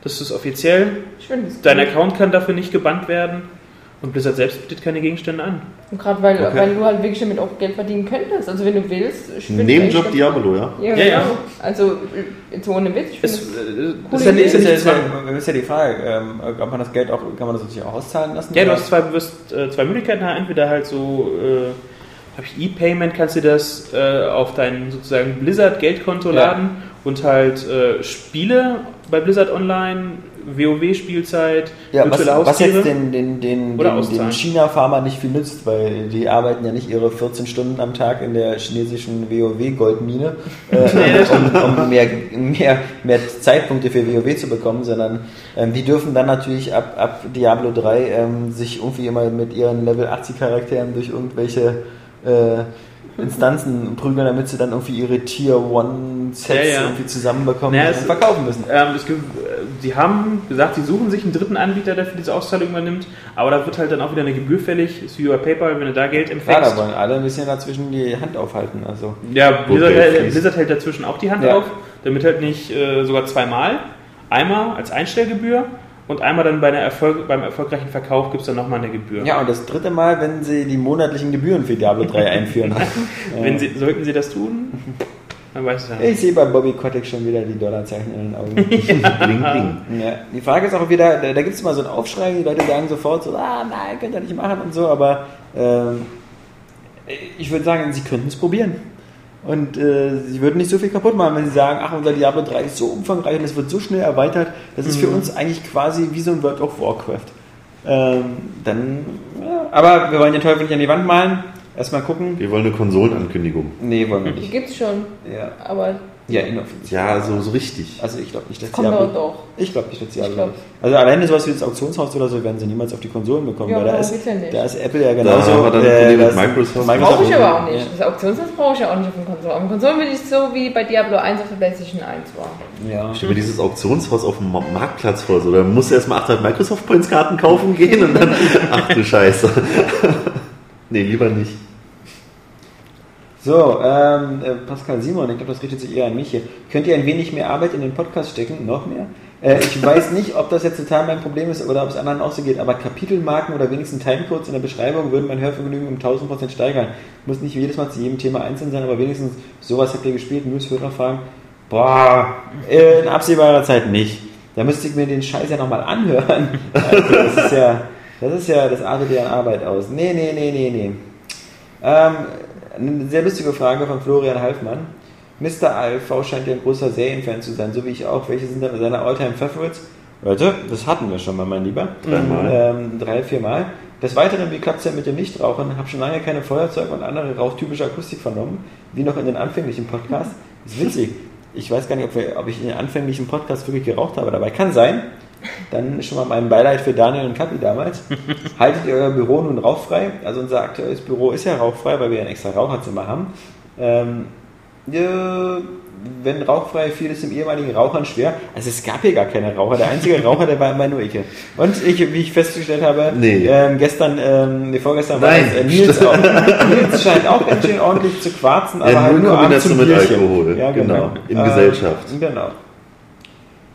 [SPEAKER 5] Das ist offiziell.
[SPEAKER 2] Ich finde es
[SPEAKER 5] Dein. Account kann dafür nicht gebannt werden. Und Blizzard selbst bietet keine Gegenstände an.
[SPEAKER 2] Und gerade weil,
[SPEAKER 3] Okay.
[SPEAKER 2] weil du halt wirklich damit auch Geld verdienen könntest. Also wenn du willst.
[SPEAKER 3] Nebenjob Diablo, ja.
[SPEAKER 2] Ja,
[SPEAKER 5] Ja, ja.
[SPEAKER 2] genau. Also jetzt ohne Witz. Ich
[SPEAKER 5] Es,
[SPEAKER 2] finde
[SPEAKER 5] äh, das ist ist
[SPEAKER 1] Das
[SPEAKER 5] ja
[SPEAKER 1] ist das ist ja die Frage, ähm, ob man das Geld auch, kann man das sich auch auszahlen lassen?
[SPEAKER 5] Ja, du
[SPEAKER 1] Oder-
[SPEAKER 5] hast zwei, du wirst, äh, zwei Möglichkeiten. Entweder halt so, äh, habe ich E-Payment, kannst du das äh, auf dein sozusagen Blizzard-Geldkonto
[SPEAKER 1] Ja.
[SPEAKER 5] laden und halt äh, Spiele bei Blizzard Online, WoW-Spielzeit,
[SPEAKER 1] Ja, was,
[SPEAKER 5] virtuelle
[SPEAKER 1] was
[SPEAKER 5] Haustiere.
[SPEAKER 1] jetzt den, den, den, den, den China-Farmer nicht viel nützt, weil die arbeiten ja nicht ihre 14 Stunden am Tag in der chinesischen WoW-Goldmine, äh, um, um mehr, mehr, mehr Zeitpunkte für WoW zu bekommen, sondern ähm, die dürfen dann natürlich ab, ab Diablo 3 ähm, sich irgendwie immer mit ihren Level 80 Charakteren durch irgendwelche äh, Instanzen prügeln, damit sie dann irgendwie ihre Tier 1 Sets
[SPEAKER 5] Ja, ja.
[SPEAKER 1] irgendwie zusammenbekommen
[SPEAKER 5] Naja,
[SPEAKER 1] und
[SPEAKER 5] es-
[SPEAKER 1] verkaufen müssen.
[SPEAKER 5] Ähm, es sie haben gesagt, sie suchen sich einen dritten Anbieter, der für diese Auszahlung übernimmt, aber da wird halt dann auch wieder eine Gebühr fällig, ist wie bei PayPal, wenn du da Geld empfängst.
[SPEAKER 1] da wollen alle ein bisschen dazwischen die Hand aufhalten. Also.
[SPEAKER 5] Ja, Blizzard, hält. Blizzard hält dazwischen auch die Hand
[SPEAKER 1] Ja.
[SPEAKER 5] auf, damit halt nicht äh, sogar zweimal. Einmal als Einstellgebühr und einmal dann bei einer Erfolg, beim erfolgreichen Verkauf gibt es dann nochmal eine Gebühr.
[SPEAKER 1] Ja, und das dritte Mal, wenn sie die monatlichen Gebühren für Diablo 3 einführen.
[SPEAKER 5] Wenn sie, sollten sie das tun, dann weiß ich ja.
[SPEAKER 1] Ich sehe bei Bobby Kotick schon wieder die Dollarzeichen in den Augen.
[SPEAKER 3] Bling, bling.
[SPEAKER 1] ja. Die Frage ist auch wieder, da, da gibt es immer so einen Aufschrei, die Leute sagen sofort so, ah nein, könnt ihr nicht machen und so, aber ähm, ich würde sagen, sie könnten es probieren. Und äh, sie würden nicht so viel kaputt machen, wenn sie sagen, ach, unser Diablo 3 ist so umfangreich und es wird so schnell erweitert, das ist für uns eigentlich quasi wie so ein World of Warcraft. Ähm, dann, ja. Aber wir wollen den Teufel nicht an die Wand malen. Erstmal gucken.
[SPEAKER 3] Wir wollen eine Konsolenankündigung.
[SPEAKER 1] Nee, wollen wir
[SPEAKER 2] Die
[SPEAKER 1] nicht.
[SPEAKER 2] gibt's schon.
[SPEAKER 1] Ja,
[SPEAKER 2] Aber
[SPEAKER 1] ja inoffiziell.
[SPEAKER 3] Ja, so, so richtig.
[SPEAKER 1] Also ich glaube nicht, dass
[SPEAKER 2] kommt
[SPEAKER 1] Diablo...
[SPEAKER 2] doch doch.
[SPEAKER 1] Ich glaube nicht, dass Diablo...
[SPEAKER 2] Ich glaub-
[SPEAKER 1] Also alleine sowas wie das Auktionshaus oder so werden sie niemals auf die Konsolen bekommen,
[SPEAKER 2] Ja,
[SPEAKER 1] weil da ist, da ist Apple ja genauso...
[SPEAKER 3] haben wir dann ein Problem mit
[SPEAKER 1] das-
[SPEAKER 3] Microsoft.
[SPEAKER 2] Brauche ich aber auch nicht.
[SPEAKER 1] Ja.
[SPEAKER 2] Das Auktionshaus brauche ich ja auch nicht auf den Konsolen. Auf den Konsolen will ich so wie bei Diablo 1 auf der PlayStation 1 war.
[SPEAKER 1] Ja.
[SPEAKER 3] Stell dir dieses Auktionshaus auf dem Ma- Marktplatz vor. So, da musst du erstmal 800 Microsoft Points Karten kaufen gehen und dann. Ach du Scheiße. nee, lieber nicht.
[SPEAKER 1] So, ähm, äh, Pascal Simon, ich glaube, das richtet sich eher an mich hier. Könnt ihr ein wenig mehr Arbeit in den Podcast stecken? Noch mehr? Äh, ich weiß nicht, ob das jetzt total mein Problem ist oder ob es anderen auch so geht, aber Kapitelmarken oder wenigstens Timecodes in der Beschreibung würden mein Hörvergnügen um 1000% steigern. Muss nicht jedes Mal zu jedem Thema einzeln sein, aber wenigstens sowas habt ihr gespielt, Newsführer fragen. Boah, in absehbarer Zeit nicht. Da müsste ich mir den Scheiß ja nochmal anhören. Also, das ist ja, das ist ja, das artet ja an Arbeit aus. Nee, nee, nee, nee, nee. Ähm, eine sehr lustige Frage von Florian Halfmann. Mr. ALV scheint ja ein großer Serienfan zu sein, so wie ich auch. Welche sind denn seine Alltime Favorites? Leute, das hatten wir schon mal, mein Lieber.
[SPEAKER 3] Dreimal.
[SPEAKER 1] Ähm, drei, vier Mal. Des Weiteren, wie klappt es denn mit dem Nichtrauchen? Habe schon lange keine Feuerzeug und andere rauchtypische Akustik vernommen, wie noch in den anfänglichen Podcasts. ist witzig. Ich weiß gar nicht, ob, wir, ob ich in den anfänglichen Podcasts wirklich geraucht habe. Dabei kann sein. Dann schon mal mein Beileid für Daniel und Kapi damals. Haltet ihr euer Büro nun rauchfrei? Also unser aktuelles Büro ist ja rauchfrei, weil wir ein extra Raucherzimmer haben. Ähm, ja, wenn rauchfrei fiel es dem ehemaligen Rauchern schwer. Also es gab hier gar keine Raucher. Der einzige Raucher, der war immer nur ich. Und ich, wie ich festgestellt habe,
[SPEAKER 3] Nee.
[SPEAKER 1] ähm, gestern, ähm, nee, vorgestern
[SPEAKER 3] Nein.
[SPEAKER 1] war das, äh, Nils auch. Nils scheint auch ganz schön ordentlich zu quarzen, aber
[SPEAKER 3] Ja,
[SPEAKER 1] halt
[SPEAKER 3] nur
[SPEAKER 1] nur abends
[SPEAKER 3] Kombination
[SPEAKER 1] zum
[SPEAKER 3] mit
[SPEAKER 1] Bierchen.
[SPEAKER 3] Alkohol.
[SPEAKER 1] Ja, genau.
[SPEAKER 3] Genau. In
[SPEAKER 1] Ähm,
[SPEAKER 3] Gesellschaft.
[SPEAKER 1] Genau.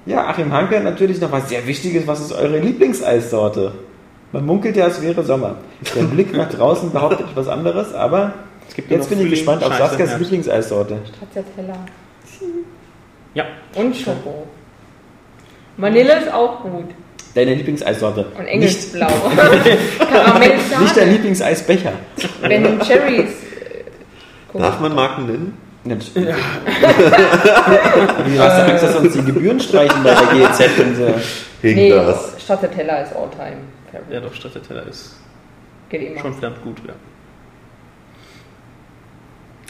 [SPEAKER 1] Ja, Achim Hanke, natürlich noch was sehr Wichtiges. Was ist eure Lieblingseissorte? Man munkelt ja, es wäre Sommer. Der Blick nach draußen behauptet etwas anderes, aber
[SPEAKER 5] Es gibt nur
[SPEAKER 1] jetzt bin ich gespannt auf Saskias
[SPEAKER 5] Herbst.
[SPEAKER 1] Lieblingseissorte.
[SPEAKER 2] Stracciatella.
[SPEAKER 5] Ja.
[SPEAKER 2] Und Schoko. Vanille ist auch gut.
[SPEAKER 1] Deine Lieblingseissorte.
[SPEAKER 2] Und
[SPEAKER 1] nicht,
[SPEAKER 2] Engelsblau. Karamellsahne.
[SPEAKER 1] nicht dein Lieblingseisbecher.
[SPEAKER 2] Ben Cherries. äh.
[SPEAKER 3] Darf man Marken nennen?
[SPEAKER 1] Mensch. Wie hast du Angst, dass uns die Gebühren streichen bei der GEZ? Und so.
[SPEAKER 3] Gegen
[SPEAKER 2] Nee,
[SPEAKER 3] das.
[SPEAKER 2] Stracciatella ist Alltime.
[SPEAKER 5] Ja, doch, Stracciatella ist
[SPEAKER 2] Geht immer.
[SPEAKER 5] schon verdammt gut, ja.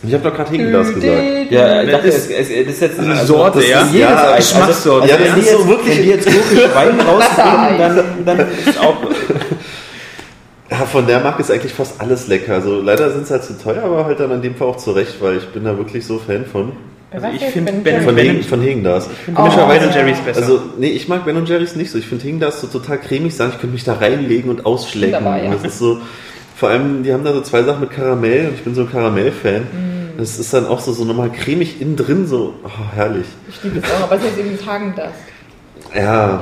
[SPEAKER 3] Ich habe doch gerade Hingendas gesagt.
[SPEAKER 1] Ja, ich dachte,
[SPEAKER 5] Das
[SPEAKER 1] es, es, ist jetzt
[SPEAKER 5] eine
[SPEAKER 1] also,
[SPEAKER 5] Sorte, ja?
[SPEAKER 1] ist jedes
[SPEAKER 3] Ja,
[SPEAKER 1] Eis.
[SPEAKER 5] Geschmackssorte.
[SPEAKER 1] Also,
[SPEAKER 3] Ja, das
[SPEAKER 1] wenn, die
[SPEAKER 3] ist so
[SPEAKER 1] jetzt,
[SPEAKER 3] wirklich-
[SPEAKER 1] wenn die jetzt gurkisch Wein rausbringen, dann, dann ist auch.
[SPEAKER 3] Ja, von der Marke ist eigentlich fast alles lecker. Also leider sind sie halt zu teuer, aber halt dann in dem Fall auch zurecht, weil ich bin da wirklich so Fan von.
[SPEAKER 5] Also
[SPEAKER 2] was
[SPEAKER 5] ich
[SPEAKER 2] jetzt?
[SPEAKER 5] find
[SPEAKER 2] Ben?
[SPEAKER 3] Von,
[SPEAKER 5] Ben-
[SPEAKER 3] von Hegendas.
[SPEAKER 2] Oh.
[SPEAKER 5] Komischerweise Ben Jerry's besser.
[SPEAKER 3] Also, nee, ich mag Ben Jerry's nicht so. Ich finde Hegendas so total cremig sein. Ich könnte mich da reinlegen und ausschlecken.
[SPEAKER 2] Wunderbar, ja.
[SPEAKER 3] Und das ist so, vor allem, die haben da so zwei Sachen mit Karamell und ich bin so ein Karamell-Fan.
[SPEAKER 2] Mm.
[SPEAKER 3] Das ist dann auch so, so nochmal cremig innen drin, so, oh, herrlich.
[SPEAKER 2] Ich liebe es auch, aber es ist irgendwie Hagen das.
[SPEAKER 3] Ja,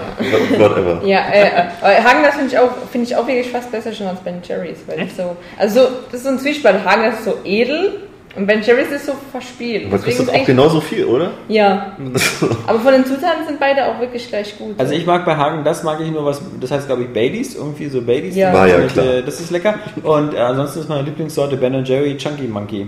[SPEAKER 3] whatever.
[SPEAKER 2] Ja, äh, äh, Hagen das finde ich, auch- finde ich auch wirklich fast besser schon als Ben Jerry's. Weil
[SPEAKER 5] Echt?
[SPEAKER 2] so, also so, das ist so ein Zwiespalt. Hagen das ist so edel und Ben Jerry's ist so verspielt.
[SPEAKER 3] Aber kostet auch genauso viel, oder?
[SPEAKER 2] Ja, aber von den Zutaten sind beide auch wirklich gleich gut.
[SPEAKER 1] Also ich mag bei Hagen, das mag ich nur was, das heißt glaube ich Baileys, irgendwie so Baileys.
[SPEAKER 2] Ja.
[SPEAKER 3] War ja
[SPEAKER 1] mit,
[SPEAKER 3] klar.
[SPEAKER 1] äh, Das ist lecker. Und äh, ansonsten ist meine Lieblingssorte Ben Jerry Chunky Monkey.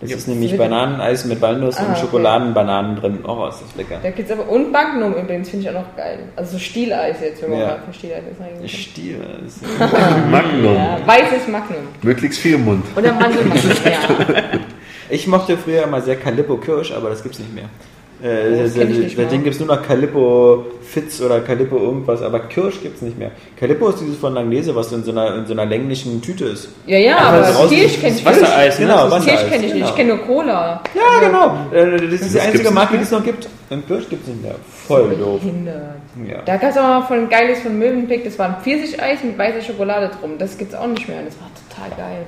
[SPEAKER 1] Das ist nämlich? Bananeneis mit Walnuss
[SPEAKER 2] Ah,
[SPEAKER 1] und
[SPEAKER 2] okay.
[SPEAKER 1] Schokoladenbananen drin. Oh, ist das lecker.
[SPEAKER 2] Da gibt's aber, und Magnum übrigens finde ich auch noch geil. Also so Stieleis jetzt, wenn man
[SPEAKER 1] Ja.
[SPEAKER 2] mal von Stieleis ist. eigentlich.
[SPEAKER 1] Stiel. das ist-
[SPEAKER 3] Magnum.
[SPEAKER 2] Ja, weißes Magnum.
[SPEAKER 3] Möglichst viel im Mund.
[SPEAKER 2] Oder Mandelmagnum, ja.
[SPEAKER 1] Ich mochte früher immer sehr Calippo Kirsch, aber das gibt's nicht mehr. Äh,
[SPEAKER 2] Oh, das nicht mehr.
[SPEAKER 1] gibt es nur noch Calippo Fitz oder Calippo irgendwas, aber Kirsch gibt's nicht mehr. Calippo ist dieses von Langnese, was in so einer, in so einer länglichen Tüte ist.
[SPEAKER 2] Ja, ja,
[SPEAKER 1] Aber
[SPEAKER 2] aber
[SPEAKER 1] das
[SPEAKER 2] Kirsch kenne ich
[SPEAKER 5] Wassereis, ne?
[SPEAKER 1] Genau,
[SPEAKER 5] Das ist-
[SPEAKER 2] Kirsch
[SPEAKER 1] Wassereis,
[SPEAKER 2] kenne ich nicht,
[SPEAKER 1] genau.
[SPEAKER 2] ich kenne nur Cola.
[SPEAKER 1] Ja, genau. Äh, Das ist die
[SPEAKER 3] gibt's
[SPEAKER 1] einzige
[SPEAKER 3] nicht
[SPEAKER 1] Marke, die es noch gibt. Und Kirsch gibt es nicht mehr. Voll doof.
[SPEAKER 2] Behindert.
[SPEAKER 1] Ja.
[SPEAKER 2] Da gab es auch mal von ein geiles von Mövenpick, das war ein Pfirsicheis mit weißer Schokolade drum. Das gibt's auch nicht mehr und das war total geil.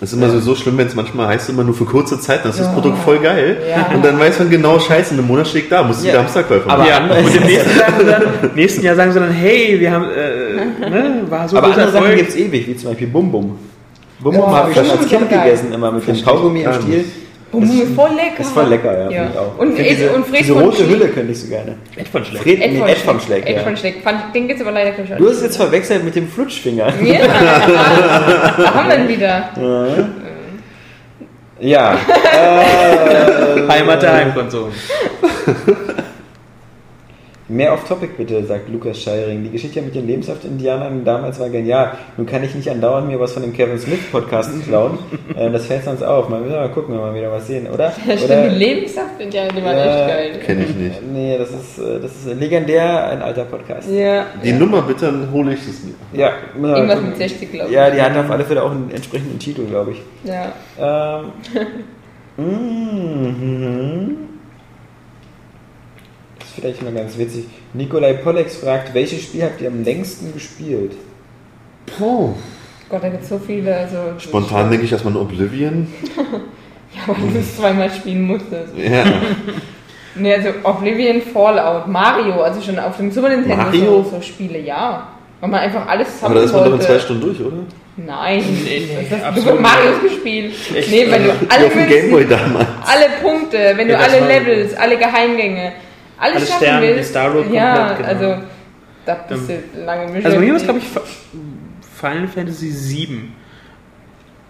[SPEAKER 3] Das ist immer so, so schlimm, wenn es manchmal heißt, immer nur für kurze Zeit, dann ist das
[SPEAKER 2] Ja.
[SPEAKER 3] Produkt voll geil.
[SPEAKER 2] Ja.
[SPEAKER 3] Und dann weiß man genau, scheiße, in einem Monat steht da, muss ich
[SPEAKER 1] Ja.
[SPEAKER 3] wieder Hamsterkäufer
[SPEAKER 1] Aber
[SPEAKER 3] machen.
[SPEAKER 5] ja,
[SPEAKER 1] andere-
[SPEAKER 5] und im nächsten, dann, nächsten Jahr sagen sie dann, hey, wir haben, äh, ne, war so
[SPEAKER 1] Aber andere Sachen
[SPEAKER 5] Erfolg.
[SPEAKER 1] gibt es ewig, wie zum Beispiel Bum Bum. Bum Bum
[SPEAKER 2] Ja,
[SPEAKER 1] habe ich schon als Kind gegessen, immer mit dem Kaugummi im
[SPEAKER 3] gar
[SPEAKER 1] Stiel.
[SPEAKER 2] Bum, ist voll lecker.
[SPEAKER 1] Das ist voll lecker, ja. Ich auch.
[SPEAKER 2] Und, Ed,
[SPEAKER 1] diese,
[SPEAKER 2] und Fred
[SPEAKER 1] diese
[SPEAKER 2] von
[SPEAKER 1] rote
[SPEAKER 2] Schleck.
[SPEAKER 1] Hülle könnte ich so gerne.
[SPEAKER 5] Echt von schlecht.
[SPEAKER 1] Fred,
[SPEAKER 2] Ed
[SPEAKER 1] nee,
[SPEAKER 2] von
[SPEAKER 1] Ed vom
[SPEAKER 2] Schleck.
[SPEAKER 1] Schleck,
[SPEAKER 2] Ed
[SPEAKER 1] ja.
[SPEAKER 2] von Schleck. Fand, den gibt's aber leider, glaube ich, auch
[SPEAKER 1] Du hast jetzt verwechselt mit dem Flutschfinger.
[SPEAKER 2] Ja, da haben wir ihn wieder.
[SPEAKER 1] Ja. äh,
[SPEAKER 5] Heimat der Heimkonsolen.
[SPEAKER 1] Mehr off Topic bitte, sagt Lukas Scheiring. Die Geschichte mit den Lebenshaft-Indianern damals war genial. Nun kann ich nicht andauernd mir was von dem Kevin Smith-Podcast klauen. äh, das fällt sonst auf. Mal, mal gucken, wenn wir mal wieder was sehen, oder?
[SPEAKER 2] Ja,
[SPEAKER 1] oder
[SPEAKER 2] stimmt, ja, die waren
[SPEAKER 1] Ja.
[SPEAKER 2] echt geil.
[SPEAKER 3] Kenne ich nicht.
[SPEAKER 1] Nee, das ist, äh, das ist legendär, ein alter Podcast.
[SPEAKER 2] Ja.
[SPEAKER 3] Die Nummer bitte, dann hole ich es mir.
[SPEAKER 1] Ja, müssen
[SPEAKER 2] Irgendwas mit 60, glaube ich.
[SPEAKER 1] Ja, die hat auf alle Fälle auch einen entsprechenden Titel, glaube ich.
[SPEAKER 2] Ja.
[SPEAKER 1] Ähm. mhm. Das ist vielleicht mal ganz witzig. Nikolai Pollex fragt, welches Spiel habt ihr am längsten gespielt?
[SPEAKER 3] Puh.
[SPEAKER 2] Gott, da gibt es so viele. Also,
[SPEAKER 3] Spontan denke ich erstmal an Oblivion.
[SPEAKER 2] Ja, weil du es zweimal spielen musstest.
[SPEAKER 3] Ja.
[SPEAKER 2] Ne, also Oblivion, Fallout, Mario, also schon auf dem Super Nintendo
[SPEAKER 3] Mario?
[SPEAKER 2] So, so Spiele, ja. Weil man einfach alles
[SPEAKER 3] Aber
[SPEAKER 2] zusammen
[SPEAKER 3] da ist man doch in zwei Stunden durch, oder?
[SPEAKER 2] Nein,
[SPEAKER 5] Nee, nee,
[SPEAKER 2] das hast du Marios gespielt.
[SPEAKER 5] Echt?
[SPEAKER 2] Nee, wenn du
[SPEAKER 3] Wie
[SPEAKER 2] alle
[SPEAKER 3] auf dem Gameboy
[SPEAKER 2] Münzen,
[SPEAKER 3] damals.
[SPEAKER 2] alle Punkte, wenn du alle Levels, alle Geheimgänge, alles
[SPEAKER 5] Alle
[SPEAKER 2] schaffen
[SPEAKER 5] Sterne,
[SPEAKER 2] willst.
[SPEAKER 5] Star Road
[SPEAKER 2] Ja,
[SPEAKER 5] komplett, genau.
[SPEAKER 2] also da bist du lange beschäftigt.
[SPEAKER 5] Also bei mir war es, glaube ich, Final Fantasy 7.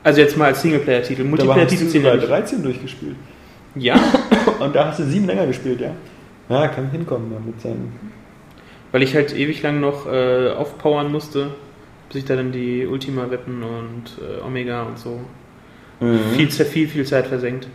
[SPEAKER 5] Also jetzt mal als Singleplayer-Titel. Multiplayer-Titel zählen ja nicht.
[SPEAKER 1] 13 durchgespielt.
[SPEAKER 5] Ja,
[SPEAKER 1] Und da hast du sieben länger gespielt, ja? Ja, kann hinkommen ja, mit seinen.
[SPEAKER 5] weil ich halt ewig lang noch äh, aufpowern musste, bis ich da dann die Ultima-Weapon und äh, Omega und so viel, Ze- viel, viel Zeit versenkt.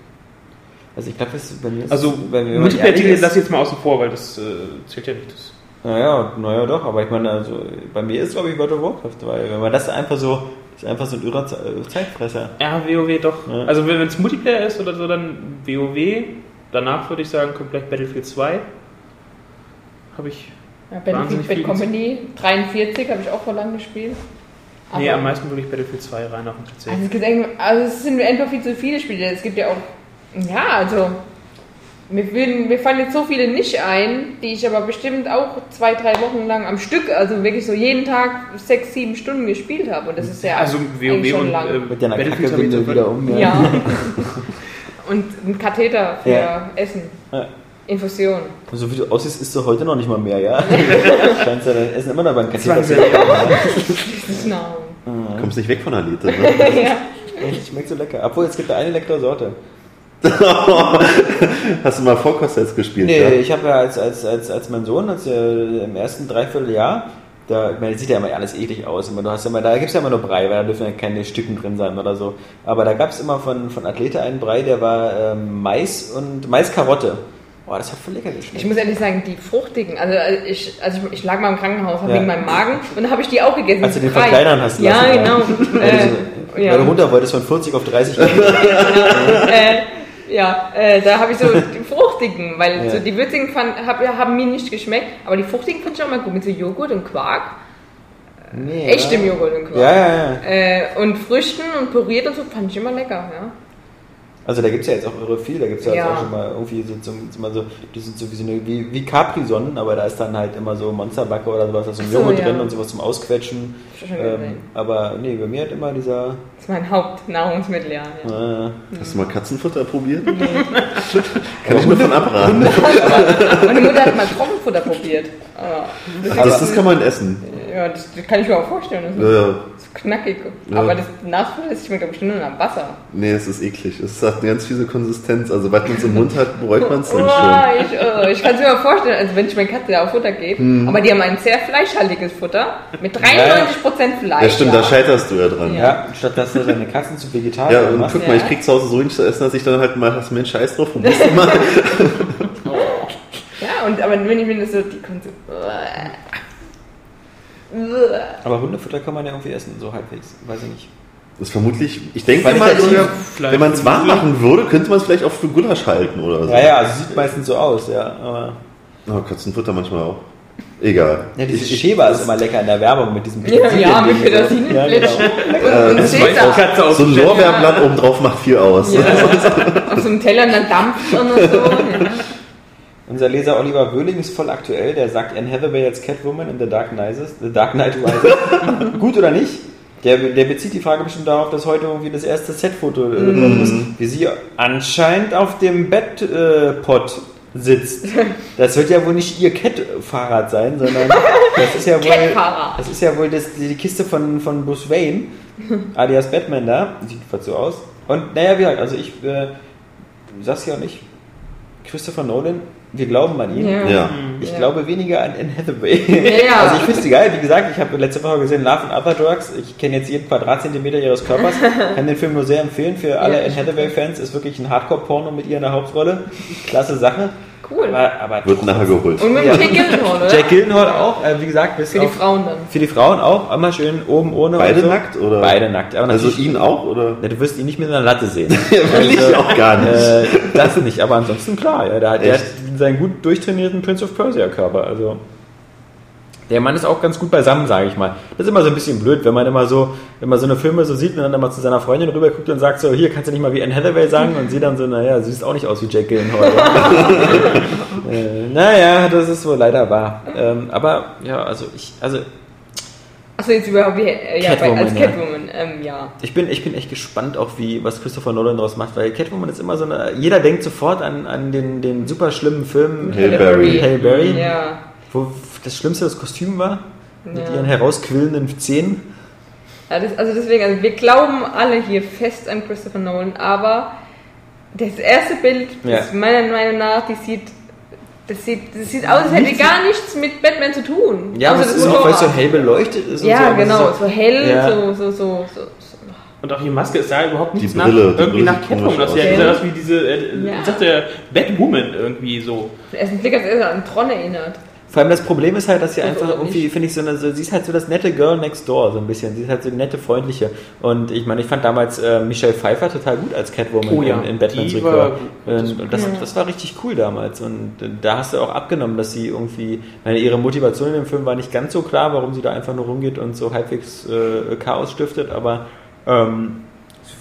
[SPEAKER 1] Also ich glaube, das ist bei mir ist
[SPEAKER 5] Also
[SPEAKER 1] bei mir
[SPEAKER 5] Multiplayer-Titel lass ich jetzt mal außen vor, weil das äh, zählt ja nicht. Das
[SPEAKER 1] Naja, naja doch, aber ich meine, also bei mir ist glaube ich World of Warcraft, weil wenn man das einfach so, das ist einfach so ein irrer äh, Zeitfresser.
[SPEAKER 5] Ja, WoW doch.
[SPEAKER 1] Ja.
[SPEAKER 5] Also wenn es Multiplayer ist oder so, dann WoW. Danach würde ich sagen, kommt gleich Battlefield 2. Habe ich.
[SPEAKER 2] ja, Battlefield Bad Company 43 habe ich auch vor lang gespielt. Aber-
[SPEAKER 5] nee, am meisten würde ich Battlefield 2 rein auf dem PC.
[SPEAKER 2] Also es, gibt, irgendwie- also es sind einfach viel zu viele Spiele. Es gibt ja auch, ja, also mir, würden, mir fallen jetzt so viele nicht ein, die ich aber bestimmt auch zwei, drei Wochen lang am Stück, also wirklich so jeden Tag sechs, sieben Stunden gespielt habe. Und das ist ja
[SPEAKER 5] also
[SPEAKER 2] eigentlich
[SPEAKER 5] WoW
[SPEAKER 2] schon
[SPEAKER 5] und
[SPEAKER 2] lang.
[SPEAKER 5] äh,
[SPEAKER 1] Mit deiner Kackewinde wieder um.
[SPEAKER 2] ja. Und ein Katheter für
[SPEAKER 1] Ja.
[SPEAKER 2] Essen. Infusion.
[SPEAKER 1] Und so wie du aussiehst, isst du heute noch nicht mal mehr, ja? Scheint ja dein Essen immer noch beim Katheter zu
[SPEAKER 5] Zwangsernährung.
[SPEAKER 2] Das ist Nahrung.
[SPEAKER 3] Du kommst nicht weg von der Lite, ne?
[SPEAKER 2] ja.
[SPEAKER 1] Echt, schmeckt so lecker. Obwohl, es gibt da eine leckere Sorte.
[SPEAKER 3] Hast du mal Vollkost gespielt?
[SPEAKER 1] Nee,
[SPEAKER 3] ja?
[SPEAKER 1] ich habe ja als, als, als, als mein Sohn, als er im ersten Dreivierteljahr, da, ich meine, das sieht ja immer alles eklig aus. Immer, du hast ja immer, da gibt es ja immer nur Brei, weil da dürfen ja keine Stücken drin sein oder so. Aber da gab es immer von, von Athlete einen Brei, der war ähm, Mais und Mais-Karotte. Boah, das hat voll lecker geschmeckt.
[SPEAKER 2] Ich muss ehrlich sagen, die fruchtigen, also äh, ich, also ich, ich lag mal im Krankenhaus
[SPEAKER 1] Ja.
[SPEAKER 2] wegen meinem Magen und dann habe ich die auch gegessen.
[SPEAKER 1] Als du den verkleinern hast
[SPEAKER 2] Ja,
[SPEAKER 1] lassen,
[SPEAKER 2] genau.
[SPEAKER 1] Weil,
[SPEAKER 2] äh,
[SPEAKER 1] weil du runter wolltest von 40 auf 30 Kilo.
[SPEAKER 2] äh, ja, äh, da habe ich so die fruchtigen, weil
[SPEAKER 1] Ja.
[SPEAKER 2] so die würzigen fand, hab, haben mir nicht geschmeckt, aber die fruchtigen fand ich auch mal gut mit so Joghurt und Quark.
[SPEAKER 1] Nee,
[SPEAKER 2] Echtem
[SPEAKER 1] ja.
[SPEAKER 2] Joghurt und Quark.
[SPEAKER 1] Ja, ja, ja.
[SPEAKER 2] Äh, und Früchten und püriert und so fand ich immer lecker, ja.
[SPEAKER 1] Also da gibt es ja jetzt auch irre viel, da gibt es ja, jetzt
[SPEAKER 2] Ja.
[SPEAKER 1] auch schon mal irgendwie so, so, mal so die sind so wie, so eine, wie, wie Capri-Sonnen, aber da ist dann halt immer so Monsterbacke oder sowas, da ist so ein Joghurt
[SPEAKER 2] ja.
[SPEAKER 1] drin und sowas zum Ausquetschen. Ähm, aber nee, bei mir hat immer dieser...
[SPEAKER 2] Das ist mein Hauptnahrungsmittel, ja. ja.
[SPEAKER 1] Äh,
[SPEAKER 3] Hast du mal Katzenfutter probiert? Kann ich nur von abraten.
[SPEAKER 2] Meine Mutter hat mal Trockenfutter probiert. Aber
[SPEAKER 3] Das, das kann man essen.
[SPEAKER 2] ja, das, das kann ich mir auch vorstellen.
[SPEAKER 3] Ja,
[SPEAKER 2] knackig.
[SPEAKER 3] Ja.
[SPEAKER 2] Aber das Nassfutter ist schmeckt bestimmt nur nach Wasser.
[SPEAKER 3] Nee, es ist eklig. Es hat eine ganz fiese Konsistenz. Also, weil man es im Mund hat, bereut man es dann schon.
[SPEAKER 2] ich, oh, ich kann es mir mal vorstellen, also wenn ich meine Katze auf Futter gebe,
[SPEAKER 3] Hm.
[SPEAKER 2] aber die haben ein sehr fleischhaltiges Futter mit 93% Fleisch.
[SPEAKER 3] Ja, stimmt, da scheiterst du ja dran.
[SPEAKER 2] Ja.
[SPEAKER 3] Ja,
[SPEAKER 1] ja, statt dass du deine Katzen zu Vegetarier
[SPEAKER 3] und
[SPEAKER 1] machst.
[SPEAKER 3] guck mal, ich
[SPEAKER 2] Ja.
[SPEAKER 3] krieg zu Hause so wenig zu essen, dass ich dann halt mal, hast du mir einen Scheiß drauf, probierst du mal.
[SPEAKER 2] Ja, und aber wenn ich mir das so die Konsistenz.
[SPEAKER 1] Aber Hundefutter kann man ja irgendwie essen, so halbwegs. Weiß ich nicht.
[SPEAKER 3] Das ist vermutlich, ich denke mal, wenn man es warm machen würde, könnte man es vielleicht auch für Gulasch halten oder so.
[SPEAKER 1] Ja, ja, also sieht meistens so aus, ja. Aber
[SPEAKER 3] Oh, Katzenfutter manchmal auch. Egal.
[SPEAKER 1] ja, dieses
[SPEAKER 3] Ich-
[SPEAKER 1] Schäber ist immer lecker in der Werbung mit diesem
[SPEAKER 2] Ja, ja, mit
[SPEAKER 1] Petersilien-Ding. Ja, genau.
[SPEAKER 5] Aus
[SPEAKER 3] So ein. Lorbeerblatt oben drauf macht viel aus.
[SPEAKER 2] Ja, auf so einem Teller und dann dampft und so. Ja.
[SPEAKER 1] Unser Leser Oliver Wöhling ist voll aktuell, der sagt Anne Hathaway als Catwoman in The Dark Rises. The Dark Knight Rises. Gut oder nicht? Der, der bezieht die Frage bestimmt darauf, dass heute irgendwie das erste Setfoto äh, gekommen ist, wie sie anscheinend auf dem Bettpot äh, sitzt. Das wird ja wohl nicht ihr Cat-Fahrrad sein, sondern das ist ja wohl, das ist ja wohl das, die Kiste von, von Bruce Wayne, alias Batman da. Sieht fast so aus. Und naja, wie gesagt, also ich äh, sag's ja auch nicht. Christopher Nolan, wir glauben an ihn.
[SPEAKER 2] Ja.
[SPEAKER 3] Ja.
[SPEAKER 1] Ich
[SPEAKER 2] Ja.
[SPEAKER 1] glaube weniger an Anne Hathaway.
[SPEAKER 2] Ja.
[SPEAKER 1] Also ich finde sie geil. Wie gesagt, ich habe letzte Woche gesehen Love and Other Drugs. Ich kenne jetzt jeden Quadratzentimeter ihres Körpers. Kann den Film nur sehr empfehlen für alle
[SPEAKER 2] Ja,
[SPEAKER 1] Anne Hathaway-Fans. Ist wirklich ein Hardcore-Porno mit ihr in der Hauptrolle. Klasse Sache.
[SPEAKER 2] Cool.
[SPEAKER 1] Aber, aber
[SPEAKER 3] Wird nachher geholt.
[SPEAKER 2] Und mit
[SPEAKER 1] Ja.
[SPEAKER 2] Jack Gyllenhaal, oder?
[SPEAKER 1] Jack Gyllenhaal auch. Äh, wie gesagt, bis
[SPEAKER 2] Für die Frauen dann.
[SPEAKER 1] Für die Frauen auch. Immer schön oben ohne.
[SPEAKER 3] Beide
[SPEAKER 1] und so.
[SPEAKER 3] nackt, oder?
[SPEAKER 1] Beide nackt. Aber
[SPEAKER 3] Also ihn auch, oder?
[SPEAKER 1] Ja, du wirst ihn nicht mit einer Latte sehen.
[SPEAKER 3] Will ich auch gar nicht.
[SPEAKER 1] Äh, das nicht, aber ansonsten klar, ja, der, hat, der? Seinen gut durchtrainierten Prince of Persia Körper. Also der Mann ist auch ganz gut beisammen, sage ich mal. Das ist immer so ein bisschen blöd, wenn man immer so, wenn man so eine Filme so sieht und dann immer zu seiner Freundin rüber guckt und sagt so, hier kannst du nicht mal wie Anne Hathaway sagen und sie dann so, naja, sie sieht auch nicht aus wie Jack Gyllenhaal. äh, naja, das ist wohl leider wahr. Ähm, aber ja, also ich, also
[SPEAKER 2] Achso, jetzt überhaupt wie, äh, ja, bei,
[SPEAKER 1] Catwoman,
[SPEAKER 2] als
[SPEAKER 1] ja.
[SPEAKER 2] Catwoman, ähm, ja.
[SPEAKER 1] Ich bin, ich bin echt gespannt auch, wie, was Christopher Nolan daraus macht, weil Catwoman ist immer so eine. Jeder denkt sofort an, an den, den super schlimmen Film
[SPEAKER 3] Halle Berry.
[SPEAKER 1] Berry.
[SPEAKER 2] Ja.
[SPEAKER 1] wo das Schlimmste das Kostüm war, mit
[SPEAKER 2] Ja.
[SPEAKER 1] ihren herausquillenden Zähnen.
[SPEAKER 2] Ja, das, also deswegen, also wir glauben alle hier fest an Christopher Nolan, aber das erste Bild,
[SPEAKER 1] Ja.
[SPEAKER 2] das meiner Meinung nach, die sieht, das sieht, das sieht aus, als hätte gar nichts mit Batman zu tun.
[SPEAKER 1] Ja, aber
[SPEAKER 2] Außer
[SPEAKER 1] es
[SPEAKER 2] das
[SPEAKER 1] ist auch, weil es so hell beleuchtet ist. und
[SPEAKER 2] Ja,
[SPEAKER 1] so, aber
[SPEAKER 2] genau,
[SPEAKER 1] ist
[SPEAKER 2] so hell,
[SPEAKER 1] Ja.
[SPEAKER 2] so, so, so, so, so.
[SPEAKER 5] Und auch die Maske ist da überhaupt nichts
[SPEAKER 3] Die Brille,
[SPEAKER 5] nach,
[SPEAKER 3] die
[SPEAKER 5] irgendwie nach Catwoman. Das sieht
[SPEAKER 2] aus.
[SPEAKER 5] ja aus wie diese, äh,
[SPEAKER 2] Ja.
[SPEAKER 5] sagt der Batwoman irgendwie so.
[SPEAKER 2] Der erste Blick hat es an Tron erinnert.
[SPEAKER 1] Vor allem das Problem ist halt, dass sie
[SPEAKER 2] Das
[SPEAKER 1] einfach irgendwie, finde ich, so eine, so, sie ist halt so das nette Girl next door, so ein bisschen. Sie ist halt so eine nette, freundliche. Und ich meine, ich fand damals äh, Michelle Pfeiffer total gut als Catwoman
[SPEAKER 5] Oh ja,
[SPEAKER 1] in, in Batman's Rückkehr. Und, das, das war richtig cool damals. Und äh, da hast du auch abgenommen, dass sie irgendwie, meine, ihre Motivation in dem Film war nicht ganz so klar, warum sie da einfach nur rumgeht und so halbwegs äh, Chaos stiftet, aber ähm,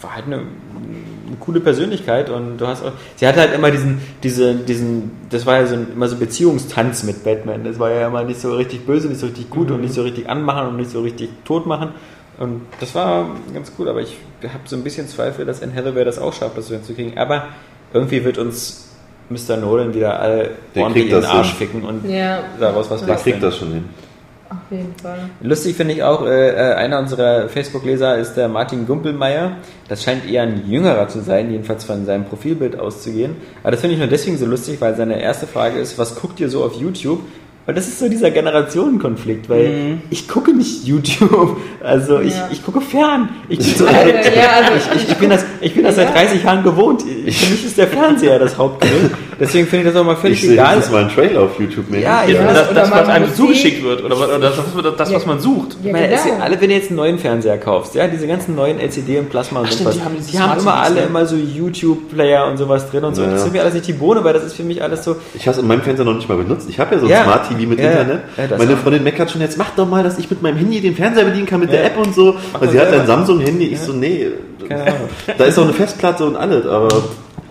[SPEAKER 1] war halt eine, eine coole Persönlichkeit und du hast auch, sie hatte halt immer diesen, diese, diesen, das war ja so ein, immer so ein Beziehungstanz mit Batman. Das war ja immer nicht so richtig böse, nicht so richtig gut und nicht so richtig anmachen und nicht so richtig tot machen. Und das war ganz cool, aber ich habe so ein bisschen Zweifel, dass Anne Hathaway das auch schafft, das so hinzukriegen. Aber irgendwie wird uns Mr. Nolan wieder alle
[SPEAKER 3] Der
[SPEAKER 1] ordentlich in den Arsch
[SPEAKER 3] hin.
[SPEAKER 1] ficken und
[SPEAKER 2] Ja,
[SPEAKER 1] daraus was
[SPEAKER 3] Der kriegt das schon hin.
[SPEAKER 2] Auf jeden Fall.
[SPEAKER 1] Lustig finde ich auch, äh, äh, einer unserer Facebook-Leser ist der Martin Gumpelmeier. Das scheint eher ein jüngerer zu sein, jedenfalls von seinem Profilbild auszugehen. Aber das finde ich nur deswegen so lustig, weil seine erste Frage ist, was guckt ihr so auf YouTube? Weil das ist so dieser Generationenkonflikt, weil ich gucke nicht YouTube, also ich,
[SPEAKER 2] Ja.
[SPEAKER 1] ich gucke fern. Ich,
[SPEAKER 2] Also, ja, also
[SPEAKER 1] ich, ich bin das, ich bin das seit 30 Jahren gewohnt. Ich, für mich ist der Fernseher das Hauptgerät. Deswegen finde ich das auch mal
[SPEAKER 3] Ich
[SPEAKER 1] völlig
[SPEAKER 3] sehe
[SPEAKER 1] egal.
[SPEAKER 3] höchstens mal einen Trailer auf YouTube. Mensch.
[SPEAKER 1] Ja,
[SPEAKER 5] Ja,
[SPEAKER 1] ja.
[SPEAKER 5] das,
[SPEAKER 2] oder
[SPEAKER 5] das was einem zugeschickt wird oder, was- oder das, was- das, was man sucht.
[SPEAKER 2] Ja,
[SPEAKER 1] Ich meine, ist
[SPEAKER 2] genau.
[SPEAKER 1] alle, wenn du jetzt einen neuen Fernseher kaufst, ja, diese ganzen neuen LCD und Plasma und sowas,
[SPEAKER 5] die haben
[SPEAKER 1] die haben immer alle
[SPEAKER 5] ne?
[SPEAKER 1] immer so YouTube-Player und sowas drin und so.
[SPEAKER 3] Ja,
[SPEAKER 1] Das
[SPEAKER 3] ja.
[SPEAKER 1] sind mir alles nicht die Bohne, weil das ist für mich alles so.
[SPEAKER 3] Ich habe es in meinem Fernseher noch nicht mal benutzt. Ich habe ja so ein
[SPEAKER 1] Ja.
[SPEAKER 3] Smart TV mit. Internet.
[SPEAKER 1] Ja, das
[SPEAKER 3] Meine. Freundin meckert schon, jetzt mach doch mal, dass ich mit meinem Handy den Fernseher bedienen kann mit
[SPEAKER 1] Ja.
[SPEAKER 3] der App und so. Weil sie hat ein Samsung-Handy. Ich so, nee.
[SPEAKER 1] Keine Ahnung.
[SPEAKER 3] Da ist auch eine Festplatte und alles, aber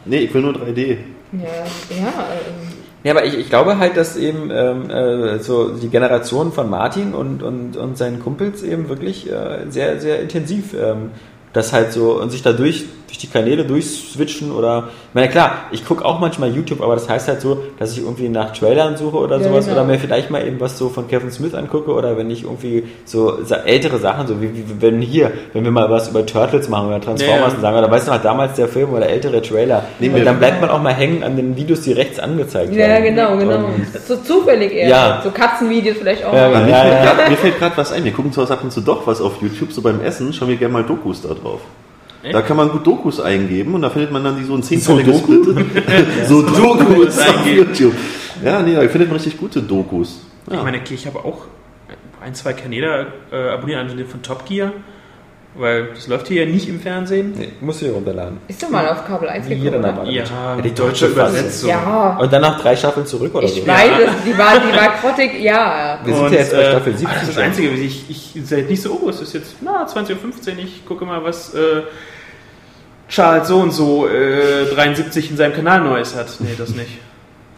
[SPEAKER 3] nee, ich will nur 3D.
[SPEAKER 2] Ja, ja, ähm,
[SPEAKER 1] Ja, aber ich, ich glaube halt, dass eben ähm, äh, so die Generation von Martin und, und, und seinen Kumpels eben wirklich äh, sehr, sehr intensiv ähm, das halt so und sich dadurch durch die Kanäle durchswitchen oder, ich meine klar, ich gucke auch manchmal YouTube, aber das heißt halt so, dass ich irgendwie nach Trailern suche oder
[SPEAKER 2] Ja,
[SPEAKER 1] sowas
[SPEAKER 2] genau.
[SPEAKER 1] oder mir vielleicht mal eben was so von Kevin Smith angucke oder wenn ich irgendwie so ältere Sachen, so wie, wie wenn hier, wenn wir mal was über Turtles machen oder Transformers
[SPEAKER 5] Ja, ja.
[SPEAKER 1] und sagen, oder weißt du noch, damals der Film oder ältere Trailer,
[SPEAKER 3] Nehmen
[SPEAKER 1] und dann bleibt man auch mal hängen an den Videos, die rechts angezeigt
[SPEAKER 2] ja,
[SPEAKER 1] werden.
[SPEAKER 2] genau, genau.
[SPEAKER 1] Und-
[SPEAKER 2] So zufällig eher.
[SPEAKER 1] Ja.
[SPEAKER 2] So Katzenvideos vielleicht auch.
[SPEAKER 1] Ja, Ja,
[SPEAKER 3] mir,
[SPEAKER 1] ja.
[SPEAKER 3] fällt grad- mir fällt gerade was ein. Wir gucken zwar ab und zu doch was auf YouTube, so beim Essen, schauen wir gerne mal Dokus da drauf. Da kann man gut Dokus eingeben und da findet man dann die so in zehnteile
[SPEAKER 1] So Doku?
[SPEAKER 3] gesplittet. so Dokus auf YouTube. Ja, nee, da findet man richtig gute Dokus. Ja.
[SPEAKER 5] Ich meine, okay, ich habe auch ein, zwei Kanäle äh, abonniert, einen von Top Gear, weil das läuft hier ja nicht im Fernsehen.
[SPEAKER 1] Nee, musst du hier runterladen.
[SPEAKER 2] Ist doch mal auf Kabel 1
[SPEAKER 1] Wie
[SPEAKER 2] gekommen,
[SPEAKER 1] jeder normal.
[SPEAKER 5] Ja,
[SPEAKER 1] die
[SPEAKER 5] die
[SPEAKER 1] deutsche
[SPEAKER 5] Übersetzung.
[SPEAKER 2] Ja,
[SPEAKER 1] Und dann nach drei Staffeln zurück oder
[SPEAKER 2] ich
[SPEAKER 1] so.
[SPEAKER 2] weiß es, die war, die war grottig, ja.
[SPEAKER 1] Wir sind ja jetzt bei
[SPEAKER 5] äh,
[SPEAKER 1] Staffel
[SPEAKER 5] ach,
[SPEAKER 1] 17
[SPEAKER 5] Das ist das. Einzige, ich, ich seid nicht so, oh, es ist jetzt na, 20.15 Uhr, ich gucke mal, was äh, Charles so und so äh, 73 in seinem Kanal Neues hat. Nee, das nicht.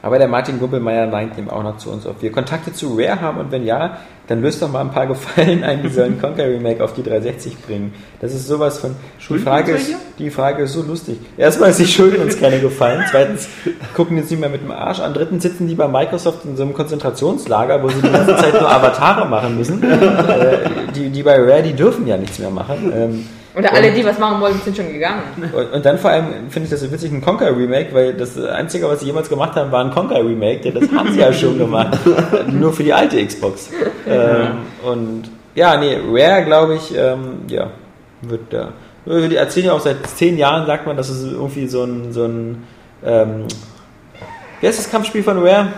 [SPEAKER 1] Aber der Martin Gumpelmeier meint eben auch noch zu uns, ob wir Kontakte zu Rare haben und wenn ja, dann löst doch mal ein paar Gefallen ein, die sollen Conquer Remake auf die 360 bringen. Das ist sowas von. Die Frage,
[SPEAKER 5] uns
[SPEAKER 1] ist, die Frage ist so lustig. Erstmal, sie schulden uns keine Gefallen. Zweitens, gucken jetzt nicht mehr mit dem Arsch. An drittens sitzen die bei Microsoft in so einem Konzentrationslager, wo sie die ganze Zeit nur Avatare machen müssen. Äh, die, die bei Rare, die dürfen ja nichts mehr machen.
[SPEAKER 2] Oder alle, die was machen wollten, sind schon gegangen.
[SPEAKER 1] Und, und dann vor allem finde ich das so witzig, ein Conquer-Remake, weil das Einzige, was sie jemals gemacht haben, war ein Conquer-Remake. Ja, das haben sie ja schon gemacht. Nur für die alte Xbox. Ähm, und ja, nee, Rare, glaube ich, ähm, ja, wird da. Die erzählen ja auch seit zehn Jahren, sagt man, dass es irgendwie so ein, so ein ähm, wie heißt das Kampfspiel von Rare?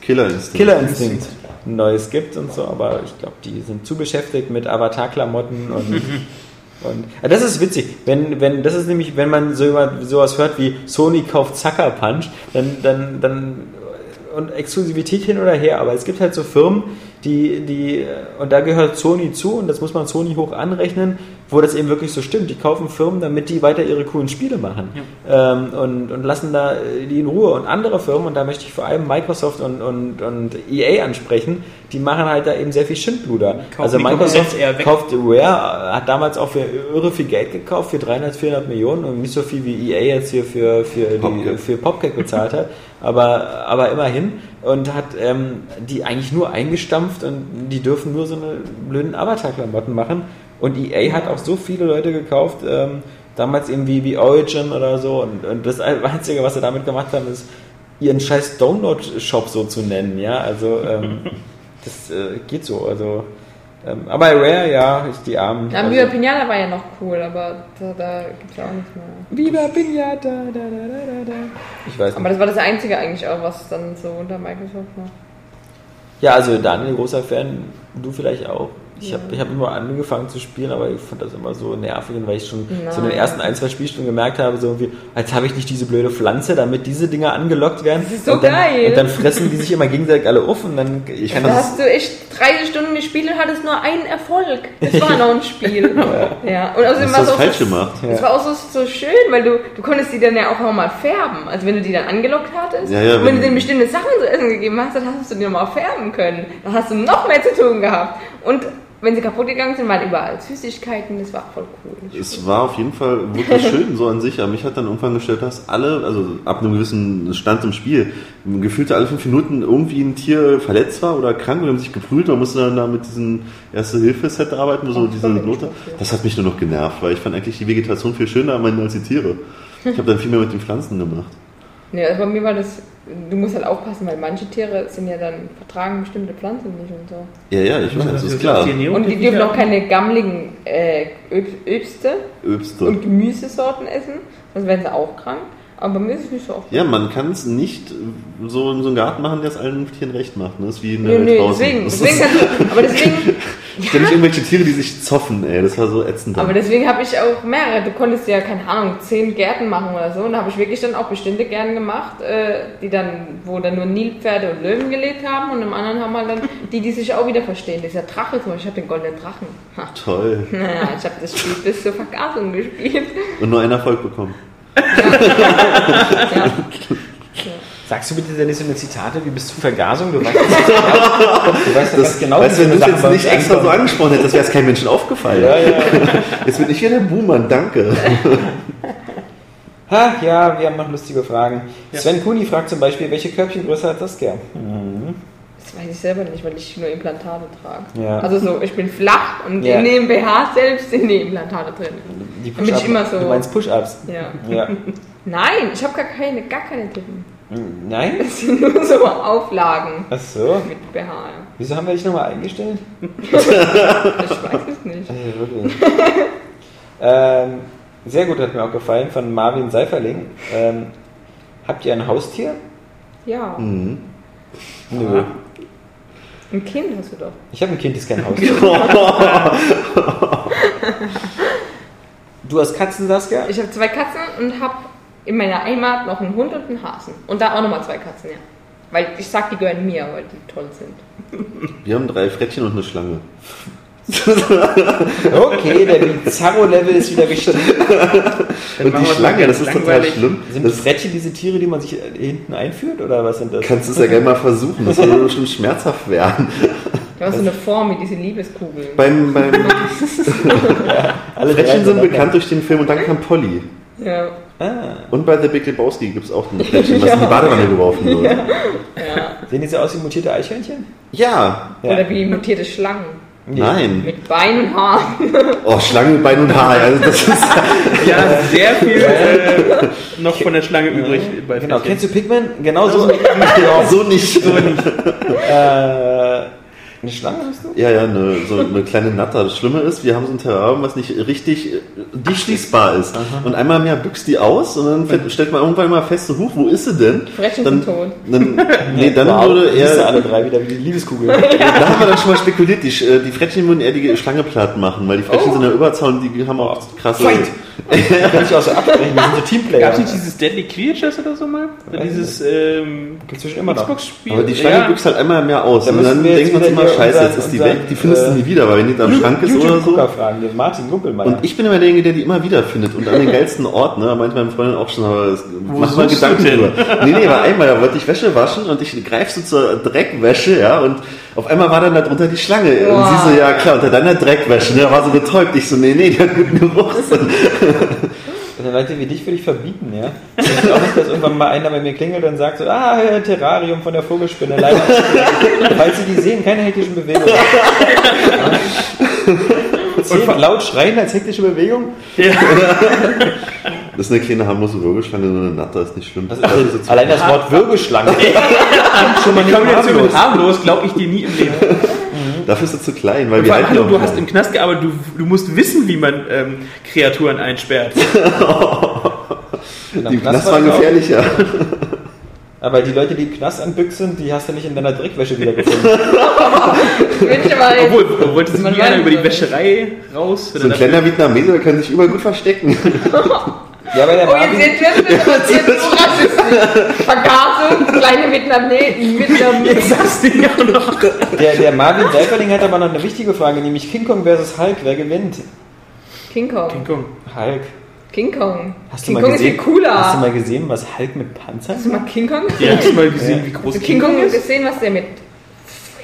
[SPEAKER 3] Killer Instinct.
[SPEAKER 1] Killer Instinct ein neues gibt und so, aber ich glaube, die sind zu beschäftigt mit Avatar-Klamotten und, und das ist witzig. Wenn, wenn, das ist nämlich, wenn man so über sowas hört wie Sony kauft Sucker Punch, dann, dann, dann und Exklusivität hin oder her, aber es gibt halt so Firmen, die, die, und da gehört Sony zu und das muss man Sony hoch anrechnen, wo das eben wirklich so stimmt. Die kaufen Firmen, damit die weiter ihre coolen Spiele machen ähm, und, und lassen da die in Ruhe. Und andere Firmen, und da möchte ich vor allem Microsoft und, und, und EA ansprechen, die machen halt da eben sehr viel Schindluder.
[SPEAKER 5] Kaufen
[SPEAKER 1] Also Microsoft
[SPEAKER 5] Konkurrenz eher weg.
[SPEAKER 1] kauft Rare, hat damals auch für irre viel Geld gekauft, für 300, 400 Millionen und nicht so viel wie EA jetzt hier für, für, die, für Popcake bezahlt hat, aber, aber immerhin und hat ähm, die eigentlich nur eingestampft und die dürfen nur so eine blöden Avatar-Klamotten machen und EA hat auch so viele Leute gekauft, ähm, damals eben wie, wie Origin oder so und, und das Einzige, was sie damit gemacht haben, ist ihren scheiß Download-Shop so zu nennen, ja, also ähm, das äh, geht so, also ähm, aber Rare, ja, ich die Armen.
[SPEAKER 2] Ja,
[SPEAKER 1] also,
[SPEAKER 2] Viva Pinata war ja noch cool, aber da, da gibt es ja auch nichts mehr.
[SPEAKER 1] Viva Pinata, da, da, da, da, da. Ich weiß
[SPEAKER 2] Aber
[SPEAKER 1] nicht.
[SPEAKER 2] das war das Einzige eigentlich auch, was dann so unter Microsoft war.
[SPEAKER 1] Ja, also Daniel, großer Fan, du vielleicht auch. Ich habe ich hab immer angefangen zu spielen, aber ich fand das immer so nervig, weil ich schon so in den
[SPEAKER 2] Nein.
[SPEAKER 1] ersten ein, zwei Spielstunden gemerkt habe, so irgendwie, als habe ich nicht diese blöde Pflanze, damit diese Dinger angelockt werden.
[SPEAKER 2] Das ist so
[SPEAKER 1] und dann,
[SPEAKER 2] geil.
[SPEAKER 1] Und dann fressen die sich immer gegenseitig alle auf und dann ich kann
[SPEAKER 2] Da
[SPEAKER 1] das.
[SPEAKER 2] hast du echt 30 Stunden gespielt und hattest nur einen Erfolg. Das war noch ein Spiel. ja. Und außerdem war es
[SPEAKER 3] das
[SPEAKER 2] auch
[SPEAKER 3] falsch
[SPEAKER 2] so,
[SPEAKER 3] gemacht?
[SPEAKER 2] Es war auch so, so schön, weil du, du konntest die dann ja auch nochmal färben. Also wenn du die dann angelockt hattest
[SPEAKER 3] Ja, ja,
[SPEAKER 2] und wenn,
[SPEAKER 3] wenn-
[SPEAKER 2] du denen bestimmte Sachen zu essen gegeben hast, dann hast du die nochmal färben können. Dann hast du noch mehr zu tun gehabt. Und wenn sie kaputt gegangen sind, waren überall Süßigkeiten, das war voll cool.
[SPEAKER 3] Es war auf jeden Fall wirklich schön so an sich, aber mich hat dann irgendwann gestört, dass alle, also ab einem gewissen Stand im Spiel, gefühlt alle fünf Minuten irgendwie ein Tier verletzt war oder krank und haben sich geprüht, man musste dann da mit diesem Erste-Hilfe-Set arbeiten, so diese Note. Das hat mich nur noch genervt, weil ich fand eigentlich die Vegetation viel schöner als die Tiere. Ich habe dann viel mehr mit den Pflanzen gemacht.
[SPEAKER 2] Nee, also bei mir war das, du musst halt aufpassen, weil manche Tiere sind ja dann, vertragen bestimmte Pflanzen nicht und so.
[SPEAKER 3] Ja, ja, ich weiß, das ist klar.
[SPEAKER 2] Und die dürfen auch keine gammeligen äh, Öb- Öbste
[SPEAKER 3] Öbste.
[SPEAKER 2] und Gemüsesorten essen, sonst werden sie auch krank. Aber mir ist es nicht so oft.
[SPEAKER 3] Ja, man kann es nicht so in so einen Garten machen, der es allen Tieren recht macht. Ne? Das ist wie in der Welt
[SPEAKER 2] nö,
[SPEAKER 3] draußen.
[SPEAKER 2] deswegen,
[SPEAKER 3] Das
[SPEAKER 2] deswegen
[SPEAKER 3] ist
[SPEAKER 2] du, aber deswegen,
[SPEAKER 3] ständig irgendwelche Tiere, die sich zoffen, ey. Das war so ätzend.
[SPEAKER 2] aber deswegen habe ich auch mehrere. Du konntest ja, keine Ahnung, zehn Gärten machen oder so. Und da habe ich wirklich dann auch bestimmte Gärten gemacht, äh, die dann, wo dann nur Nilpferde und Löwen gelebt haben. Und im anderen haben halt dann die, die sich auch wieder verstehen. Dieser Drache zum Beispiel, ich habe den goldenen Drachen. Ha.
[SPEAKER 3] Toll.
[SPEAKER 2] Naja, ich habe das Spiel bis zur Vergasung gespielt.
[SPEAKER 3] Und nur einen Erfolg bekommen.
[SPEAKER 2] Ja.
[SPEAKER 1] Sagst du bitte denn nicht so eine Zitate wie bis zur Vergasung? Du weißt, du weißt ja ganz genau,
[SPEAKER 3] weißt, wenn du es jetzt nicht extra so angesprochen hättest, wäre es keinem Menschen aufgefallen.
[SPEAKER 1] Ja, ja.
[SPEAKER 3] Jetzt bin ich hier der Buhmann, danke.
[SPEAKER 1] Ha, ja, wir haben noch lustige Fragen. Sven Kuni fragt zum Beispiel, welche Körbchengröße hat Saskia?
[SPEAKER 2] Das weiß ich selber nicht, weil ich nur Implantate trage.
[SPEAKER 1] Ja.
[SPEAKER 2] Also so, ich bin flach und
[SPEAKER 1] Ja.
[SPEAKER 2] in dem BH selbst sind die Implantate drin.
[SPEAKER 1] Die
[SPEAKER 2] Damit ich immer so-
[SPEAKER 1] Du meinst Push-Ups?
[SPEAKER 2] Ja.
[SPEAKER 1] Ja.
[SPEAKER 2] Nein, ich habe gar keine, gar keine Tippen.
[SPEAKER 1] Nein?
[SPEAKER 2] Das sind nur so Auflagen
[SPEAKER 1] Ach so.
[SPEAKER 2] mit BH.
[SPEAKER 1] Wieso haben wir dich nochmal eingestellt?
[SPEAKER 2] Ich weiß es nicht.
[SPEAKER 1] Also ähm, sehr gut, hat mir auch gefallen, von Marvin Seiferling. Ähm, habt ihr ein Haustier?
[SPEAKER 2] Ja,
[SPEAKER 3] Mhm.
[SPEAKER 1] Nö.
[SPEAKER 2] Ein Kind hast du doch.
[SPEAKER 1] Ich habe ein Kind, das kein Haustier. du hast Katzen, Saskia?
[SPEAKER 2] Ich habe zwei Katzen und habe in meiner Heimat noch einen Hund und einen Hasen. Und da auch nochmal zwei Katzen, ja. Weil ich sag, die gehören mir, weil die toll sind.
[SPEAKER 3] Wir haben drei Frettchen und eine Schlange.
[SPEAKER 1] Okay, der Bizarro-Level ist wieder gestiegen.
[SPEAKER 3] Und die Schlange, das ist total schlimm.
[SPEAKER 1] Sind
[SPEAKER 3] Das
[SPEAKER 1] Frettchen diese Tiere, die man sich hinten einführt, oder was sind das?
[SPEAKER 3] kannst du es ja gerne mal versuchen. Das soll schon schmerzhaft werden.
[SPEAKER 2] Die haben so eine Form wie diese Liebeskugeln.
[SPEAKER 3] Beim, beim
[SPEAKER 1] Alle drei
[SPEAKER 3] Frettchen sind bekannt durch den Film und dann kam Polly.
[SPEAKER 2] Ja.
[SPEAKER 1] Ah,
[SPEAKER 3] Und bei The Big Lebowski gibt es auch ein Frettchen, was in die Badewanne geworfen wird.
[SPEAKER 2] ja.
[SPEAKER 1] sehen die so aus wie mutierte Eichhörnchen?
[SPEAKER 3] Ja,
[SPEAKER 2] Oder wie mutierte Schlangen.
[SPEAKER 3] Nein.
[SPEAKER 2] Mit Bein und Haar.
[SPEAKER 3] Oh, Schlange, Bein und Haar. Also das ist,
[SPEAKER 5] Ja, sehr viel äh, noch von der Schlange übrig bei
[SPEAKER 1] Genau, kennst du Pigman? Genau so.
[SPEAKER 3] so nicht.
[SPEAKER 1] äh, eine Schlange hast du?
[SPEAKER 3] Ja, ja, eine, so eine kleine Natter. Das Schlimme ist, wir haben so ein Terrarium, was nicht richtig äh, dicht schließbar ist. Und einmal mehr büchst die aus und dann fe- stellt man irgendwann mal fest, so, huch, wo ist sie denn?
[SPEAKER 2] Frettchen
[SPEAKER 3] Dann,
[SPEAKER 2] sind tot.
[SPEAKER 3] dann, nee, dann
[SPEAKER 1] wow,
[SPEAKER 3] würde
[SPEAKER 1] siehst du
[SPEAKER 3] er...
[SPEAKER 1] alle drei wieder wie die Liebeskugel.
[SPEAKER 3] Da haben wir dann schon mal spekuliert, die, äh, die Frettchen würden eher die Schlange platt machen, weil die Frettchen
[SPEAKER 2] Oh.
[SPEAKER 3] sind ja Überzaun, die haben auch krasse...
[SPEAKER 1] Fight! Kann ich auch so absprechen, wir sind so Teamplayer.
[SPEAKER 5] Gab es nicht dieses Deadly Creatures oder so mal? Oder dieses ähm,
[SPEAKER 1] Inzwischen immer.
[SPEAKER 5] Xbox-Spiel?
[SPEAKER 3] Aber die Schlange
[SPEAKER 5] ja.
[SPEAKER 3] büchst halt einmal mehr aus.
[SPEAKER 1] Da
[SPEAKER 3] und dann
[SPEAKER 1] wir jetzt
[SPEAKER 3] denken wir scheiße, jetzt ist die weg, die findest du
[SPEAKER 1] äh,
[SPEAKER 3] nie wieder, weil wenn die da am Schrank ist oder so.
[SPEAKER 1] Fragen, den Martin Gumpelmeier.
[SPEAKER 3] Und ich bin immer derjenige, der die immer wieder findet und an den geilsten Ort, ne? Da meinte meine Freundin auch schon, aber mach mal Gedanken drüber. Nee, nee, war einmal, da wollte ich Wäsche waschen und ich greif so zur Dreckwäsche, ja, und auf einmal war dann da drunter die Schlange. Und
[SPEAKER 2] Wow.
[SPEAKER 3] sie so, ja klar, unter deiner Dreckwäsche, ne? Da war so betäubt. Ich so, nee, nee, die hat guten Geruch.
[SPEAKER 1] Also Leute wie dich würde ich verbieten, ja. Ich glaube nicht, dass irgendwann mal einer bei mir klingelt und sagt so, ah, Terrarium von der Vogelspinne, leider. Falls Sie die sehen, keine hektischen Bewegungen. Zehn laut schreien als hektische Bewegung?
[SPEAKER 3] Das ist eine kleine harmlose Würgeschlange, so eine Natter, ist nicht schlimm.
[SPEAKER 1] Also, also, allein das Wort Würgeschlange. schon mal
[SPEAKER 5] Ich komme
[SPEAKER 1] nicht harmlos.
[SPEAKER 5] harmlos, glaube ich dir nie im Leben.
[SPEAKER 3] Dafür ist sie zu klein, weil
[SPEAKER 5] Und
[SPEAKER 3] wir
[SPEAKER 5] vor allem,
[SPEAKER 3] halten
[SPEAKER 5] hallo, du hast im Knast gearbeitet, du, du musst wissen, wie man ähm, Kreaturen einsperrt.
[SPEAKER 3] Die Knast war gefährlicher.
[SPEAKER 1] Aber die Leute, die im Knast anbüchsen, die hast du nicht in deiner Dreckwäsche wiedergefunden.
[SPEAKER 5] Obwohl, wollte sie
[SPEAKER 2] Man
[SPEAKER 5] nie einer über die Wäscherei raus?
[SPEAKER 3] So ein kleiner Vietnameser, kann sich überall gut verstecken.
[SPEAKER 1] Ja, weil der
[SPEAKER 2] Oh, jetzt seht ihr, das passiert so rassistisch. Vergasung, kleine Vietnamesen, Vietnamesen.
[SPEAKER 5] das Ding ja noch.
[SPEAKER 1] der, der Marvin Seiferling hat aber noch eine wichtige Frage, nämlich King Kong versus Hulk, wer gewinnt?
[SPEAKER 2] King Kong.
[SPEAKER 5] King Kong.
[SPEAKER 1] Hulk.
[SPEAKER 2] King Kong.
[SPEAKER 1] Hast du
[SPEAKER 2] King
[SPEAKER 1] mal
[SPEAKER 2] Kong
[SPEAKER 1] gesehen?
[SPEAKER 2] ist viel cooler.
[SPEAKER 1] Hast du mal gesehen, was Hulk mit Panzer
[SPEAKER 2] Hast du mal King Kong
[SPEAKER 5] Ja,
[SPEAKER 2] gesehen?
[SPEAKER 5] hast du mal gesehen, wie groß
[SPEAKER 2] Hast du King Kong
[SPEAKER 5] ist?
[SPEAKER 2] gesehen, was der mit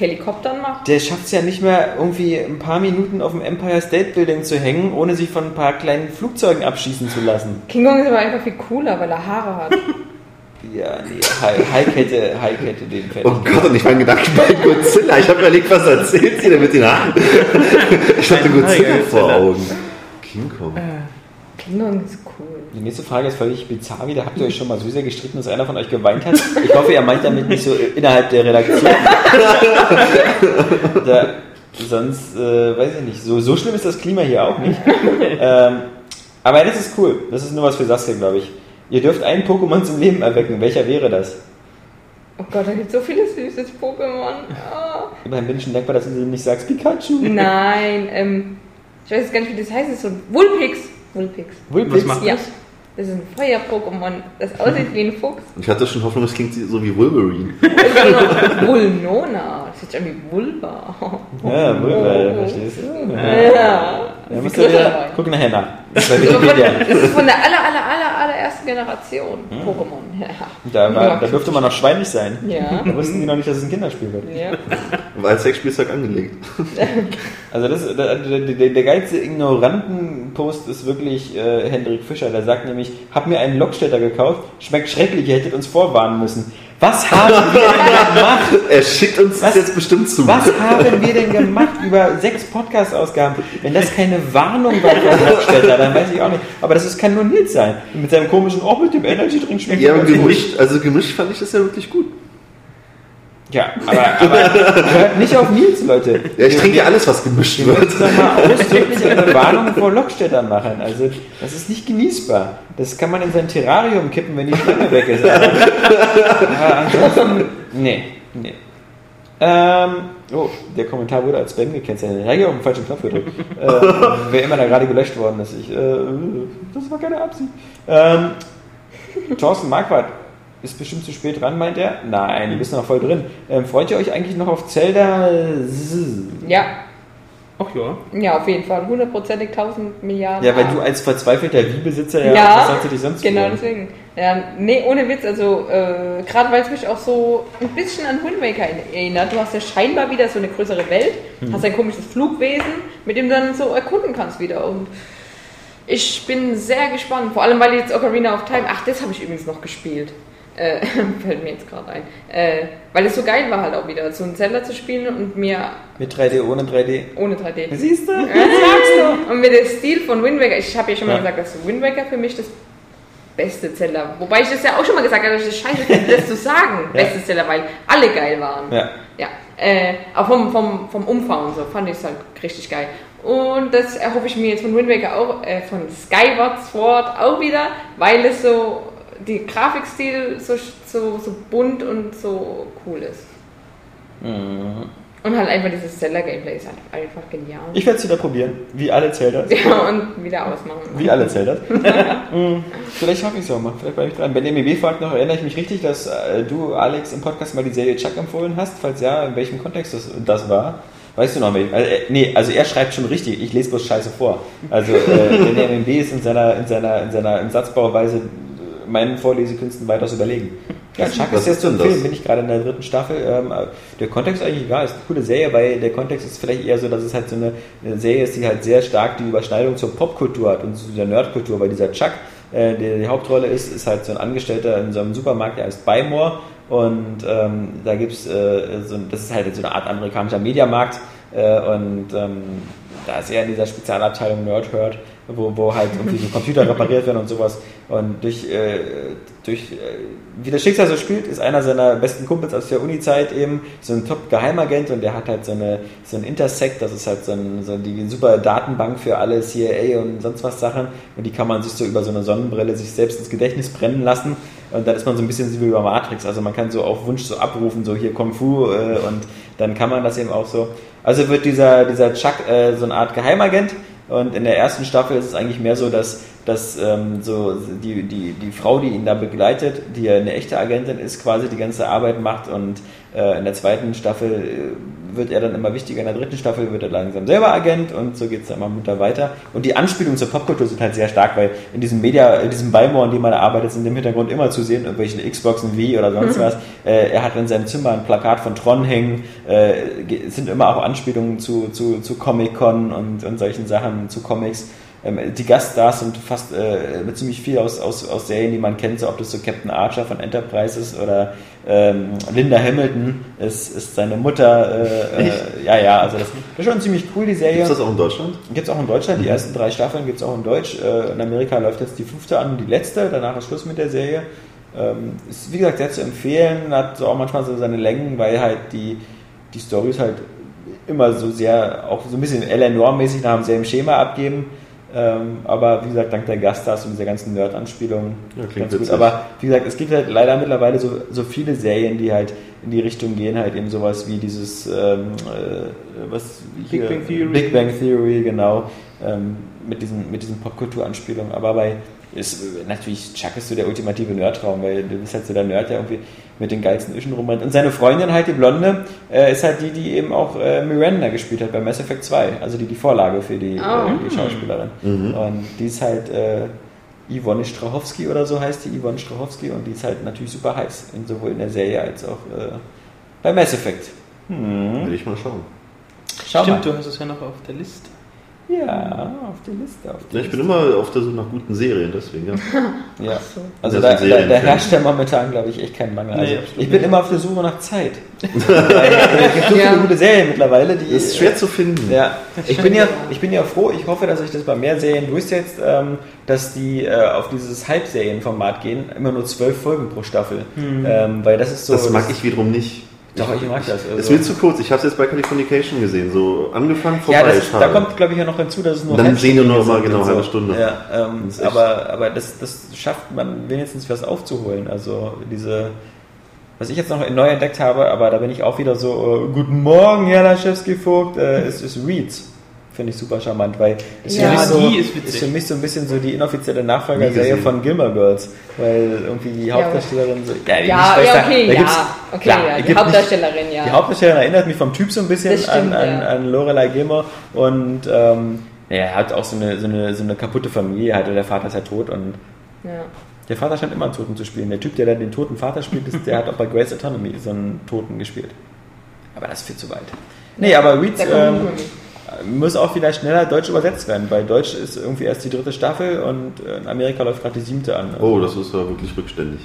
[SPEAKER 2] Helikoptern macht.
[SPEAKER 1] Der schafft es ja nicht mehr, irgendwie ein paar Minuten auf dem Empire State Building zu hängen, ohne sich von ein paar kleinen Flugzeugen abschießen zu lassen.
[SPEAKER 2] King Kong ist aber einfach viel cooler, weil er Haare hat.
[SPEAKER 1] Ja, nee, Hulk Hulk hätte, Hulk hätte den fertig.
[SPEAKER 3] Oh Gott, und ich mein Gedanke bei Godzilla. Ich habe überlegt, was erzählt sie denn mit den Haaren? Ich hatte
[SPEAKER 5] Ein
[SPEAKER 3] Godzilla vor. Augen. King Kong.
[SPEAKER 2] King Kong ist.
[SPEAKER 1] Die nächste Frage ist völlig bizarr wieder. Habt ihr euch schon mal so sehr gestritten, dass einer von euch geweint hat? Ich hoffe, ihr meint damit nicht so innerhalb der Redaktion. da, sonst, äh, weiß ich nicht, so, so schlimm ist das Klima hier auch nicht. Ähm, aber das ist cool. Das ist nur was für Saskia, glaube ich. Ihr dürft einen Pokémon zum Leben erwecken. Welcher wäre das?
[SPEAKER 2] Oh Gott, da gibt es so viele süßes Pokémon. Ah.
[SPEAKER 1] Immerhin bin ich schon dankbar, dass du nicht sagst Pikachu.
[SPEAKER 2] Nein, ähm, ich weiß jetzt gar nicht, wie das heißt. Das ist so Wulpix. Wulpix.
[SPEAKER 1] Wulpix?
[SPEAKER 5] Was macht
[SPEAKER 2] Ja.
[SPEAKER 5] das?
[SPEAKER 2] Das ist ein Feuer-Pokémon, das aussieht wie ein Fuchs.
[SPEAKER 3] Ich hatte schon Hoffnung, es klingt so wie Wolverine.
[SPEAKER 2] Das ist Vulnona. Das sieht an wie Vulva.
[SPEAKER 1] Ja, Wulpix, verstehst du?
[SPEAKER 2] Ja. Ist größer
[SPEAKER 1] wieder,
[SPEAKER 2] dabei.
[SPEAKER 1] guck nachher nach. Das ist
[SPEAKER 2] von,
[SPEAKER 1] Wikipedia.
[SPEAKER 2] das ist von der aller, aller, allerersten Generation Pokémon. Ja.
[SPEAKER 1] Da, war, da dürfte man noch schweinig sein.
[SPEAKER 2] Ja.
[SPEAKER 1] Da wussten die noch nicht, dass es ein Kinderspiel wird.
[SPEAKER 2] ja.
[SPEAKER 3] War als Sexspielzeug angelegt.
[SPEAKER 1] Also das, der, der, der geilste Ignoranten-Post ist wirklich äh, Hendrik Fischer. Der sagt nämlich, hab mir einen Lokstädter gekauft, schmeckt schrecklich, ihr hättet uns vorwarnen müssen. Was haben wir denn gemacht?
[SPEAKER 3] Er schickt uns
[SPEAKER 1] Was?
[SPEAKER 3] das jetzt bestimmt zu.
[SPEAKER 1] Was haben wir denn gemacht über sechs Podcast-Ausgaben? Wenn das keine Warnung war für Lokstädter, dann weiß ich auch nicht. Aber das ist, kann nur Nils sein. Mit seinem komischen, oh, mit dem Energy-Drink schmeckt
[SPEAKER 3] Ja, gemischt, also gemischt fand ich das ja wirklich gut.
[SPEAKER 1] Ja, aber, aber hört nicht auf Nils, Leute.
[SPEAKER 3] Ja, ich trinke ja alles, was gemischt
[SPEAKER 1] Wir
[SPEAKER 3] wird.
[SPEAKER 1] müssen doch mal ausdrücklich eine Warnung vor Lokstädtern machen. Also, das ist nicht genießbar. Das kann man in sein Terrarium kippen, wenn die Schlange weg ist. Aber, aber ansonsten, nee, nee. Ähm, oh, der Kommentar wurde als Spam gekennzeichnet. Ja, hier auf den falschen Knopf gedrückt. äh, wer immer da gerade gelöscht worden ist. Ich, äh, das war keine Absicht. Ähm, Thorsten Marquardt ist bestimmt zu spät dran, meint er. Nein, du bist noch voll drin. Ähm, freut ihr euch eigentlich noch auf Zelda?
[SPEAKER 2] ja,
[SPEAKER 5] Ach ja.
[SPEAKER 2] ja, auf jeden Fall. Hundertprozentig 1000 Milliarden.
[SPEAKER 1] Ja, weil du als verzweifelter Wii-Besitzer ja,
[SPEAKER 2] Ja,
[SPEAKER 1] was sollst du dich sonst
[SPEAKER 2] Genau,
[SPEAKER 1] freuen?
[SPEAKER 2] deswegen. Ja, nee, ohne Witz, also äh, gerade weil es mich auch so ein bisschen an Wind Waker erinnert. Du hast ja scheinbar wieder so eine größere Welt,
[SPEAKER 1] Mhm.
[SPEAKER 2] hast ein komisches Flugwesen, mit dem du dann so erkunden kannst wieder. Und ich bin sehr gespannt, vor allem weil jetzt Ocarina of Time, ach, das habe ich übrigens noch gespielt. Äh, fällt mir jetzt gerade ein. Äh, weil es so geil war halt auch wieder, so ein Zelda zu spielen und mir
[SPEAKER 1] Mit 3D, ohne 3D.
[SPEAKER 2] ohne 3D.
[SPEAKER 1] Siehst du?
[SPEAKER 2] Äh, Und mit dem Stil von Wind Waker, ich habe ja schon mal
[SPEAKER 1] Ja.
[SPEAKER 2] gesagt, dass Wind Waker für mich das beste Zelda, wobei ich das ja auch schon mal gesagt habe, dass ich das scheiße finde, das zu sagen,
[SPEAKER 1] Ja.
[SPEAKER 2] beste Zelda, weil alle geil waren.
[SPEAKER 1] Ja.
[SPEAKER 2] Ja, äh, auch vom, vom, vom Umfang und so fand ich es halt richtig geil. Und das erhoffe ich mir jetzt von Wind Waker auch, äh, von Skyward Sword auch wieder, weil es so, die Grafikstil so, so, so bunt und so cool ist.
[SPEAKER 1] Mhm.
[SPEAKER 2] Und halt einfach dieses Zelda-Gameplay ist halt einfach genial.
[SPEAKER 1] Ich werde es wieder probieren, wie alle Zeldas.
[SPEAKER 2] Ja, und wieder ausmachen.
[SPEAKER 1] Wie alle Zeldas. Mhm. Vielleicht schaffe ich es auch mal. Vielleicht bleibe ich dran. Wenn der MB fragt noch, erinnere ich mich richtig, dass äh, du, Alex, im Podcast mal die Serie Chuck empfohlen hast? Falls ja, in welchem Kontext das, das war? Weißt du noch, welchen? Also, äh, nee, also er schreibt schon richtig, ich lese bloß Scheiße vor. Also äh, der MB ist in seiner, in seiner, in seiner in Satzbauweise äh, meinen Vorlesekünsten weitaus überlegen. Ja, Chuck ist jetzt so ein? Film, bin ich gerade in der dritten Staffel. Ähm, der Kontext ist eigentlich egal, ist eine coole Serie, weil der Kontext ist vielleicht eher so, dass es halt so eine, eine Serie ist, die halt sehr stark die Überschneidung zur Popkultur hat und zu der Nerdkultur, weil dieser Chuck, äh, der die Hauptrolle ist, ist halt so ein Angestellter in so einem Supermarkt, der heißt Buymore und ähm, da gibt es, äh, so, ein- das ist halt so eine Art amerikanischer Mediamarkt äh, und ähm, da ist er in dieser Spezialabteilung Nerdherd, wo, wo halt irgendwie so Computer repariert werden und sowas. Und durch, äh, durch äh, wie das Schicksal so spielt, ist einer seiner besten Kumpels aus der Uni-Zeit eben so ein Top-Geheimagent und der hat halt so eine so ein Intersect, das ist halt so, ein, so die super Datenbank für alle CIA und sonst was Sachen. Und die kann man sich so über so eine Sonnenbrille sich selbst ins Gedächtnis brennen lassen. Und dann ist man so ein bisschen wie über Matrix. Also man kann so auf Wunsch so abrufen, so hier Kung Fu äh, und dann kann man das eben auch so. Also wird dieser, dieser Chuck äh, so eine Art Geheimagent und in der ersten Staffel ist es eigentlich mehr so, dass, dass ähm, so die, die, die Frau, die ihn da begleitet, die ja eine echte Agentin ist, quasi die ganze Arbeit macht und in der zweiten Staffel wird er dann immer wichtiger. In der dritten Staffel wird er langsam selber Agent und so geht es dann immer munter weiter. Und die Anspielungen zur Popkultur sind halt sehr stark, weil in diesem Media, in diesem Balmor, in dem man arbeitet, sind im Hintergrund immer zu sehen, irgendwelche Xboxen wie oder sonst was. Äh, er hat in seinem Zimmer ein Plakat von Tron hängen. Äh, ge- es sind immer auch Anspielungen zu, zu, zu Comic-Con und, und solchen Sachen, zu Comics. Ähm, die Gaststars sind fast äh, ziemlich viel aus, aus, aus Serien, die man kennt, so ob das so Captain Archer von Enterprise ist oder ähm, Linda Hamilton ist, ist seine Mutter. Äh, äh, ja, ja, also das, das ist schon ziemlich cool, die Serie.
[SPEAKER 3] Gibt es das auch in Deutschland?
[SPEAKER 1] Gibt es auch in Deutschland, die ersten drei Staffeln gibt es auch in Deutsch. Äh, In Amerika läuft jetzt die fünfte an, die letzte, danach ist Schluss mit der Serie. Ähm, Ist wie gesagt sehr zu empfehlen, hat so auch manchmal so seine Längen, weil halt die, die Storys halt immer so sehr, auch so ein bisschen Eleanor-mäßig nach demselben Schema abgeben. Ähm, aber wie gesagt, dank der Gaststars und dieser ganzen Nerd-Anspielungen
[SPEAKER 3] Ja, klingt
[SPEAKER 1] ganz gut. Aber wie gesagt, es gibt halt leider mittlerweile so, so viele Serien, die halt in die Richtung gehen, halt eben sowas wie dieses ähm, äh, was
[SPEAKER 5] Big Bang Theory.
[SPEAKER 1] Big Bang Theory, genau, ähm, mit diesen, mit diesen Popkultur-Anspielungen. Aber bei ist natürlich Chuck ist so der ultimative Nerd-Traum, weil du bist halt so der Nerd, der irgendwie mit den geilsten Ischen rumrennt. Und seine Freundin halt, die Blonde, äh, ist halt die, die eben auch äh, Miranda gespielt hat bei Mass Effect 2, also die die Vorlage für die,
[SPEAKER 2] Oh.
[SPEAKER 1] äh, die Schauspielerin. Und die ist halt äh, Yvonne Strachowski oder so heißt die, Yvonne Strachowski, und die ist halt natürlich super heiß, in, sowohl in der Serie als auch äh, bei Mass Effect. Hm.
[SPEAKER 3] Will ich mal schauen.
[SPEAKER 1] Schau
[SPEAKER 5] Stimmt,
[SPEAKER 1] mal.
[SPEAKER 5] du hast es ja noch auf der Liste.
[SPEAKER 1] Ja, auf die Liste. Auf die
[SPEAKER 3] Ja, ich bin
[SPEAKER 1] Liste.
[SPEAKER 3] immer auf der Suche nach guten Serien, deswegen, ja.
[SPEAKER 1] Ja. Also
[SPEAKER 3] Das
[SPEAKER 1] da, da, da herrscht ja momentan, glaube ich, echt kein Mangel. Also
[SPEAKER 5] Nee, absolut
[SPEAKER 1] ich bin
[SPEAKER 5] nicht.
[SPEAKER 1] immer auf der Suche nach Zeit. Weil es gibt so
[SPEAKER 2] Ja.
[SPEAKER 1] viele gute Serien mittlerweile, die.
[SPEAKER 3] Das ist schwer zu finden.
[SPEAKER 1] Ja, ich bin ja, ich bin ja froh, ich hoffe, dass sich das bei mehr Serien durchsetzt, ähm, dass die äh, auf dieses Halbserienformat gehen, immer nur zwölf Folgen pro Staffel. Ähm, weil das ist so.
[SPEAKER 3] Das mag ich wiederum nicht.
[SPEAKER 1] Doch, ich mag das.
[SPEAKER 3] Es
[SPEAKER 1] Also,
[SPEAKER 3] wird zu kurz. Ich habe es jetzt bei Californication gesehen. So angefangen, vorbei.
[SPEAKER 1] ja, das, da kommt, glaube ich, ja noch hinzu, dass es nur
[SPEAKER 3] dann sehen wir immer
[SPEAKER 1] sind
[SPEAKER 3] genau
[SPEAKER 1] und
[SPEAKER 3] halbe Stunde.
[SPEAKER 1] Ja, ähm, aber, aber das, das schafft man wenigstens was aufzuholen. Also diese, was ich jetzt noch neu entdeckt habe, aber da bin ich auch wieder so, äh, guten Morgen, Herr Laschewski-Vogt, äh, ist, ist Reeds. Finde ich super charmant, weil das
[SPEAKER 2] Ja.
[SPEAKER 1] mich so,
[SPEAKER 5] Die ist
[SPEAKER 1] ist für mich so ein bisschen so die inoffizielle Nachfolgerserie von Gilmore Girls, weil irgendwie die Hauptdarstellerin so, ja, die
[SPEAKER 2] Ja, ja, okay,
[SPEAKER 1] da
[SPEAKER 2] ja. Okay,
[SPEAKER 1] klar,
[SPEAKER 2] ja, die Hauptdarstellerin, ja.
[SPEAKER 1] Die Hauptdarstellerin erinnert mich vom Typ so ein bisschen
[SPEAKER 2] stimmt,
[SPEAKER 1] an, an,
[SPEAKER 2] ja.
[SPEAKER 1] an Lorelei Gilmore und ähm, ja, er hat auch so eine, so, eine, so eine kaputte Familie, hatte der Vater ist ja tot und
[SPEAKER 2] ja.
[SPEAKER 1] der Vater scheint immer einen Toten zu spielen. Der Typ, der da den toten Vater spielt, ist, der hat auch bei Grace Autonomy so einen Toten gespielt. Aber das ist viel zu weit. Nee, aber Reed
[SPEAKER 2] Da kommt
[SPEAKER 1] ähm. Muss auch vielleicht schneller Deutsch übersetzt werden, weil Deutsch ist irgendwie erst die dritte Staffel und in Amerika läuft gerade die siebte an.
[SPEAKER 3] Oh, das ist ja wirklich rückständig.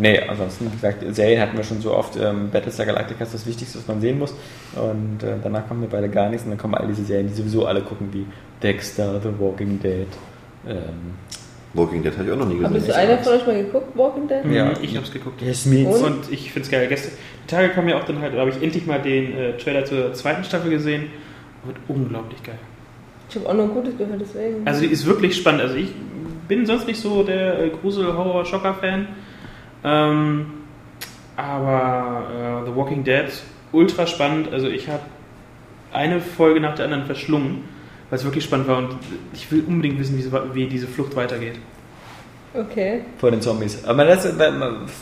[SPEAKER 1] Nee, ansonsten, wie gesagt, Serien hatten wir schon so oft. Ähm, Battlestar Galactica ist das Wichtigste, was man sehen muss. Und äh, danach kommen wir beide gar nichts. Und dann kommen all diese Serien, die sowieso alle gucken, wie Dexter, The Walking Dead. Ähm,
[SPEAKER 3] Walking Dead habe ich auch noch nie
[SPEAKER 2] Hast
[SPEAKER 3] gesehen.
[SPEAKER 2] du einer von euch mal geguckt, Walking Dead?
[SPEAKER 1] Ja.
[SPEAKER 5] Mhm, Ich hab's geguckt.
[SPEAKER 1] Jasmin.
[SPEAKER 2] Und?
[SPEAKER 5] Und ich find's geil. Gestern, die Tage kam ja auch dann halt, da habe ich endlich mal den äh, Trailer zur zweiten Staffel gesehen. Wird unglaublich geil.
[SPEAKER 2] Ich habe auch nur Gutes gehört, deswegen.
[SPEAKER 5] Also die ist wirklich spannend. Also ich bin sonst nicht so der äh, Grusel-Horror-Schocker-Fan. Ähm, aber äh, The Walking Dead, ultra spannend. Also ich habe eine Folge nach der anderen verschlungen, weil es wirklich spannend war und ich will unbedingt wissen, wie, wie diese Flucht weitergeht.
[SPEAKER 2] okay.
[SPEAKER 1] vor den Zombies. Aber das,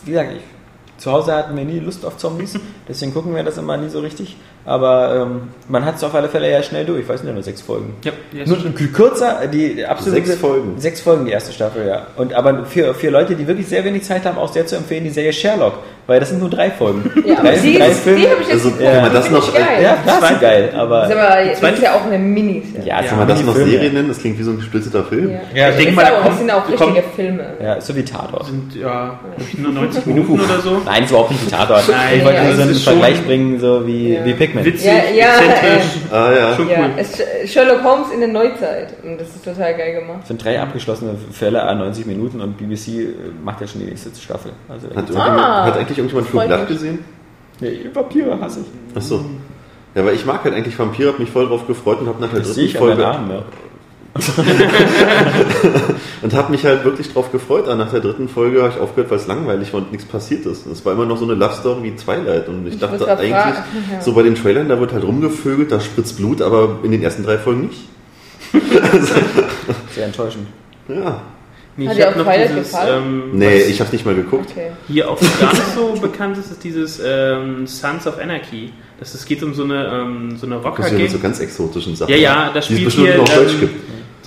[SPEAKER 1] wie gesagt, ich, zu Hause hatten wir nie Lust auf Zombies, deswegen gucken wir das immer nie so richtig. Aber ähm, man hat es auf alle Fälle ja schnell durch. Ich weiß nicht, nur sechs Folgen.
[SPEAKER 5] Ja, die
[SPEAKER 1] Nur kürzer, die absolute
[SPEAKER 3] Sechs Folgen.
[SPEAKER 1] Sechs Folgen die erste Staffel, ja. Und aber für, für Leute, die wirklich sehr wenig Zeit haben, auch sehr zu empfehlen, die Serie Sherlock, weil das sind nur drei Folgen.
[SPEAKER 2] Ja,
[SPEAKER 1] drei,
[SPEAKER 2] aber die,
[SPEAKER 1] drei
[SPEAKER 2] ist, die habe ich jetzt
[SPEAKER 3] Also,
[SPEAKER 2] geguckt. die
[SPEAKER 3] das noch-
[SPEAKER 2] geil.
[SPEAKER 1] ja, das ist geil, aber
[SPEAKER 2] Das ist aber das ist ja auch eine Miniserie.
[SPEAKER 1] ja,
[SPEAKER 3] Kann man das noch. Serie nennen? Das klingt wie so ein gesplitterter Film.
[SPEAKER 2] Ja.
[SPEAKER 1] Ja,
[SPEAKER 5] ich denke mal, da kommt-
[SPEAKER 2] das sind auch richtige
[SPEAKER 5] kommt-
[SPEAKER 2] Filme.
[SPEAKER 1] Ja, so wie Tatort.
[SPEAKER 5] sind ja nur 90 Minuten oder so.
[SPEAKER 1] Nein, ist überhaupt nicht wie Tatort.
[SPEAKER 5] Nein,
[SPEAKER 1] ich wollte
[SPEAKER 2] ja,
[SPEAKER 1] nur so einen Vergleich bringen, so wie,
[SPEAKER 2] Ja.
[SPEAKER 1] wie Pikmin.
[SPEAKER 5] Witzig,
[SPEAKER 2] Ja, ja,
[SPEAKER 5] exzentrisch.
[SPEAKER 3] Ah ja.
[SPEAKER 5] Schon
[SPEAKER 2] Ja,
[SPEAKER 5] cool.
[SPEAKER 2] Sherlock Holmes in der Neuzeit. Und das ist total geil gemacht.
[SPEAKER 1] Es sind drei abgeschlossene Fälle an 90 Minuten und BBC äh, macht ja schon die nächste Staffel. Also,
[SPEAKER 3] Hat,
[SPEAKER 2] Ah.
[SPEAKER 3] irgendjemand- hat eigentlich irgendjemand Flug
[SPEAKER 2] mich.
[SPEAKER 3] gesehen?
[SPEAKER 1] nee, Vampire hasse ich.
[SPEAKER 3] Achso. Ja, weil ich mag halt eigentlich Vampire, hab mich voll drauf gefreut und hab nach der
[SPEAKER 1] Das sehe
[SPEAKER 3] dritten Folge
[SPEAKER 1] Namen, ja.
[SPEAKER 3] und hab mich halt wirklich drauf gefreut. Aber nach der dritten Folge habe ich aufgehört, weil es langweilig war und nichts passiert ist. Es war immer noch so eine Love Story wie Twilight und ich,
[SPEAKER 2] Ich
[SPEAKER 3] dachte eigentlich
[SPEAKER 2] fragen, ja.
[SPEAKER 3] so bei den Trailern, da wird halt rumgevögelt, da spritzt Blut, aber in den ersten drei Folgen nicht.
[SPEAKER 1] Sehr enttäuschend.
[SPEAKER 3] Ja.
[SPEAKER 5] Nee,
[SPEAKER 2] Hat
[SPEAKER 5] ich
[SPEAKER 2] dir
[SPEAKER 5] hab
[SPEAKER 2] auch
[SPEAKER 5] noch
[SPEAKER 2] Twilight
[SPEAKER 5] dieses,
[SPEAKER 2] gefallen?
[SPEAKER 5] ähm,
[SPEAKER 3] Nee, ich habe nicht mal geguckt.
[SPEAKER 2] Okay.
[SPEAKER 5] hier auch gar nicht so bekannt ist, ist dieses ähm, Sons of Anarchy. Das, es geht um so eine, ähm, so eine
[SPEAKER 3] Das ist ja
[SPEAKER 5] Rocker-Gang.
[SPEAKER 3] mit so ganz exotischen Sachen.
[SPEAKER 5] Ja, ja, das
[SPEAKER 3] die es
[SPEAKER 5] spielt
[SPEAKER 3] bestimmt
[SPEAKER 5] hier,
[SPEAKER 3] nur auf Deutsch
[SPEAKER 5] ähm,
[SPEAKER 3] gibt.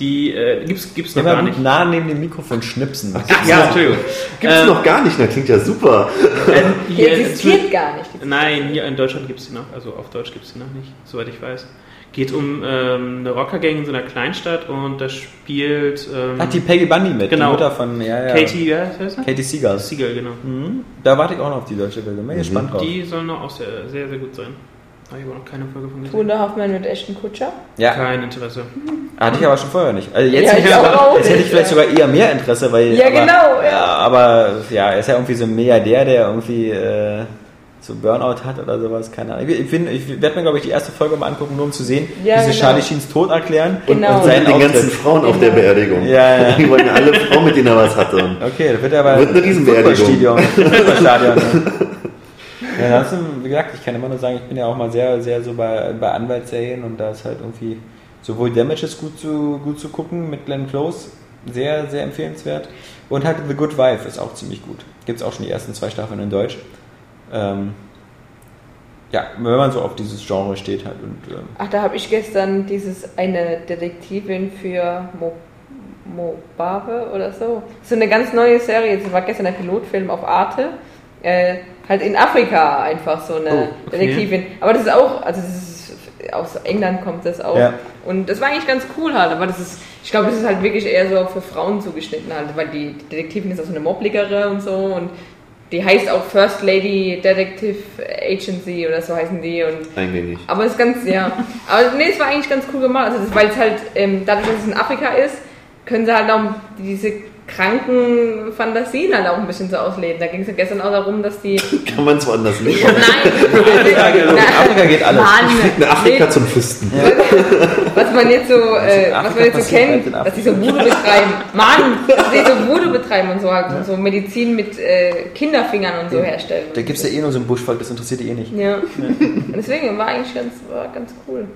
[SPEAKER 5] Die äh, gibt's, gibt's noch gar nicht.
[SPEAKER 1] nah neben dem Mikrofon schnipsen.
[SPEAKER 5] Ach ja, Entschuldigung.
[SPEAKER 3] Gibt's
[SPEAKER 5] Ähm,
[SPEAKER 3] noch gar nicht, na klingt ja super.
[SPEAKER 5] ähm,
[SPEAKER 2] Die
[SPEAKER 5] hier-
[SPEAKER 2] existiert gar nicht.
[SPEAKER 5] Nein, hier in Deutschland gibt es die noch, also auf Deutsch gibt es die noch nicht, soweit ich weiß. Geht um ähm, eine Rockergang in so einer Kleinstadt und da spielt ähm,
[SPEAKER 1] Hat die Peggy Bundy mit,
[SPEAKER 5] Genau.
[SPEAKER 1] die Mutter von ja, ja.
[SPEAKER 5] Katie, ja, heißt sie?
[SPEAKER 1] Katie Seagal.
[SPEAKER 5] Siegel, genau.
[SPEAKER 1] Mhm. Da warte ich auch noch auf die deutsche Version. Bin
[SPEAKER 3] Mhm.
[SPEAKER 1] gespannt drauf.
[SPEAKER 5] Die sollen noch auch sehr, sehr, sehr gut sein. Habe ich aber noch keine Folge von gesehen.
[SPEAKER 2] Wunder Hoffmann mit Ashton Kutscher.
[SPEAKER 1] Ja,
[SPEAKER 5] Kein Interesse.
[SPEAKER 1] hatte ich aber schon vorher nicht. Also jetzt,
[SPEAKER 2] Ja, ich
[SPEAKER 1] aber
[SPEAKER 2] auch
[SPEAKER 1] jetzt hätte ich vielleicht
[SPEAKER 2] ja.
[SPEAKER 1] sogar eher mehr Interesse, weil.
[SPEAKER 2] Ja,
[SPEAKER 1] aber,
[SPEAKER 2] genau, ja.
[SPEAKER 1] Aber ja, er ist ja irgendwie so ein Milliardär, der irgendwie äh, so Burnout hat oder sowas. Keine Ahnung. Ich, ich, werde mir, glaube ich, die erste Folge mal angucken, nur um zu sehen,
[SPEAKER 2] Ja,
[SPEAKER 1] wie sie
[SPEAKER 2] genau.
[SPEAKER 1] Charlie Sheens Tod erklären und,
[SPEAKER 2] Genau.
[SPEAKER 1] und
[SPEAKER 3] Und
[SPEAKER 1] seinen
[SPEAKER 3] den ganzen. Frauen auf der
[SPEAKER 2] Genau.
[SPEAKER 3] Beerdigung.
[SPEAKER 1] Ja, ja.
[SPEAKER 3] Die wollen ja alle Frauen, mit denen er was hatte.
[SPEAKER 1] Okay, das wird aber
[SPEAKER 3] Wird eine Riesenbeerdigung.
[SPEAKER 1] Fußballstadion. Fußballstadion. Ja, ansonsten, wie gesagt, ich kann immer nur sagen, ich bin ja auch mal sehr, sehr so bei, bei Anwaltsserien und da ist halt irgendwie sowohl Damages gut zu, gut zu gucken mit Glenn Close, sehr, sehr empfehlenswert. Und halt The Good Wife ist auch ziemlich gut. Gibt es auch schon die ersten zwei Staffeln in Deutsch. Ähm, ja, wenn man so auf dieses Genre steht halt und ähm,
[SPEAKER 2] Ach, da habe ich gestern dieses eine Detektivin für Mo, Mobave oder so. So eine ganz neue Serie. Das war gestern ein Pilotfilm auf Arte. Äh, halt in Afrika einfach so eine
[SPEAKER 5] Oh, okay.
[SPEAKER 2] Detektivin. Aber das ist auch, also das ist, aus England kommt das auch.
[SPEAKER 1] Ja.
[SPEAKER 2] Und das war eigentlich ganz cool halt, aber das ist, ich glaube, das ist halt wirklich eher so für Frauen zugeschnitten halt, weil die Detektivin ist auch so eine Mobligere und so und die heißt auch First Lady Detective Agency oder so heißen die und
[SPEAKER 3] Eingängig.
[SPEAKER 2] aber es ist ganz, ja. Aber nee, es war eigentlich ganz cool gemacht. Also, das- weil es halt, ähm, dadurch, dass es in Afrika ist, können sie halt auch diese kranken Fantasien halt auch ein bisschen so ausleben. Da ging es ja gestern auch darum, dass die.
[SPEAKER 3] Kann man zwar anders nicht.
[SPEAKER 2] Nein!
[SPEAKER 1] in Afrika geht alles.
[SPEAKER 2] Mann,
[SPEAKER 3] In Afrika
[SPEAKER 2] nee,
[SPEAKER 3] zum Fisten.
[SPEAKER 2] was man jetzt so, äh, was
[SPEAKER 1] Afrika
[SPEAKER 2] man jetzt so kennt,
[SPEAKER 1] in
[SPEAKER 2] dass die so Voodoo betreiben. Mann, dass die so Voodoo betreiben und so halt und so Medizin mit äh, Kinderfingern und so herstellen.
[SPEAKER 1] Da gibt es ja eh nur so ein Buschvolk, das interessiert die eh nicht.
[SPEAKER 2] Ja. Deswegen war eigentlich ganz, war ganz cool.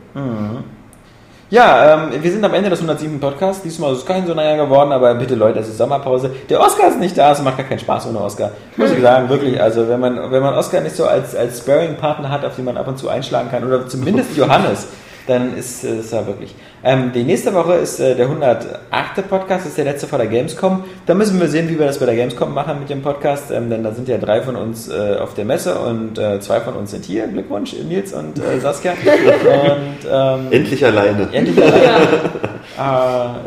[SPEAKER 1] Ja, ähm, wir sind am Ende des 107. Podcasts. Diesmal ist es kein so naja geworden, aber bitte Leute, es ist Sommerpause. Der Oscar ist nicht da, es macht gar keinen Spaß ohne Oscar. Muss ich sagen, wirklich. Also wenn man, wenn man Oscar nicht so als, als Sparring-Partner hat, auf den man ab und zu einschlagen kann, oder zumindest Johannes, dann ist es ja wirklich. Ähm, die nächste Woche ist äh, der 108. Podcast, das ist der letzte vor der Gamescom. Da müssen wir sehen, wie wir das bei der Gamescom machen mit dem Podcast, ähm, denn da sind ja drei von uns äh, auf der Messe und äh, zwei von uns sind hier. Glückwunsch, Nils und äh, Saskia. Und, ähm,
[SPEAKER 3] Endlich alleine.
[SPEAKER 1] Endlich alleine.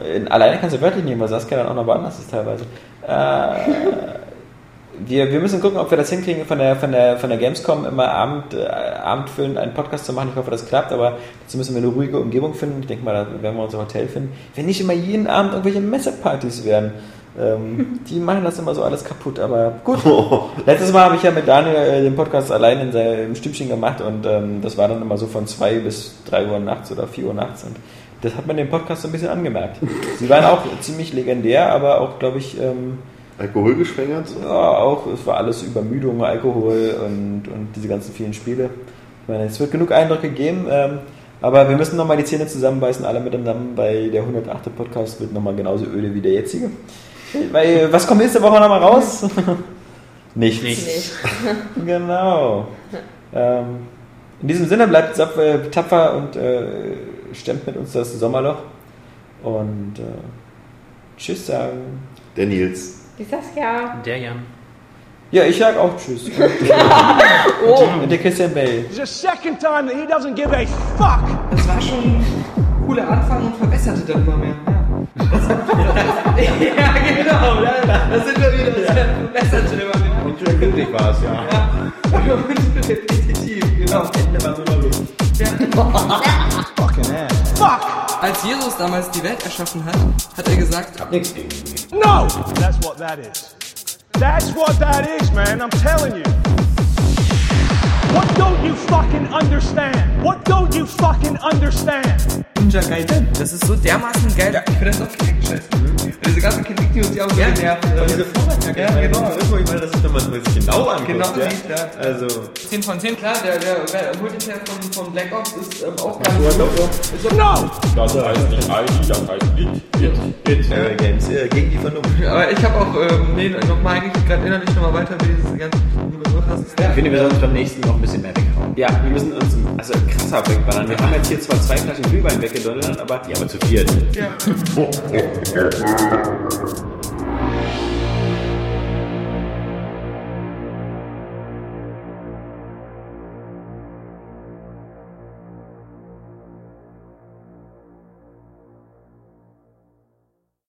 [SPEAKER 1] äh, in, alleine kannst du wörtlich nehmen, weil Saskia dann auch noch woanders ist teilweise. Wir, wir müssen gucken, ob wir das hinkriegen, von der, von der, von der Gamescom immer Abend, äh, abendfüllend einen Podcast zu machen. Ich hoffe, das klappt, aber dazu müssen wir eine ruhige Umgebung finden. Ich denke mal, da werden wir unser Hotel finden. Wenn nicht immer jeden Abend irgendwelche Messepartys werden. Ähm, die machen das immer so alles kaputt, aber gut. Letztes Mal habe ich ja mit Daniel äh, den Podcast allein in seinem Stübchen gemacht und ähm, das war dann immer so von 2 bis 3 Uhr nachts oder 4 Uhr nachts und das hat man dem Podcast so ein bisschen angemerkt. Sie waren auch ziemlich legendär, aber auch, glaube ich, ähm,
[SPEAKER 3] Alkoholgeschwängert?
[SPEAKER 1] ja, auch, es war alles Übermüdung, Alkohol und, und diese ganzen vielen Spiele. Ich meine, es wird genug Eindrücke geben, ähm, aber wir müssen nochmal die Zähne zusammenbeißen, alle miteinander, weil der 108. Podcast wird nochmal genauso öde wie der jetzige. Weil, was kommt nächste Woche nochmal raus? Nichts.
[SPEAKER 5] Nichts.
[SPEAKER 1] Genau. Ähm, in diesem Sinne bleibt tapfer, tapfer und äh, stemmt mit uns das Sommerloch. Und äh, Tschüss sagen.
[SPEAKER 3] Der Nils.
[SPEAKER 2] Die Saskia.
[SPEAKER 5] Der Jan.
[SPEAKER 1] Ja, ich sag auch Tschüss.
[SPEAKER 2] Oh.
[SPEAKER 1] Und der Christian.
[SPEAKER 6] It's the second time that he doesn't give a fuck.
[SPEAKER 7] Das war schon ein cooler Anfang und verbesserte dann immer mehr. Ja, ja genau. Da, da sind wir wieder. Das verbesserte immer mehr.
[SPEAKER 3] Und schön glücklich war es, ja.
[SPEAKER 7] Ja. Und repetitiv, genau. Als Jesus damals die Welt erschaffen hat, hat er gesagt,
[SPEAKER 6] No! That's what that is. That's what that is, man. I'm telling you. What don't you fucking understand? What don't you fucking understand?
[SPEAKER 7] Ninja Gaiden. Das ist so dermaßen geil. Ja, ich finde das auch scheiße. Diese ganzen Kritik, die uns ja auch so genervt.
[SPEAKER 1] Und
[SPEAKER 7] äh,
[SPEAKER 1] diese Vorlage,
[SPEAKER 7] Ja, genau.
[SPEAKER 1] Das ist wirklich mal, dass ich, wenn man es sich genau anguckt.
[SPEAKER 7] Genau
[SPEAKER 1] ja.
[SPEAKER 7] sieht, ja.
[SPEAKER 1] Also,
[SPEAKER 7] 10 von 10, klar, der, der, der Multiplayer von, von Black Ops ist ähm, auch
[SPEAKER 1] auch so
[SPEAKER 7] Ist so
[SPEAKER 6] No!
[SPEAKER 8] Das heißt nicht ID, das heißt It. It. It.
[SPEAKER 1] äh, Games äh, gegen die Vernunft.
[SPEAKER 7] Aber ich habe auch, ähm, nee, nochmal eigentlich gerade innerlich nochmal weiter, wie diese ganzen Begriff hast.
[SPEAKER 9] Ich finde, wir sollten uns beim nächsten noch ein bisschen mehr weghauen.
[SPEAKER 1] Ja, wir müssen uns also krasser wegballern. Wir haben jetzt hier zwar zwei Flaschen Glühwein weggedonnert, aber
[SPEAKER 9] Ja, aber zu viert.
[SPEAKER 7] Ja. thank you